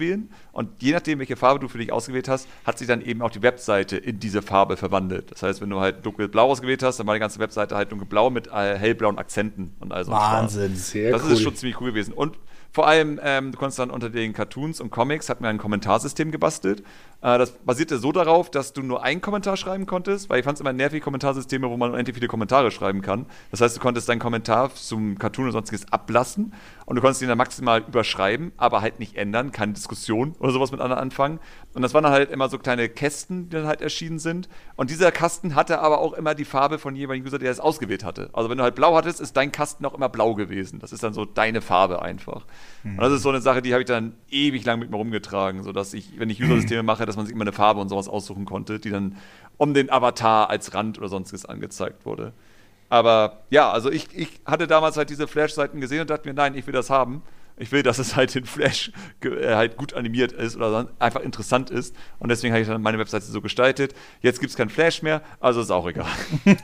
Und je nachdem, welche Farbe du für dich ausgewählt hast, hat sich dann eben auch die Webseite in diese Farbe verwandelt. Das heißt, wenn du halt dunkelblau ausgewählt hast, dann war die ganze Webseite halt dunkelblau mit äh, hellblauen Akzenten und all so. Wahnsinn, sehr das cool. Das ist schon ziemlich cool gewesen. Und vor allem, ähm, du konntest dann unter den Cartoons und Comics, hatten wir ein Kommentarsystem gebastelt. Äh, das basierte so darauf, dass du nur einen Kommentar schreiben konntest, weil ich fand es immer nervig, Kommentarsysteme, wo man unendlich viele Kommentare schreiben kann. Das heißt, du konntest deinen Kommentar zum Cartoon und sonstiges ablassen und du konntest ihn dann maximal überschreiben, aber halt nicht ändern, keine Diskussion oder sowas mit anderen anfangen. Und das waren dann halt immer so kleine Kästen, die dann halt erschienen sind. Und dieser Kasten hatte aber auch immer die Farbe von jeweiligen User, der es ausgewählt hatte. Also wenn du halt blau hattest, ist dein Kasten auch immer blau gewesen. Das ist dann so deine Farbe einfach. Mhm. Und das ist so eine Sache, die habe ich dann ewig lang mit mir rumgetragen, sodass ich, wenn ich User-Systeme mache, dass man sich immer eine Farbe und sowas aussuchen konnte, die dann um den Avatar als Rand oder sonstiges angezeigt wurde. Aber ja, also ich, ich hatte damals halt diese Flash-Seiten gesehen und dachte mir, nein, ich will das haben. Ich will, dass es halt in Flash äh, halt gut animiert ist oder einfach interessant ist. Und deswegen habe ich dann meine Webseite so gestaltet. Jetzt gibt es kein Flash mehr, also ist auch egal. <laughs>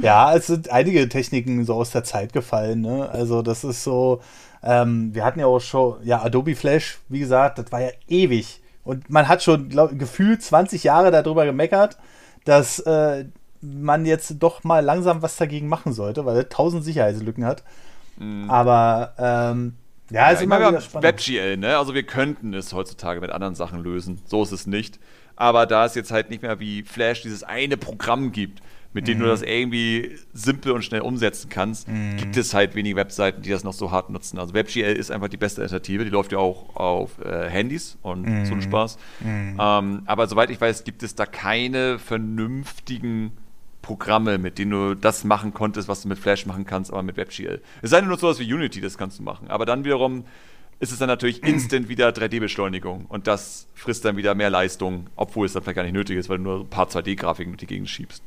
ja, es sind einige Techniken so aus der Zeit gefallen. Ne? Also das ist so, ähm, wir hatten ja auch schon, ja, Adobe Flash, wie gesagt, das war ja ewig. Und man hat schon glaub, gefühlt 20 Jahre darüber gemeckert, dass äh, man jetzt doch mal langsam was dagegen machen sollte, weil er tausend Sicherheitslücken hat. Mhm. Aber ähm, ja, ist ja, immer wieder spannend. WebGL, ne? Also wir könnten es heutzutage mit anderen Sachen lösen. So ist es nicht. Aber da es jetzt halt nicht mehr wie Flash dieses eine Programm gibt, mit dem mhm. du das irgendwie simpel und schnell umsetzen kannst, mhm. gibt es halt wenige Webseiten, die das noch so hart nutzen. Also WebGL ist einfach die beste Alternative. Die läuft ja auch auf äh, Handys und mhm. so ein Spaß. Mhm. Ähm, aber soweit ich weiß, gibt es da keine vernünftigen Programme, mit denen du das machen konntest, was du mit Flash machen kannst, aber mit WebGL. Es sei denn nur sowas wie Unity, das kannst du machen. Aber dann wiederum ist es dann natürlich <clears throat> instant wieder 3D-Beschleunigung und das frisst dann wieder mehr Leistung, obwohl es dann vielleicht gar nicht nötig ist, weil du nur ein paar 2D-Grafiken durch die Gegend schiebst.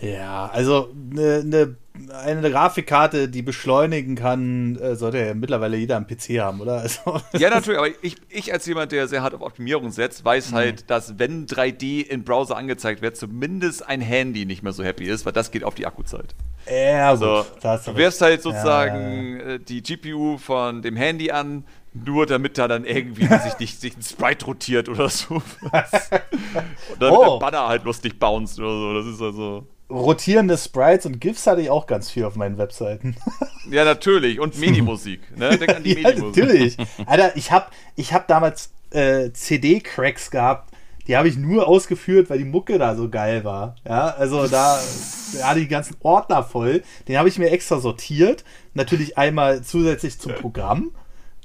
Ja, also eine, eine, eine Grafikkarte, die beschleunigen kann, äh, sollte ja mittlerweile jeder am PC haben, oder? Also, ja, natürlich, aber ich, ich als jemand, der sehr hart auf Optimierung setzt, weiß mhm. halt, dass wenn 3D in Browser angezeigt wird, zumindest ein Handy nicht mehr so happy ist, weil das geht auf die Akkuzeit. Ja, also, du wirfst halt sozusagen ja. Äh, die GPU von dem Handy an, nur damit da dann irgendwie <laughs> sich, nicht, sich ein Sprite rotiert oder so. Was? <laughs> Und dann oh. der Banner halt lustig bounced oder so. Das ist also rotierende Sprites und GIFs hatte ich auch ganz viel auf meinen Webseiten. <laughs> Ja, natürlich. Und Mini-Musik. Ne? Denk an die <laughs> ja, Mini-Musik. Natürlich. Alter, ich habe ich hab damals äh, CD-Cracks gehabt. Die habe ich nur ausgeführt, weil die Mucke da so geil war. Ja, also da, hatte ich die ganzen Ordner voll. Den habe ich mir extra sortiert. Natürlich einmal zusätzlich zum Programm.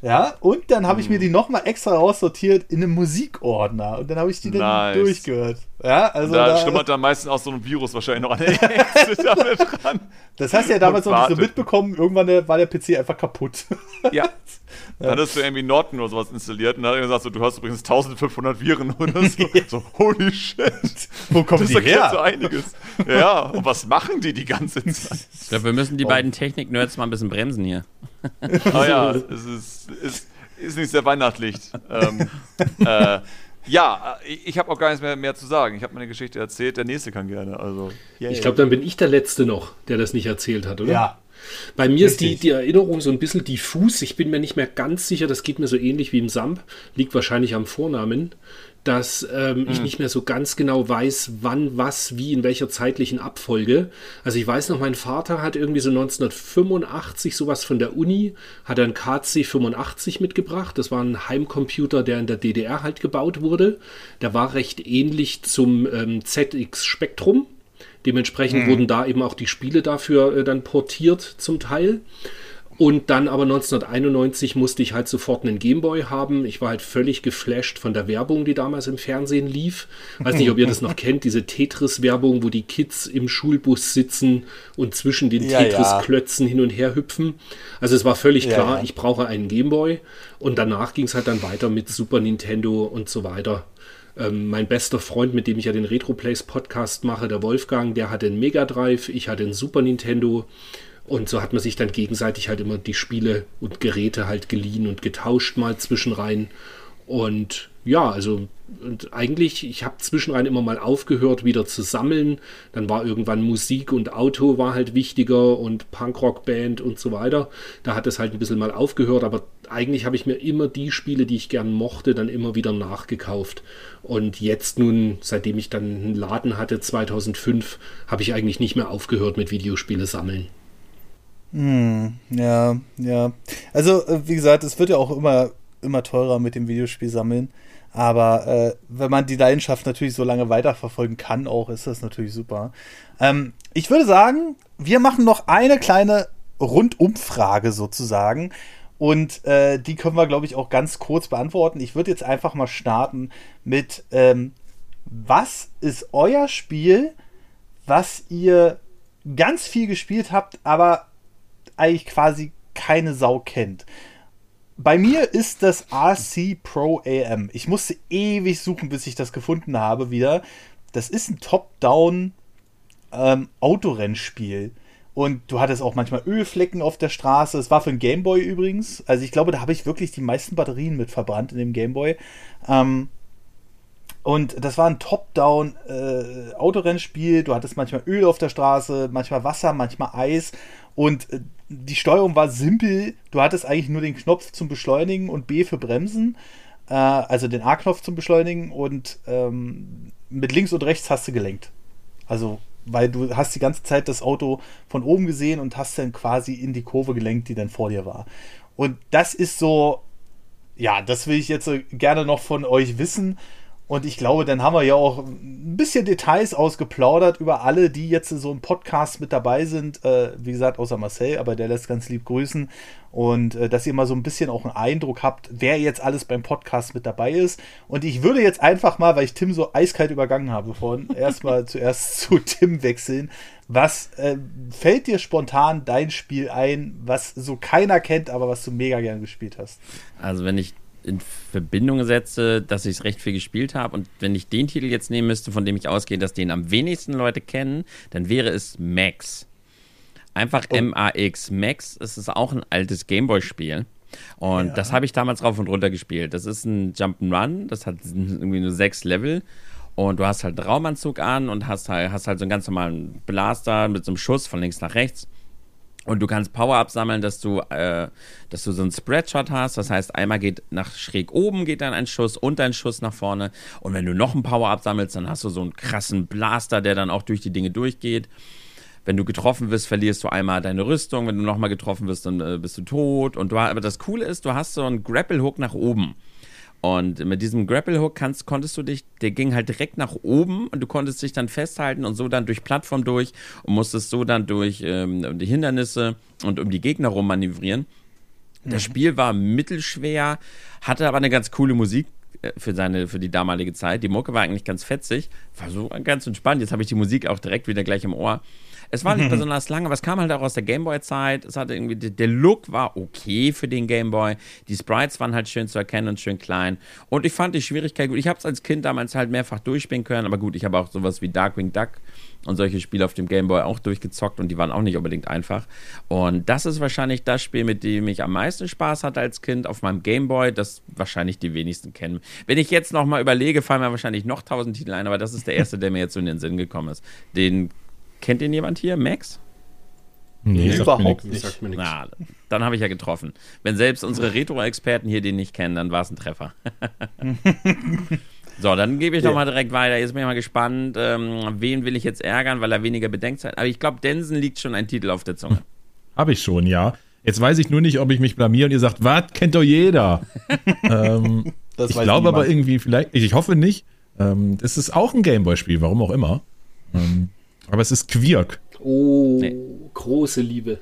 Ja, und dann habe ich mir mhm. die nochmal extra raussortiert in einem Musikordner. Und dann habe ich die dann nice. durchgehört. Ja, also da, da schlummert dann meistens auch so ein Virus wahrscheinlich noch an der <laughs> damit dran. Das hast du ja damals noch nicht so mitbekommen. Irgendwann war der PC einfach kaputt. Ja. <laughs> Dann hast du irgendwie Norton oder sowas installiert und dann hat er gesagt, so, du hast übrigens 1500 Viren oder <laughs> so. so holy shit. Wo kommen das die her? so einiges. Ja, und was machen die die ganze Zeit? Ich glaube, wir müssen die oh. beiden Technik-Nerds mal ein bisschen bremsen hier. Oh <laughs> ja, <laughs> es ist, ist, ist nicht sehr weihnachtlich. ähm, äh, ja, ich habe auch gar nichts mehr, mehr zu sagen. Ich habe meine Geschichte erzählt. Der nächste kann gerne. Also, yay. Ich glaube, dann bin ich der Letzte noch, der das nicht erzählt hat, oder? Ja. Bei mir Richtig. ist die, die Erinnerung so ein bisschen diffus. Ich bin mir nicht mehr ganz sicher. Das geht mir so ähnlich wie im Samp. Liegt wahrscheinlich am Vornamen dass ähm, hm. ich nicht mehr so ganz genau weiß, wann, was, wie, in welcher zeitlichen Abfolge. Also ich weiß noch, mein Vater hat irgendwie so 1985 sowas von der Uni, hat einen KC 85 mitgebracht. Das war ein Heimcomputer, der in der DDR halt gebaut wurde. Der war recht ähnlich zum ähm, ZX Spectrum. Dementsprechend hm. wurden da eben auch die Spiele dafür äh, dann portiert zum Teil. Und dann aber 1991 musste ich halt sofort einen Gameboy haben. Ich war halt völlig geflasht von der Werbung, die damals im Fernsehen lief. Weiß nicht, ob ihr das noch <laughs> kennt, diese Tetris-Werbung, wo die Kids im Schulbus sitzen und zwischen den ja, Tetris-Klötzen ja. hin und her hüpfen. Also es war völlig ja, klar, ich brauche einen Gameboy. Und danach ging es halt dann weiter mit Super Nintendo und so weiter. Ähm, mein bester Freund, mit dem ich ja den Retroplays Podcast mache, der Wolfgang, der hatte einen Mega Drive, ich hatte einen Super Nintendo. Und so hat man sich dann gegenseitig halt immer die Spiele und Geräte halt geliehen und getauscht mal zwischenrein. Und ja, also und eigentlich, ich habe zwischenrein immer mal aufgehört, wieder zu sammeln. Dann war irgendwann Musik und Auto war halt wichtiger und Punkrock-Band und so weiter. Da hat es halt ein bisschen mal aufgehört, aber eigentlich habe ich mir immer die Spiele, die ich gern mochte, dann immer wieder nachgekauft. Und jetzt nun, seitdem ich dann einen Laden hatte, 2005, habe ich eigentlich nicht mehr aufgehört mit Videospiele sammeln. Hm, ja, ja. Also, äh, wie gesagt, es wird ja auch immer, immer teurer mit dem Videospiel sammeln. Aber äh, wenn man die Leidenschaft natürlich so lange weiterverfolgen kann, auch ist das natürlich super. Ähm, ich würde sagen, wir machen noch eine kleine Rundumfrage sozusagen. Und äh, die können wir, glaube ich, auch ganz kurz beantworten. Ich würde jetzt einfach mal starten mit, ähm, was ist euer Spiel, was ihr ganz viel gespielt habt, aber eigentlich quasi keine Sau kennt. Bei mir ist das RC Pro AM. Ich musste ewig suchen, bis ich das gefunden habe wieder. Das ist ein Top-Down ähm, Autorennspiel. Und du hattest auch manchmal Ölflecken auf der Straße. Es war für ein Gameboy übrigens. Also ich glaube, da habe ich wirklich die meisten Batterien mit verbrannt in dem Gameboy. Ähm, und das war ein Top-Down äh, Autorennspiel. Du hattest manchmal Öl auf der Straße, manchmal Wasser, manchmal Eis. Und äh, die Steuerung war simpel. Du hattest eigentlich nur den Knopf zum Beschleunigen und B für Bremsen. Äh, also den A-Knopf zum Beschleunigen und ähm, mit links und rechts hast du gelenkt. Also, weil du hast die ganze Zeit das Auto von oben gesehen und hast dann quasi in die Kurve gelenkt, die dann vor dir war. Und das ist so, ja, das will ich jetzt gerne noch von euch wissen. Und ich glaube, dann haben wir ja auch ein bisschen Details ausgeplaudert über alle, die jetzt so im Podcast mit dabei sind. Äh, wie gesagt, außer Marcel, aber der lässt ganz lieb grüßen. Und äh, dass ihr mal so ein bisschen auch einen Eindruck habt, wer jetzt alles beim Podcast mit dabei ist. Und ich würde jetzt einfach mal, weil ich Tim so eiskalt übergangen habe vorhin, <laughs> erstmal zuerst <laughs> zu Tim wechseln. Was äh, fällt dir spontan dein Spiel ein, was so keiner kennt, aber was du mega gern gespielt hast? Also, wenn ich in Verbindung setze, dass ich es recht viel gespielt habe. Und wenn ich den Titel jetzt nehmen müsste, von dem ich ausgehe, dass den am wenigsten Leute kennen, dann wäre es Max. Einfach oh. M-A-X. Max, es ist auch ein altes Gameboy-Spiel. Und ja. das habe ich damals rauf und runter gespielt. Das ist ein Jump'n'Run, das hat irgendwie nur sechs Level. Und du hast halt einen Raumanzug an und hast halt, hast halt so einen ganz normalen Blaster mit so einem Schuss von links nach rechts. Und du kannst Power-Up sammeln, dass du, äh, dass du so einen Spreadshot hast. Das heißt, einmal geht nach schräg oben geht dann ein Schuss und ein Schuss nach vorne. Und wenn du noch einen Power-Up sammelst, dann hast du so einen krassen Blaster, der dann auch durch die Dinge durchgeht. Wenn du getroffen wirst, verlierst du einmal deine Rüstung. Wenn du nochmal getroffen wirst, dann äh, bist du tot. Und du, aber das Coole ist, du hast so einen Grapple-Hook nach oben. Und mit diesem Grapple-Hook kannst, konntest du dich, der ging halt direkt nach oben und du konntest dich dann festhalten und so dann durch Plattform durch und musstest so dann durch ähm, die Hindernisse und um die Gegner rum manövrieren. Das mhm. Spiel war mittelschwer, hatte aber eine ganz coole Musik äh, für seine für die damalige Zeit. Die Mucke war eigentlich ganz fetzig, war so ganz entspannt. Jetzt habe ich die Musik auch direkt wieder gleich im Ohr. Es war nicht mhm. besonders lang, aber es kam halt auch aus der Gameboy-Zeit. Es hatte irgendwie, der Look war okay für den Gameboy. Die Sprites waren halt schön zu erkennen und schön klein. Und ich fand die Schwierigkeit gut. Ich habe es als Kind damals halt mehrfach durchspielen können, aber gut, ich habe auch sowas wie Darkwing Duck und solche Spiele auf dem Game Boy auch durchgezockt und die waren auch nicht unbedingt einfach. Und das ist wahrscheinlich das Spiel, mit dem ich am meisten Spaß hatte als Kind auf meinem Game Boy, das wahrscheinlich die wenigsten kennen. Wenn ich jetzt nochmal überlege, fallen mir wahrscheinlich noch tausend Titel ein, aber das ist der erste, der mir jetzt so in den Sinn gekommen ist. Den kennt den jemand hier? Max? Nee, nee überhaupt nicht. Sagt mir nichts. Na, dann habe ich ja getroffen. Wenn selbst unsere Retro-Experten hier den nicht kennen, dann war es ein Treffer. <laughs> so, dann gebe ich ja. mal direkt weiter. Jetzt bin ich mal gespannt, ähm, wen will ich jetzt ärgern, weil er weniger Bedenkzeit. Aber ich glaube, Densen liegt schon ein Titel auf der Zunge. <laughs> Habe ich schon, ja. Jetzt weiß ich nur nicht, ob ich mich blamiere und ihr sagt, was, kennt doch jeder. <laughs> ähm, ich glaube aber irgendwie, vielleicht, ich, ich hoffe nicht. Ähm, es ist auch ein Gameboy-Spiel, warum auch immer. Ähm, aber es ist Quirk. Oh, nee. große Liebe.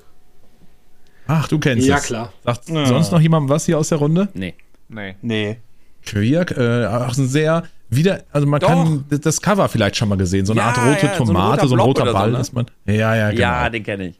Ach, du kennst ja, es. Ja, klar. Sagt ja. sonst noch jemand was hier aus der Runde? Nee. Nee. Nee. Quirk, äh, auch ein sehr wieder, also man Doch. kann das Cover vielleicht schon mal gesehen, so eine ja, Art rote ja, Tomate, so ein roter, so ein roter Ball, so, ne? ist man. Ja, ja, genau. Ja, den kenne ich.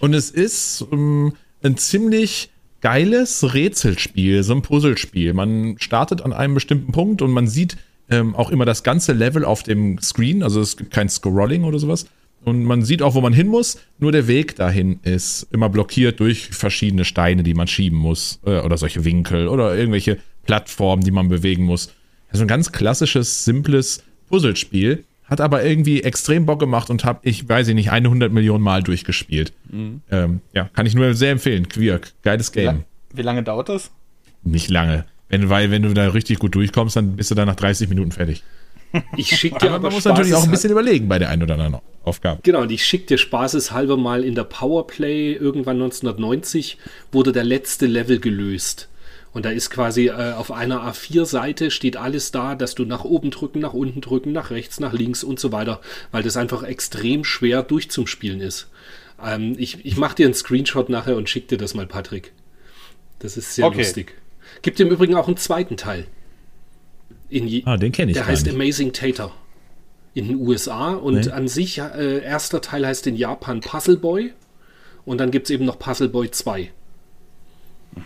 Und es ist um, ähm, ein ziemlich geiles Rätselspiel, so ein Puzzlespiel. Man startet an einem bestimmten Punkt und man sieht ähm, auch immer das ganze Level auf dem Screen, also es gibt kein Scrolling oder sowas. Und man sieht auch, wo man hin muss, nur der Weg dahin ist immer blockiert durch verschiedene Steine, die man schieben muss. Äh, oder solche Winkel oder irgendwelche Plattformen, die man bewegen muss. Also ein ganz klassisches, simples Puzzlespiel. Hat aber irgendwie extrem Bock gemacht und habe ich, weiß ich nicht, 100 Millionen Mal durchgespielt. Mhm. Ähm, ja, kann ich nur sehr empfehlen. Quirk, geiles Game. Wie, lang, wie lange dauert das? Nicht lange. Wenn, weil, wenn du da richtig gut durchkommst, dann bist du da nach 30 Minuten fertig. Ich schicke dir aber, man muss natürlich auch ein bisschen überlegen bei der einen oder anderen Aufgabe. Genau, und ich schicke dir spaßeshalber mal in der Powerplay irgendwann 1990 wurde der letzte Level gelöst. Und da ist quasi äh, auf einer A4-Seite steht alles da, dass du nach oben drücken, nach unten drücken, nach rechts, nach links und so weiter, weil das einfach extrem schwer durchzuspielen ist. Ähm, ich ich mache dir einen Screenshot nachher und schicke dir das mal, Patrick. Das ist sehr okay. lustig. Gibt im Übrigen auch einen zweiten Teil. ah, den kenne ich. Der heißt nicht. Amazing Tater. In den USA und nee. an sich, äh, erster Teil heißt in Japan Puzzle Boy und dann gibt es eben noch Puzzle Boy 2.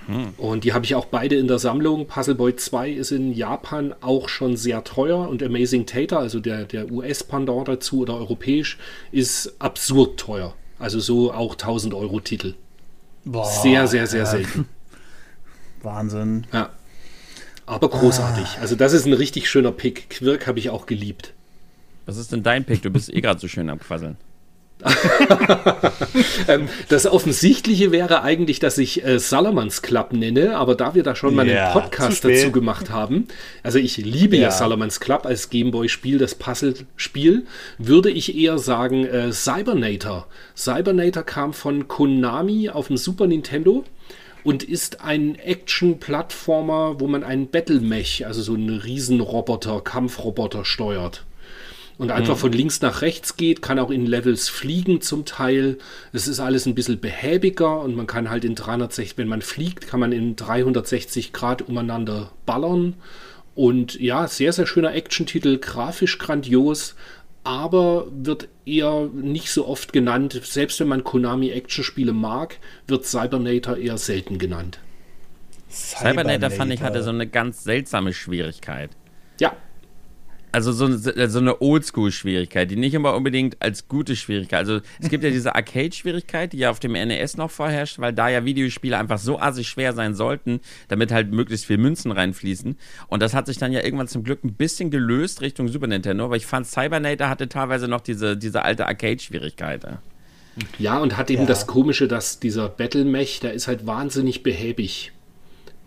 Mhm. Und die habe ich auch beide in der Sammlung. Puzzle Boy 2 ist in Japan auch schon sehr teuer und Amazing Tater, also der, der US-Pendant dazu oder europäisch, ist absurd teuer. Also so auch 1000 Euro Titel. Boah, sehr, sehr, sehr selten. <laughs> Wahnsinn. Ja. Aber großartig. Ah. Also das ist ein richtig schöner Pick. Quirk habe ich auch geliebt. Was ist denn dein Pick? Du bist eh gerade so schön am Quasseln. <laughs> ähm, das Offensichtliche wäre eigentlich, dass ich äh, Salamans Club nenne, aber da wir da schon mal ja, einen Podcast dazu gemacht haben, also ich liebe ja, ja Salamans Club als Gameboy-Spiel, das Puzzle-Spiel, würde ich eher sagen äh, Cybernator. Cybernator kam von Konami auf dem Super Nintendo und ist ein Action-Plattformer, wo man einen Battle-Mech, also so einen Riesenroboter, Kampfroboter steuert und einfach mhm. von links nach rechts geht, kann auch in Levels fliegen zum Teil. Es ist alles ein bisschen behäbiger und man kann halt in 360, wenn man fliegt, kann man in 360 Grad umeinander ballern. Und ja, sehr, sehr schöner Action-Titel, grafisch grandios, aber wird eher nicht so oft genannt. Selbst wenn man Konami-Action-Spiele mag, wird Cybernator eher selten genannt. Cybernator, Cybernator fand ich hatte so eine ganz seltsame Schwierigkeit. Ja, also so, so eine Oldschool-Schwierigkeit, die nicht immer unbedingt als gute Schwierigkeit. Also es gibt ja diese <laughs> Arcade-Schwierigkeit, die ja auf dem NES noch vorherrscht, weil da ja Videospiele einfach so assig schwer sein sollten, damit halt möglichst viel Münzen reinfließen. Und das hat sich dann ja irgendwann zum Glück ein bisschen gelöst Richtung Super Nintendo, aber ich fand Cybernator hatte teilweise noch diese, diese alte Arcade-Schwierigkeit. Ja, und hat eben ja. das Komische, dass dieser Battle-Mech, der ist halt wahnsinnig behäbig.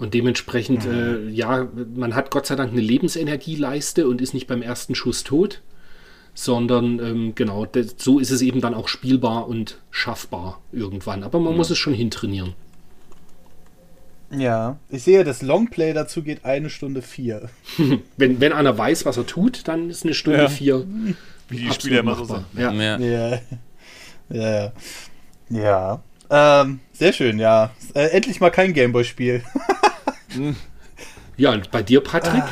Und dementsprechend, mhm. äh, ja, man hat Gott sei Dank eine Lebensenergieleiste und ist nicht beim ersten Schuss tot, sondern ähm, genau, so ist es eben dann auch spielbar und schaffbar irgendwann. Aber man mhm. muss es schon hintrainieren. Ja, ich sehe, das Longplay dazu geht eine Stunde vier. <laughs> wenn, wenn einer weiß, was er tut, dann ist eine Stunde ja. vier. <laughs> Wie die Spiele immer so sind. Ja. Ja. ja. ja. ja. Ähm, sehr schön, ja. Äh, endlich mal kein Gameboy-Spiel. <laughs> Ja, und bei dir, Patrick?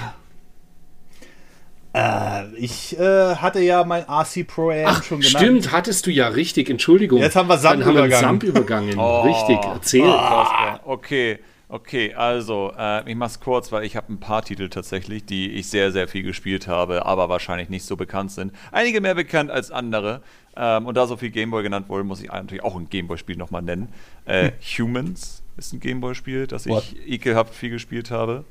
Äh, ich äh, hatte ja mein RC Pro AM Ach, schon genannt. Stimmt, hattest du ja richtig. Entschuldigung. Jetzt haben wir Samp Dann haben wir Samp übergangen. oh, richtig, erzähl. Oh, okay. Okay, also äh, ich mach's kurz, weil ich habe ein paar Titel tatsächlich, die ich sehr, sehr viel gespielt habe, aber wahrscheinlich nicht so bekannt sind. Einige mehr bekannt als andere. Ähm, und da so viel Gameboy genannt wurde, muss ich natürlich auch ein Gameboy-Spiel nochmal nennen. Äh. <laughs> Humans ist ein Gameboy-Spiel, das ich What? ekelhaft viel gespielt habe.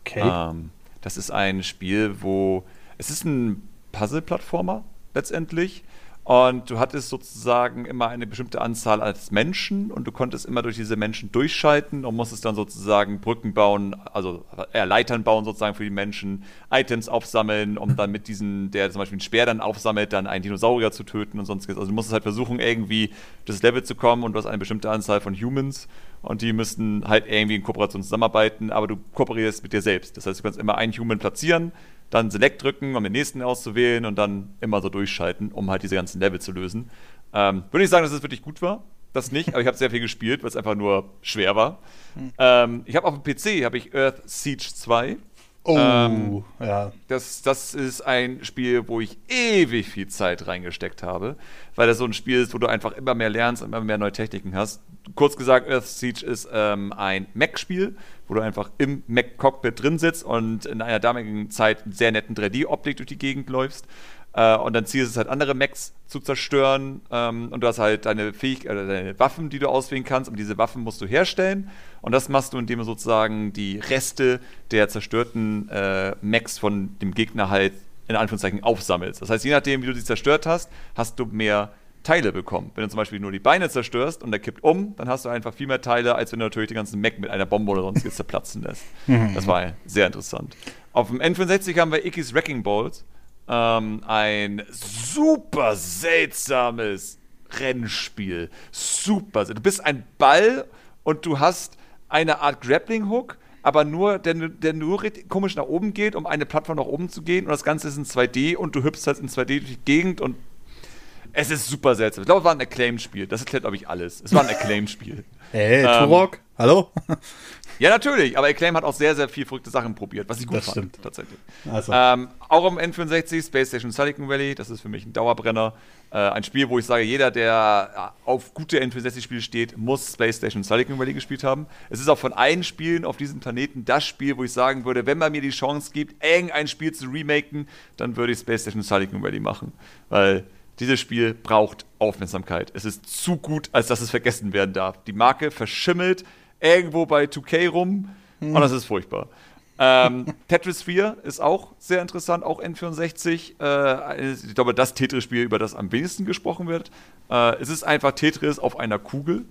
Okay. Ähm, das ist ein Spiel, wo es ist ein Puzzle-Plattformer letztendlich. Und du hattest sozusagen immer eine bestimmte Anzahl als Menschen und du konntest immer durch diese Menschen durchschalten und musstest dann sozusagen Brücken bauen, also äh, Leitern bauen sozusagen für die Menschen, Items aufsammeln, um dann mit diesem, der zum Beispiel einen Speer dann aufsammelt, dann einen Dinosaurier zu töten und sonstiges. Also du musstest halt versuchen, irgendwie das Level zu kommen und du hast eine bestimmte Anzahl von Humans und die müssten halt irgendwie in Kooperation zusammenarbeiten, aber du kooperierst mit dir selbst. Das heißt, du kannst immer einen Human platzieren, dann Select drücken, um den nächsten auszuwählen und dann immer so durchschalten, um halt diese ganzen Level zu lösen. Ähm, würde ich sagen, dass es wirklich gut war. Das nicht, aber ich habe sehr viel gespielt, weil es einfach nur schwer war. Hm. Ähm, ich habe auf dem PC habe ich Earth Siege 2. Oh, ähm, ja. Das, das ist ein Spiel, wo ich ewig viel Zeit reingesteckt habe, weil das so ein Spiel ist, wo du einfach immer mehr lernst, immer mehr neue Techniken hast. Kurz gesagt, Earth Siege ist ähm, ein Mac-Spiel, wo du einfach im Mac-Cockpit drin sitzt und in einer damaligen Zeit sehr netten 3D-Optik durch die Gegend läufst. Äh, und dann zielst es halt andere Mechs zu zerstören. Ähm, und du hast halt deine Fähigkeit, äh, deine Waffen, die du auswählen kannst. Und diese Waffen musst du herstellen. Und das machst du, indem du sozusagen die Reste der zerstörten äh, Mechs von dem Gegner halt in Anführungszeichen aufsammelst. Das heißt, je nachdem, wie du sie zerstört hast, hast du mehr Teile bekommen. Wenn du zum Beispiel nur die Beine zerstörst und der kippt um, dann hast du einfach viel mehr Teile, als wenn du natürlich den ganzen Mech mit einer Bombe oder sonstiges <laughs> zerplatzen lässt. das war sehr interessant. Auf dem N64 haben wir Icky's Wrecking Balls ähm, ein super seltsames Rennspiel. Super. Du bist ein Ball und du hast eine Art Grappling-Hook, aber nur, der, der nur komisch nach oben geht, um eine Plattform nach oben zu gehen. Und das Ganze ist in 2D und du hüpfst halt in 2D durch die Gegend und es ist super seltsam. Ich glaube, es war ein Acclaim-Spiel. Das erklärt, glaube ich, alles. Es war ein <laughs> Acclaim-Spiel. Hey, ähm, Turok, hallo? <laughs> Ja, natürlich, aber Acclaim hat auch sehr, sehr viel verrückte Sachen probiert, was ich gut das fand, stimmt. tatsächlich. Also. Ähm, auch im N64, Space Station Silicon Valley, das ist für mich ein Dauerbrenner. Äh, ein Spiel, wo ich sage, jeder, der auf gute N64-Spiele steht, muss Space Station Silicon Valley gespielt haben. Es ist auch von allen Spielen auf diesem Planeten das Spiel, wo ich sagen würde, wenn man mir die Chance gibt, irgendein Spiel zu remaken, dann würde ich Space Station Silicon Valley machen. Weil dieses Spiel braucht Aufmerksamkeit. Es ist zu gut, als dass es vergessen werden darf. Die Marke verschimmelt irgendwo bei 2K rum hm. und das ist furchtbar. ähm, <laughs> Tetris 4 ist auch sehr interessant, auch N64. Äh, ich glaube, das Tetris-Spiel, über das am wenigsten gesprochen wird. Äh, es ist einfach Tetris auf einer Kugel,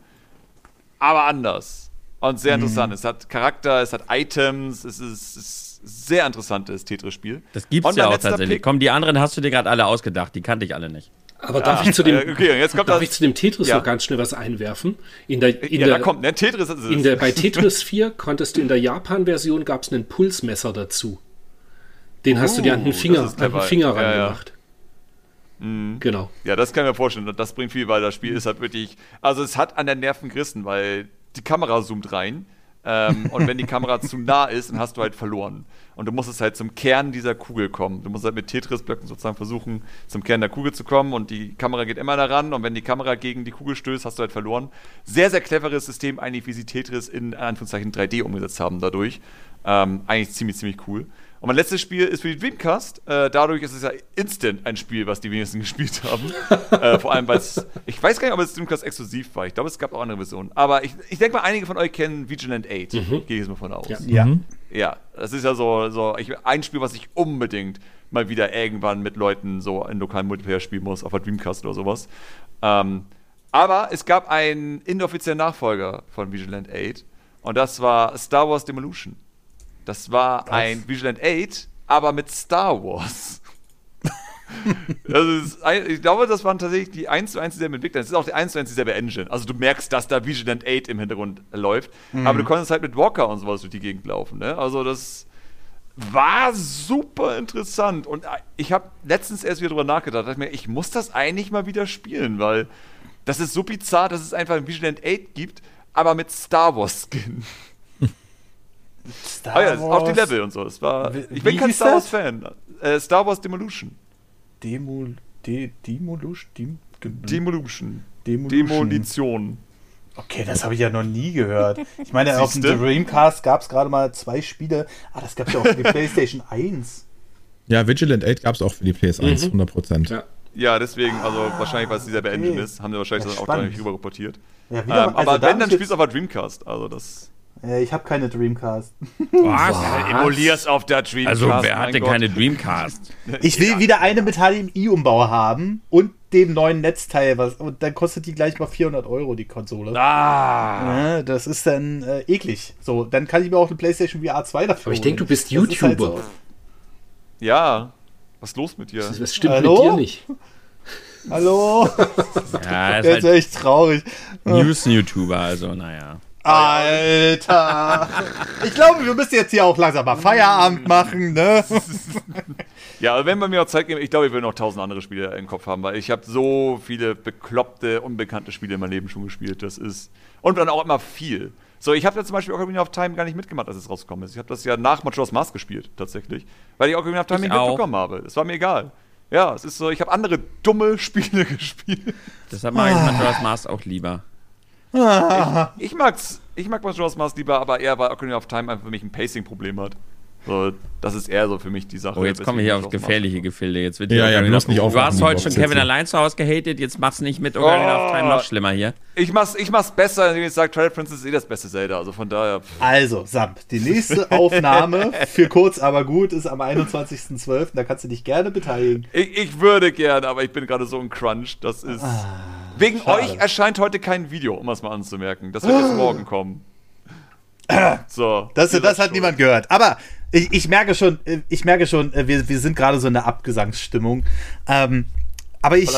aber anders. Und sehr mhm. interessant. Mhm. Es hat Charakter, es hat Items, es ist, es ist sehr interessantes Tetris-Spiel. Das gibt es ja auch tatsächlich. Pick Komm, die anderen hast du dir gerade alle ausgedacht, die kannte ich alle nicht. Aber darf, ja, ich, zu dem, äh, okay, darf ich zu dem Tetris ja. noch ganz schnell was einwerfen? In der, in ja, der, da kommt, ne? Tetris ist in der, Bei <laughs> Tetris 4 konntest du in der Japan-Version gab es einen Pulsmesser dazu. Den oh, hast du dir an den oh, Finger, an den Finger ja, rangemacht. Mhm. Genau. Ja, das kann ich mir vorstellen. Das bringt viel, weil das Spiel ist halt wirklich. Also, es hat an der Nerven gerissen, weil die Kamera zoomt rein. Ähm, und wenn die Kamera zu nah ist, dann hast du halt verloren. Und du musst es halt zum Kern dieser Kugel kommen. Du musst halt mit Tetris-Blöcken sozusagen versuchen, zum Kern der Kugel zu kommen. Und die Kamera geht immer daran. Und wenn die Kamera gegen die Kugel stößt, hast du halt verloren. Sehr, sehr cleveres System, eigentlich, wie sie Tetris in Anführungszeichen 3D umgesetzt haben dadurch. Ähm, eigentlich ziemlich, ziemlich cool. Und mein letztes Spiel ist für die Dreamcast. Äh, dadurch ist es ja instant ein Spiel, was die wenigsten <laughs> gespielt haben. äh, vor allem, weil es. Ich weiß gar nicht, ob es Dreamcast exklusiv war. Ich glaube, es gab auch andere Versionen. Aber ich, ich denke mal, einige von euch kennen Vigilant 8. Mhm. Gehe ich jetzt mal von aus. Ja. ja. Mhm. Ja, das ist ja so, so ich, ein Spiel, was ich unbedingt mal wieder irgendwann mit Leuten so in lokalen Multiplayer spielen muss, auf der Dreamcast oder sowas. Ähm, aber es gab einen inoffiziellen Nachfolger von Vigilant 8 und das war Star Wars Demolition. Das war Was? ein Vigilant 8, aber mit Star Wars. <laughs> ist, ich glaube, das waren tatsächlich die 1 zu 1 dieselben Entwickler. Das ist auch die 1 zu 1 dieselbe Engine. Also du merkst, dass da Vigilant 8 im Hintergrund läuft. Mhm. Aber du konntest halt mit Walker und sowas durch die Gegend laufen. Ne? Also das war super interessant. Und ich habe letztens erst wieder drüber nachgedacht. Ich, mir, ich muss das eigentlich mal wieder spielen, weil das ist so bizarr, dass es einfach ein Vigilant 8 gibt, aber mit Star Wars Skin. Star ah, ja, Wars. Auf die Level und so. Es war, ich bin kein Star Wars-Fan. Äh, Star Wars Demolution. Demol, De, Demolution? Dem, Demolution. Demolution. Demolition. Okay, das habe ich ja noch nie gehört. Ich meine, Siehste? auf dem Dreamcast gab es gerade mal zwei Spiele. Ah, das gab es ja auch für die <laughs> PlayStation 1. Ja, Vigilant 8 gab es auch für die PS1, mhm. 100%. Ja. ja, deswegen, also ah, wahrscheinlich, weil es dieselbe okay. Engine ist, haben sie wahrscheinlich ja, das auch da nicht rüber reportiert. Ja, wieder, ähm, also aber wenn, dann spielst du auf der Dreamcast. Also das. Ja, ich habe keine Dreamcast. <laughs> Was? Was? Emulierst auf der Dreamcast. Also wer hat denn keine Dreamcast? <laughs> Ich will ja. wieder eine mit HDMI-Umbau haben und dem neuen Netzteil. Was, und dann kostet die gleich mal 400 Euro, die Konsole. Ah. Ja, das ist dann äh, eklig. So, dann kann ich mir auch eine PlayStation VR 2 dafür Aber ich denke, du bist YouTuber. Halt so. Ja. Was ist los mit dir? Was stimmt Hallo? mit dir nicht? Hallo? <laughs> ja, ist, ist halt echt traurig. News-YouTuber, also naja. Alter! Ich glaube, wir müssen jetzt hier auch langsam mal Feierabend machen, ne? <laughs> Ja, wenn man mir auch Zeit geben, ich glaube, ich will noch tausend andere Spiele im Kopf haben, weil ich habe so viele bekloppte, unbekannte Spiele in meinem Leben schon gespielt. Das ist. Und dann auch immer viel. So, ich habe ja zum Beispiel Ocarina of Time gar nicht mitgemacht, als es rausgekommen ist. Ich habe das ja nach Majora's Mask gespielt, tatsächlich. Weil ich Ocarina of Time ich nicht auch. mitbekommen habe. Es war mir egal. Ja, es ist so, ich habe andere dumme <laughs> Spiele gespielt. Deshalb mag ich Majora's Mask auch lieber. Ich, ich, mag's, ich mag Majora's Mask lieber, aber eher, weil Ocarina of Time einfach für mich ein Pacing-Problem hat. So, das ist eher so für mich die Sache. Oh, jetzt kommen wir hier auf gefährliche Gefilde. Jetzt wird ja, ja, bloß nicht Du hast heute schon Kevin allein zu Hause gehatet, jetzt mach's nicht mit Ocarina oh, of Time noch schlimmer hier. Ich mach's, ich mach's besser, indem ich sage, Twilight Princess ist eh das beste Zelda, also von daher. Also, Sam, die nächste <laughs> Aufnahme für kurz aber gut ist am 21.12. Da kannst du dich gerne beteiligen. Ich, ich würde gerne, aber ich bin gerade so ein Crunch. Das ist. Ah, wegen schade. euch erscheint heute kein Video, um es mal anzumerken. Das wird jetzt <gasps> morgen kommen. <clears throat> So. Das, das hat niemand gehört. Aber ich, ich merke schon, ich merke schon, äh, wir, wir sind gerade so in der Abgesangsstimmung. Ähm, aber ich,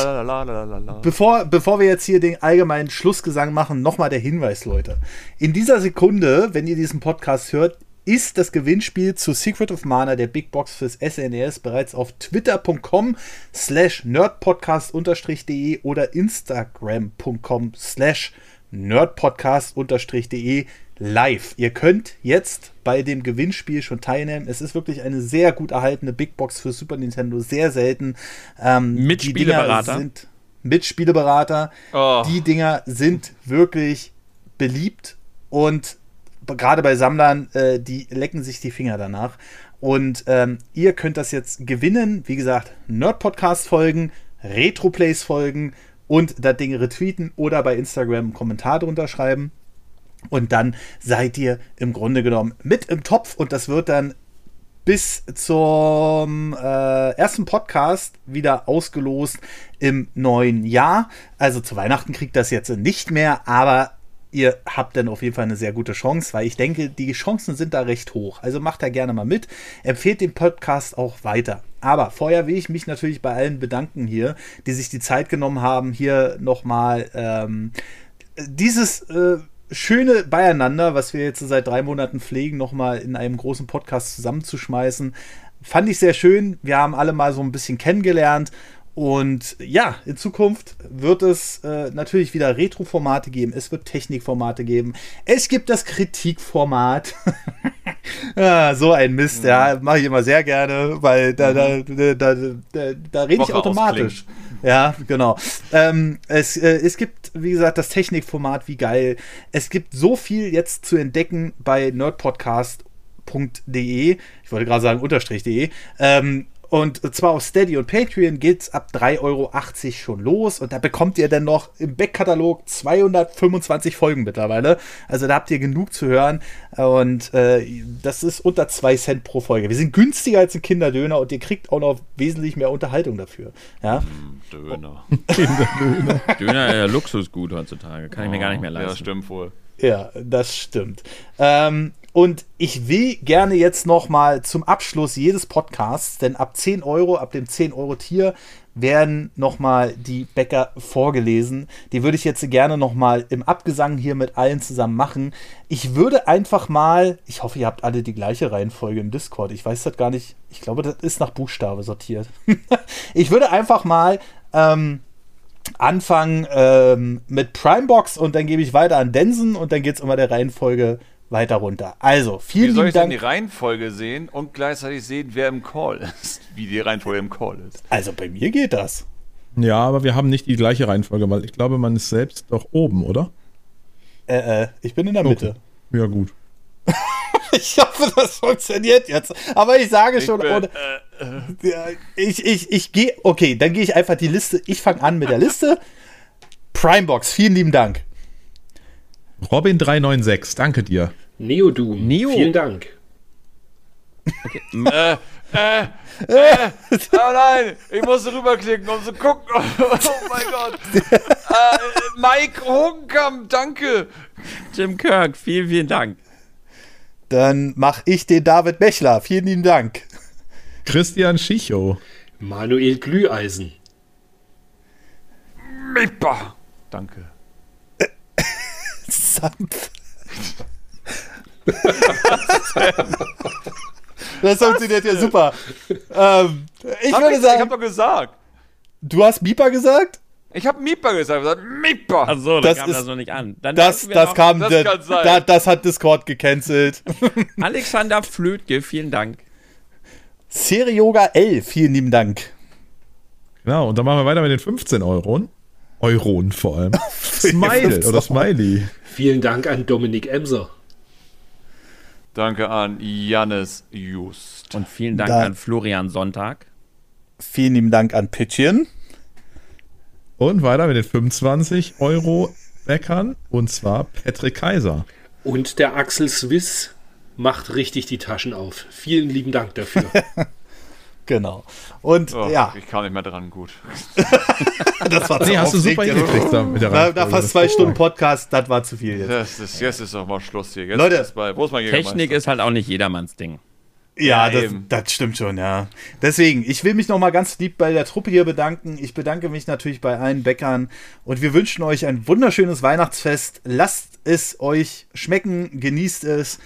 bevor, bevor wir jetzt hier den allgemeinen Schlussgesang machen, nochmal der Hinweis, Leute. In dieser Sekunde, wenn ihr diesen Podcast hört, ist das Gewinnspiel zu Secret of Mana der Big Box fürs SNES bereits auf twitter.com slash nerdpodcast-de oder instagram.com slash nerdpodcast-de live. Ihr könnt jetzt bei dem Gewinnspiel schon teilnehmen. Es ist wirklich eine sehr gut erhaltene Big Box für Super Nintendo, sehr selten. Ähm, mit Spieleberater. Sind mit Spieleberater. Oh. Die Dinger sind wirklich beliebt und gerade bei Sammlern, äh, die lecken sich die Finger danach. Und ähm, ihr könnt das jetzt gewinnen. Wie gesagt, Nerd-Podcast-Folgen, Retro-Plays-Folgen und das Ding retweeten oder bei Instagram einen Kommentar drunter schreiben. Und dann seid ihr im Grunde genommen mit im Topf und das wird dann bis zum äh, ersten Podcast wieder ausgelost im neuen Jahr. Also zu Weihnachten kriegt das jetzt nicht mehr, aber ihr habt dann auf jeden Fall eine sehr gute Chance, weil ich denke, die Chancen sind da recht hoch. Also macht da gerne mal mit. Empfehlt den Podcast auch weiter. Aber vorher will ich mich natürlich bei allen bedanken hier, die sich die Zeit genommen haben, hier nochmal ähm, dieses äh, schöne Beieinander, was wir jetzt seit drei Monaten pflegen, nochmal in einem großen Podcast zusammenzuschmeißen. Fand ich sehr schön. Wir haben alle mal so ein bisschen kennengelernt. Und ja, in Zukunft wird es äh, natürlich wieder Retro-Formate geben. Es wird Technikformate geben. Es gibt das Kritikformat. ja, <laughs> so ein Mist, mhm. ja, mache ich immer sehr gerne, weil da, mhm. da, da, da, da, rede ich automatisch. Ja, genau. Ähm, es, äh, es gibt, wie gesagt, das Technikformat, wie geil. Es gibt so viel jetzt zu entdecken bei nerdpodcast.de. Ich wollte gerade sagen unterstrich.de. Ähm, und zwar auf Steady und Patreon geht es ab 3,80 Euro schon los. Und da bekommt ihr dann noch im Backkatalog 225 Folgen mittlerweile. Also da habt ihr genug zu hören. Und äh, das ist unter 2 Cent pro Folge. Wir sind günstiger als ein Kinderdöner und ihr kriegt auch noch wesentlich mehr Unterhaltung dafür. Ja? Hm, Döner. <laughs> Kinderdöner. Döner ja Luxusgut heutzutage. Kann ich mir gar nicht mehr leisten. Ja, stimmt wohl. Ja, das stimmt. Ähm, und ich will gerne jetzt noch mal zum Abschluss jedes Podcasts, denn ab 10 Euro, ab dem 10 Euro Tier, werden noch mal die Bäcker vorgelesen. Die würde ich jetzt gerne noch mal im Abgesang hier mit allen zusammen machen. Ich würde einfach mal, ich hoffe, ihr habt alle die gleiche Reihenfolge im Discord. Ich weiß das gar nicht. Ich glaube, das ist nach Buchstabe sortiert. <laughs> ich würde einfach mal ähm, anfangen ähm, mit Primebox und dann gebe ich weiter an Densen und dann geht es immer der Reihenfolge weiter runter. Also, vielen Wie soll ich Dank. denn die Reihenfolge sehen und gleichzeitig sehen, wer im Call ist? <laughs> Wie die Reihenfolge im Call ist. Also, bei mir geht das. Ja, aber wir haben nicht die gleiche Reihenfolge, weil ich glaube, man ist selbst doch oben, oder? Äh, äh, ich bin in der Mitte. Okay. Ja, gut. <laughs> ich hoffe, das funktioniert jetzt. Aber ich sage schon, bin, ohne, äh, äh. ich, ich, ich gehe, okay, dann gehe ich einfach die Liste. Ich fange an mit der Liste. Primebox, vielen lieben Dank. Robin396, danke dir. Neodoom, Neo. vielen Dank. Okay. äh, äh, äh, <laughs> oh nein, ich muss rüberklicken, um zu gucken. Oh, <laughs> oh mein Gott. Äh, Mike Hogenkamp, danke. Jim Kirk, vielen, vielen Dank. Dann mache ich den David Bechler. Vielen lieben Dank. Christian Schicho. Manuel Glüheisen. Mipa. Danke. Sanft. <laughs> das funktioniert ja super. Ähm, ich hab würde ich, sagen. Ich hab doch gesagt. Du hast Mipa gesagt? Ich habe Mipa gesagt. gesagt Mipa. Achso, das kam ist, das noch nicht an. Dann das, das kam, das, da, das hat Discord gecancelt. <laughs> Alexander Flötke, vielen Dank. Yoga L, vielen lieben Dank. Genau, und dann machen wir weiter mit den 15 Euro. Euronen vor allem. <laughs> Smile oder Smiley. Vielen Dank an Dominik Emser. Danke an Jannis Just. Und vielen Dank Da- an Florian Sonntag. Vielen lieben Dank an Pitchen. Und weiter mit den 25 Euro Bäckern. Und zwar Patrick Kaiser. Und der Axel Swiss macht richtig die Taschen auf. Vielen lieben Dank dafür. <laughs> Genau. Und Oh, ja, Ich kam nicht mehr dran, gut. <laughs> das war zu Nee, hast du super hingekriegt da mit der Na, nach Reihenfolge. fast zwei Stunden Podcast, das war zu viel jetzt. Das ist, jetzt ist doch mal Schluss hier. Jetzt Leute, ist bei, wo ist mein Technik ist halt auch nicht jedermanns Ding. Ja, Ja, das, das stimmt schon, ja. Deswegen, ich will mich nochmal ganz lieb bei der Truppe hier bedanken. Ich bedanke mich natürlich bei allen Bäckern und wir wünschen euch ein wunderschönes Weihnachtsfest. Lasst es euch schmecken, genießt es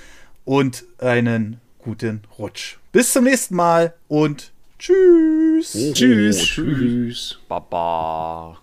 und einen guten Rutsch. Bis zum nächsten Mal und tschüss. Tschüss. Tschüss. Baba.